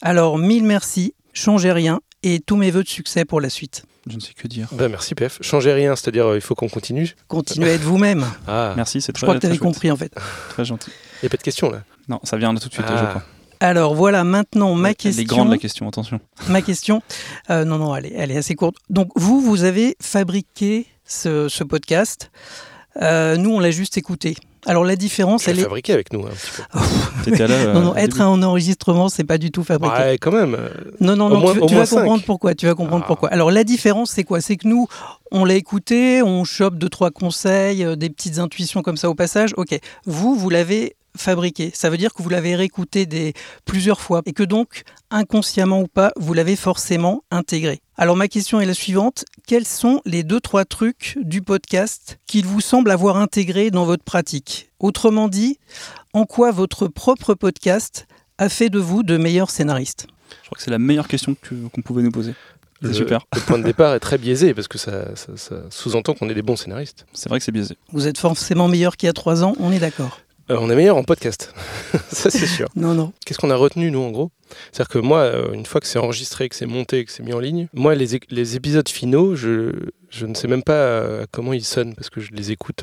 Speaker 10: Alors, mille merci, changez rien et tous mes voeux de succès pour la suite.
Speaker 4: Je ne sais que dire.
Speaker 1: Ben, merci PF. Changez rien, c'est-à-dire euh, il faut qu'on continue.
Speaker 10: Continuez à être vous-même.
Speaker 1: Ah,
Speaker 4: Merci, c'est
Speaker 10: Je
Speaker 4: très,
Speaker 10: crois que tu avais compris en fait.
Speaker 4: Très gentil.
Speaker 1: il n'y a pas de question là?
Speaker 4: Non, ça vient là tout de suite,
Speaker 1: Ah.
Speaker 4: je crois.
Speaker 10: Alors voilà maintenant ma
Speaker 4: Elle est
Speaker 10: question.
Speaker 4: grande la question, attention.
Speaker 10: ma question. euh, non, non, elle est, elle est assez courte. Donc, vous, vous avez fabriqué ce, ce podcast. Euh, nous, on l'a juste écouté. Alors, la différence,
Speaker 1: Tu l'as
Speaker 10: elle est.
Speaker 1: fabriqué avec nous un petit peu.
Speaker 4: T'étais là. euh,
Speaker 10: Non, non, être
Speaker 4: début.
Speaker 10: un enregistrement, c'est pas du tout fabriqué.
Speaker 1: Ouais, quand même.
Speaker 10: Non, non, non,
Speaker 1: moins-
Speaker 10: tu, tu vas comprendre pourquoi. Tu vas comprendre
Speaker 1: Ah.
Speaker 10: pourquoi. Alors, la différence, c'est quoi? C'est que nous, on l'a écouté, on chope deux, trois conseils, euh, des petites intuitions comme ça au passage. Ok. Vous, vous l'avez fabriqué. Ça veut dire que vous l'avez réécouté des, plusieurs fois et que donc, inconsciemment ou pas, vous l'avez forcément intégré. Alors, ma question est la suivante. Quels sont les deux, trois trucs du podcast qu'il vous semble avoir intégré dans votre pratique? Autrement dit, en quoi votre propre podcast a fait de vous de meilleurs scénaristes?
Speaker 4: Je crois que c'est la meilleure question que- qu'on pouvait nous poser.
Speaker 1: Le,
Speaker 4: super.
Speaker 1: Le point de départ est très biaisé parce que ça, ça- ça sous-entend qu'on est des bons scénaristes.
Speaker 4: C'est vrai que c'est biaisé.
Speaker 10: Vous êtes forcément meilleur qu'il y a trois ans, on est d'accord.
Speaker 1: Euh, on est meilleur en podcast, ça c'est sûr.
Speaker 10: Non, non.
Speaker 1: Qu'est-ce qu'on a retenu nous en gros? C'est-à-dire que moi, euh, une fois que c'est enregistré, que c'est monté, que c'est mis en ligne, moi les, les épisodes finaux, je, je ne sais même pas euh, comment ils sonnent parce que je les écoute,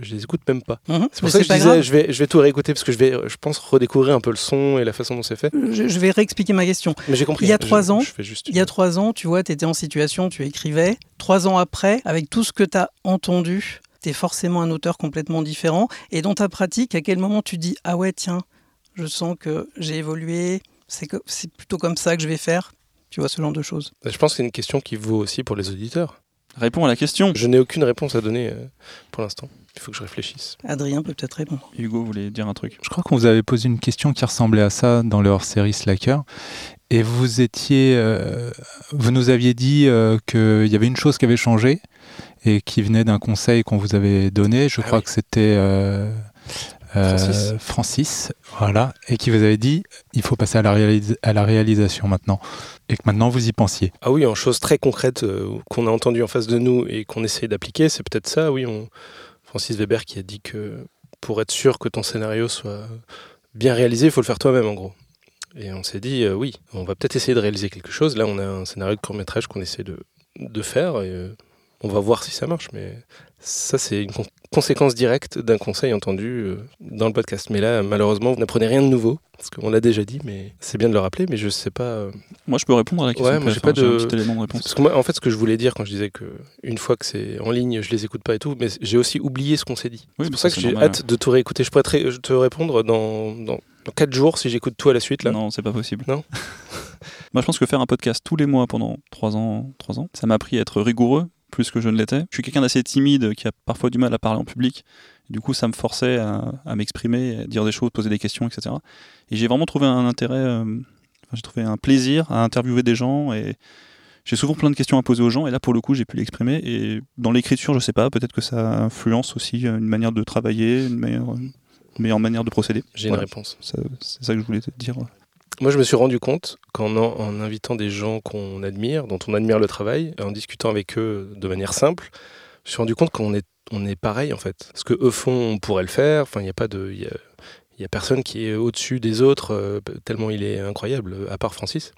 Speaker 1: je les écoute même pas.
Speaker 10: Mhm.
Speaker 1: C'est pour
Speaker 10: Mais
Speaker 1: ça que je disais, je vais, je vais tout réécouter parce que je vais, je pense, redécouvrir un peu le son et la façon dont c'est fait.
Speaker 10: Je, je vais réexpliquer ma question.
Speaker 1: Mais j'ai compris.
Speaker 10: Il y a trois ans,
Speaker 1: juste
Speaker 10: Il y a trois ans, tu vois, tu étais en situation, tu écrivais. Trois ans après, avec tout ce que tu as entendu, tu es forcément un auteur complètement différent. Et dans ta pratique, à quel moment tu dis Ah ouais, tiens, je sens que j'ai évolué, c'est que- c'est plutôt comme ça que je vais faire Tu vois, ce genre de choses.
Speaker 1: Je pense que c'est une question qui vaut aussi pour les auditeurs.
Speaker 4: Réponds à la question.
Speaker 1: Je n'ai aucune réponse à donner euh, pour l'instant. Il faut que je réfléchisse.
Speaker 10: Adrien peut peut-être répondre.
Speaker 4: Hugo voulait dire un truc.
Speaker 7: Je crois qu'on vous avait posé une question qui ressemblait à ça dans le hors-série Slacker. Et vous étiez, euh, vous nous aviez dit euh, qu'il y avait une chose qui avait changé et qui venait d'un conseil qu'on vous avait donné. Je
Speaker 1: Ah
Speaker 7: crois
Speaker 1: oui.
Speaker 7: que c'était euh,
Speaker 1: Francis.
Speaker 7: Francis, voilà, et qui vous avait dit il faut passer à la, réalis- à la réalisation maintenant, et que maintenant vous y pensiez.
Speaker 1: Ah oui, en choses très concrètes euh, qu'on a entendues en face de nous et qu'on essaie d'appliquer, c'est peut-être ça, oui. On... Francis Weber qui a dit que pour être sûr que ton scénario soit bien réalisé, il faut le faire toi-même en gros. Et on s'est dit, euh, oui, on va peut-être essayer de réaliser quelque chose. Là, on a un scénario de court-métrage qu'on essaie de, de faire et euh, on va voir si ça marche. Mais ça, c'est une con- conséquence directe d'un conseil entendu euh, dans le podcast. Mais là, malheureusement, vous n'apprenez rien de nouveau, parce qu'on l'a déjà dit, mais c'est bien de le rappeler, mais je sais pas.
Speaker 4: Moi, je peux répondre à la question.
Speaker 1: Ouais, moi, j'ai pas de-
Speaker 4: un petit élément de réponse.
Speaker 1: Parce que moi, en fait, ce que je voulais dire quand je disais que une fois que c'est en ligne, je les écoute pas et tout, mais j'ai aussi oublié ce qu'on s'est dit.
Speaker 4: Oui,
Speaker 1: c'est pour
Speaker 4: ça,
Speaker 1: ça que j'ai hâte de tout réécouter. Je pourrais te, ré- te répondre dans, dans, dans 4 jours si j'écoute tout à la suite. Là.
Speaker 4: Non, c'est pas possible.
Speaker 1: Non
Speaker 4: Moi, je pense que faire un podcast tous les mois pendant 3 ans, 3 ans, ça m'a appris à être rigoureux plus que je ne l'étais. Je suis quelqu'un d'assez timide qui a parfois du mal à parler en public. Du coup, ça me forçait à, à m'exprimer, à dire des choses, poser des questions, etc. Et j'ai vraiment trouvé un intérêt, euh, enfin, j'ai trouvé un plaisir à interviewer des gens et j'ai souvent plein de questions à poser aux gens et là pour le coup j'ai pu l'exprimer et dans l'écriture je sais pas peut-être que ça influence aussi euh, une manière de travailler une meilleure, une meilleure manière de procéder
Speaker 1: J'ai une réponse.
Speaker 4: C'est ça que je voulais te dire
Speaker 1: Moi, je me suis rendu compte qu'en en, invitant des gens qu'on admire, dont on admire le travail, en discutant avec eux de manière simple, je me suis rendu compte qu'on est, on est pareil en fait. Ce que eux font, on pourrait le faire. Enfin, il n'y a pas de. Y a, il y a personne qui est au-dessus des autres, euh, tellement il est incroyable, euh, à part Francis.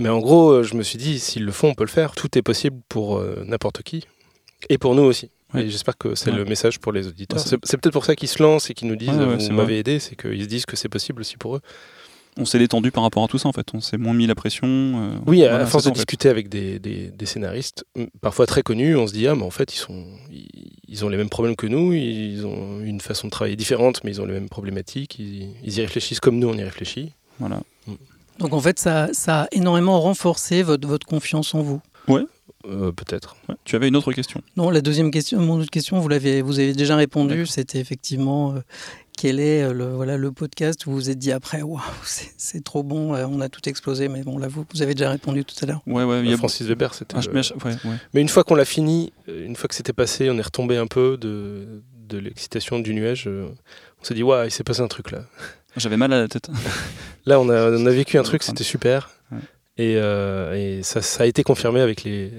Speaker 1: Mais en gros, euh, je me suis dit, s'ils le font, on peut le faire. Tout est possible pour euh, n'importe qui. Et pour nous aussi.
Speaker 4: Ouais.
Speaker 1: Et j'espère que c'est
Speaker 4: Ouais.
Speaker 1: le message pour les auditeurs.
Speaker 4: Ouais, c'est-
Speaker 1: peut-être pour ça qu'ils se lancent et qu'ils nous disent,
Speaker 4: Ouais,
Speaker 1: vous m'avez aidé, c'est qu'ils se disent que c'est possible aussi pour eux.
Speaker 4: on s'est détendu par rapport à tout ça en fait on s'est moins mis la pression euh,
Speaker 1: Oui, à
Speaker 4: voilà,
Speaker 1: force de
Speaker 4: en fait.
Speaker 1: discuter avec des, des- des scénaristes, m- parfois très connus, on se dit ah mais en fait ils sont ils, ils ont les mêmes problèmes que nous, ils ont une façon de travailler différente, mais ils ont les mêmes problématiques, ils, ils y réfléchissent comme nous on y réfléchit.
Speaker 4: voilà
Speaker 10: Donc en fait, ça, ça a énormément renforcé votre, votre confiance en vous.
Speaker 1: Euh, Peut-être.
Speaker 4: Ouais. tu avais une autre question?
Speaker 10: Non, la deuxième question, mon autre question, vous l'avez, vous avez déjà répondu. C'était effectivement euh, quel est euh, le, voilà, le podcast où vous vous êtes dit après, waouh, c'est, trop bon, euh, on a tout explosé. Mais bon, là, vous, vous avez déjà répondu tout à l'heure.
Speaker 4: ouais ouais il y a
Speaker 1: Francis Weber, c'était.
Speaker 4: Ah, mais je- ouais, ouais.
Speaker 1: Mais une fois qu'on l'a fini, une fois que c'était passé, on est retombé un peu de, de l'excitation du nuage. On s'est dit waouh, il s'est passé un truc là.
Speaker 4: j'avais mal à la tête
Speaker 1: Là, on a, on a vécu un
Speaker 4: Ouais,
Speaker 1: truc, c'était super. Et, euh, et ça, ça a été confirmé avec les,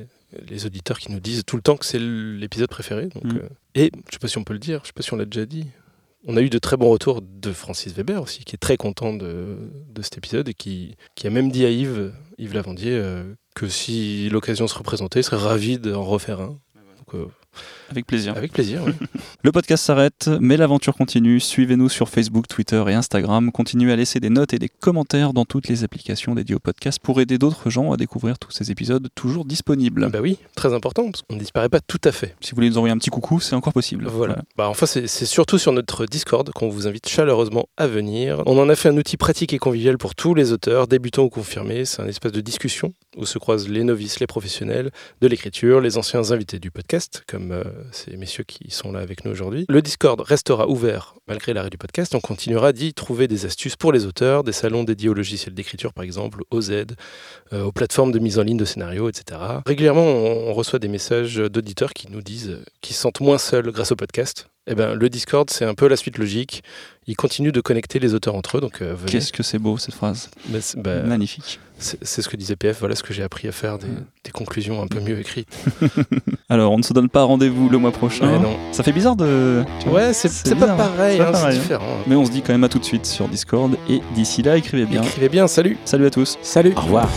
Speaker 1: les auditeurs qui nous disent tout le temps que c'est l'épisode préféré. Donc,
Speaker 4: Mm.
Speaker 1: euh, et je sais pas si on peut le dire, je sais pas si on l'a déjà dit. On a eu de très bons retours de Francis Weber aussi, qui est très content de, de cet épisode et qui, qui a même dit à Yves, Yves Lavandier, euh, que si l'occasion se représentait, il serait ravi d'en refaire un. Donc, euh,
Speaker 4: avec plaisir
Speaker 1: avec plaisir. ouais.
Speaker 4: Le podcast s'arrête, mais l'aventure continue. Suivez-nous sur Facebook, Twitter et Instagram. Continuez à laisser des notes et des commentaires dans toutes les applications dédiées au podcast pour aider d'autres gens à découvrir tous ces épisodes toujours disponibles.
Speaker 1: Ah bah oui, très important, parce qu'on ne disparaît pas tout à fait.
Speaker 4: Si vous voulez nous envoyer un petit coucou, c'est encore possible.
Speaker 1: Voilà. Bah, enfin, c'est c'est surtout sur notre Discord qu'on vous invite chaleureusement à venir. On en a fait un outil pratique et convivial pour tous les auteurs, débutants ou confirmés. C'est un espace de discussion où se croisent les novices, les professionnels de l'écriture, les anciens invités du podcast, comme euh, ces messieurs qui sont là avec nous aujourd'hui. Le Discord restera ouvert malgré l'arrêt du podcast. On continuera d'y trouver des astuces pour les auteurs, des salons dédiés aux logiciels d'écriture par exemple, aux aides, euh, aux plateformes de mise en ligne de scénarios, etc. Régulièrement, on, reçoit des messages d'auditeurs qui nous disent euh, qu'ils se sentent moins seuls grâce au podcast. Eh ben, le Discord, c'est un peu la suite logique. Il continue de connecter les auteurs entre eux, donc euh.
Speaker 4: Qu'est-ce que c'est beau cette phrase.
Speaker 1: Bah,
Speaker 4: Magnifique.
Speaker 1: c'est ce que disait PF. Voilà ce que j'ai appris à faire, des, des conclusions un peu mieux écrites.
Speaker 4: Alors, on ne se donne pas rendez-vous le mois prochain.
Speaker 1: Non.
Speaker 4: Ça fait bizarre de.
Speaker 1: Ouais, c'est pas pareil,
Speaker 4: C'est
Speaker 1: hein, c'est
Speaker 4: hein.
Speaker 1: différent.
Speaker 4: Mais on se dit quand même à tout de suite sur Discord. Et d'ici là, écrivez bien.
Speaker 1: Écrivez bien, salut
Speaker 4: Salut à tous.
Speaker 9: Salut
Speaker 6: Au revoir.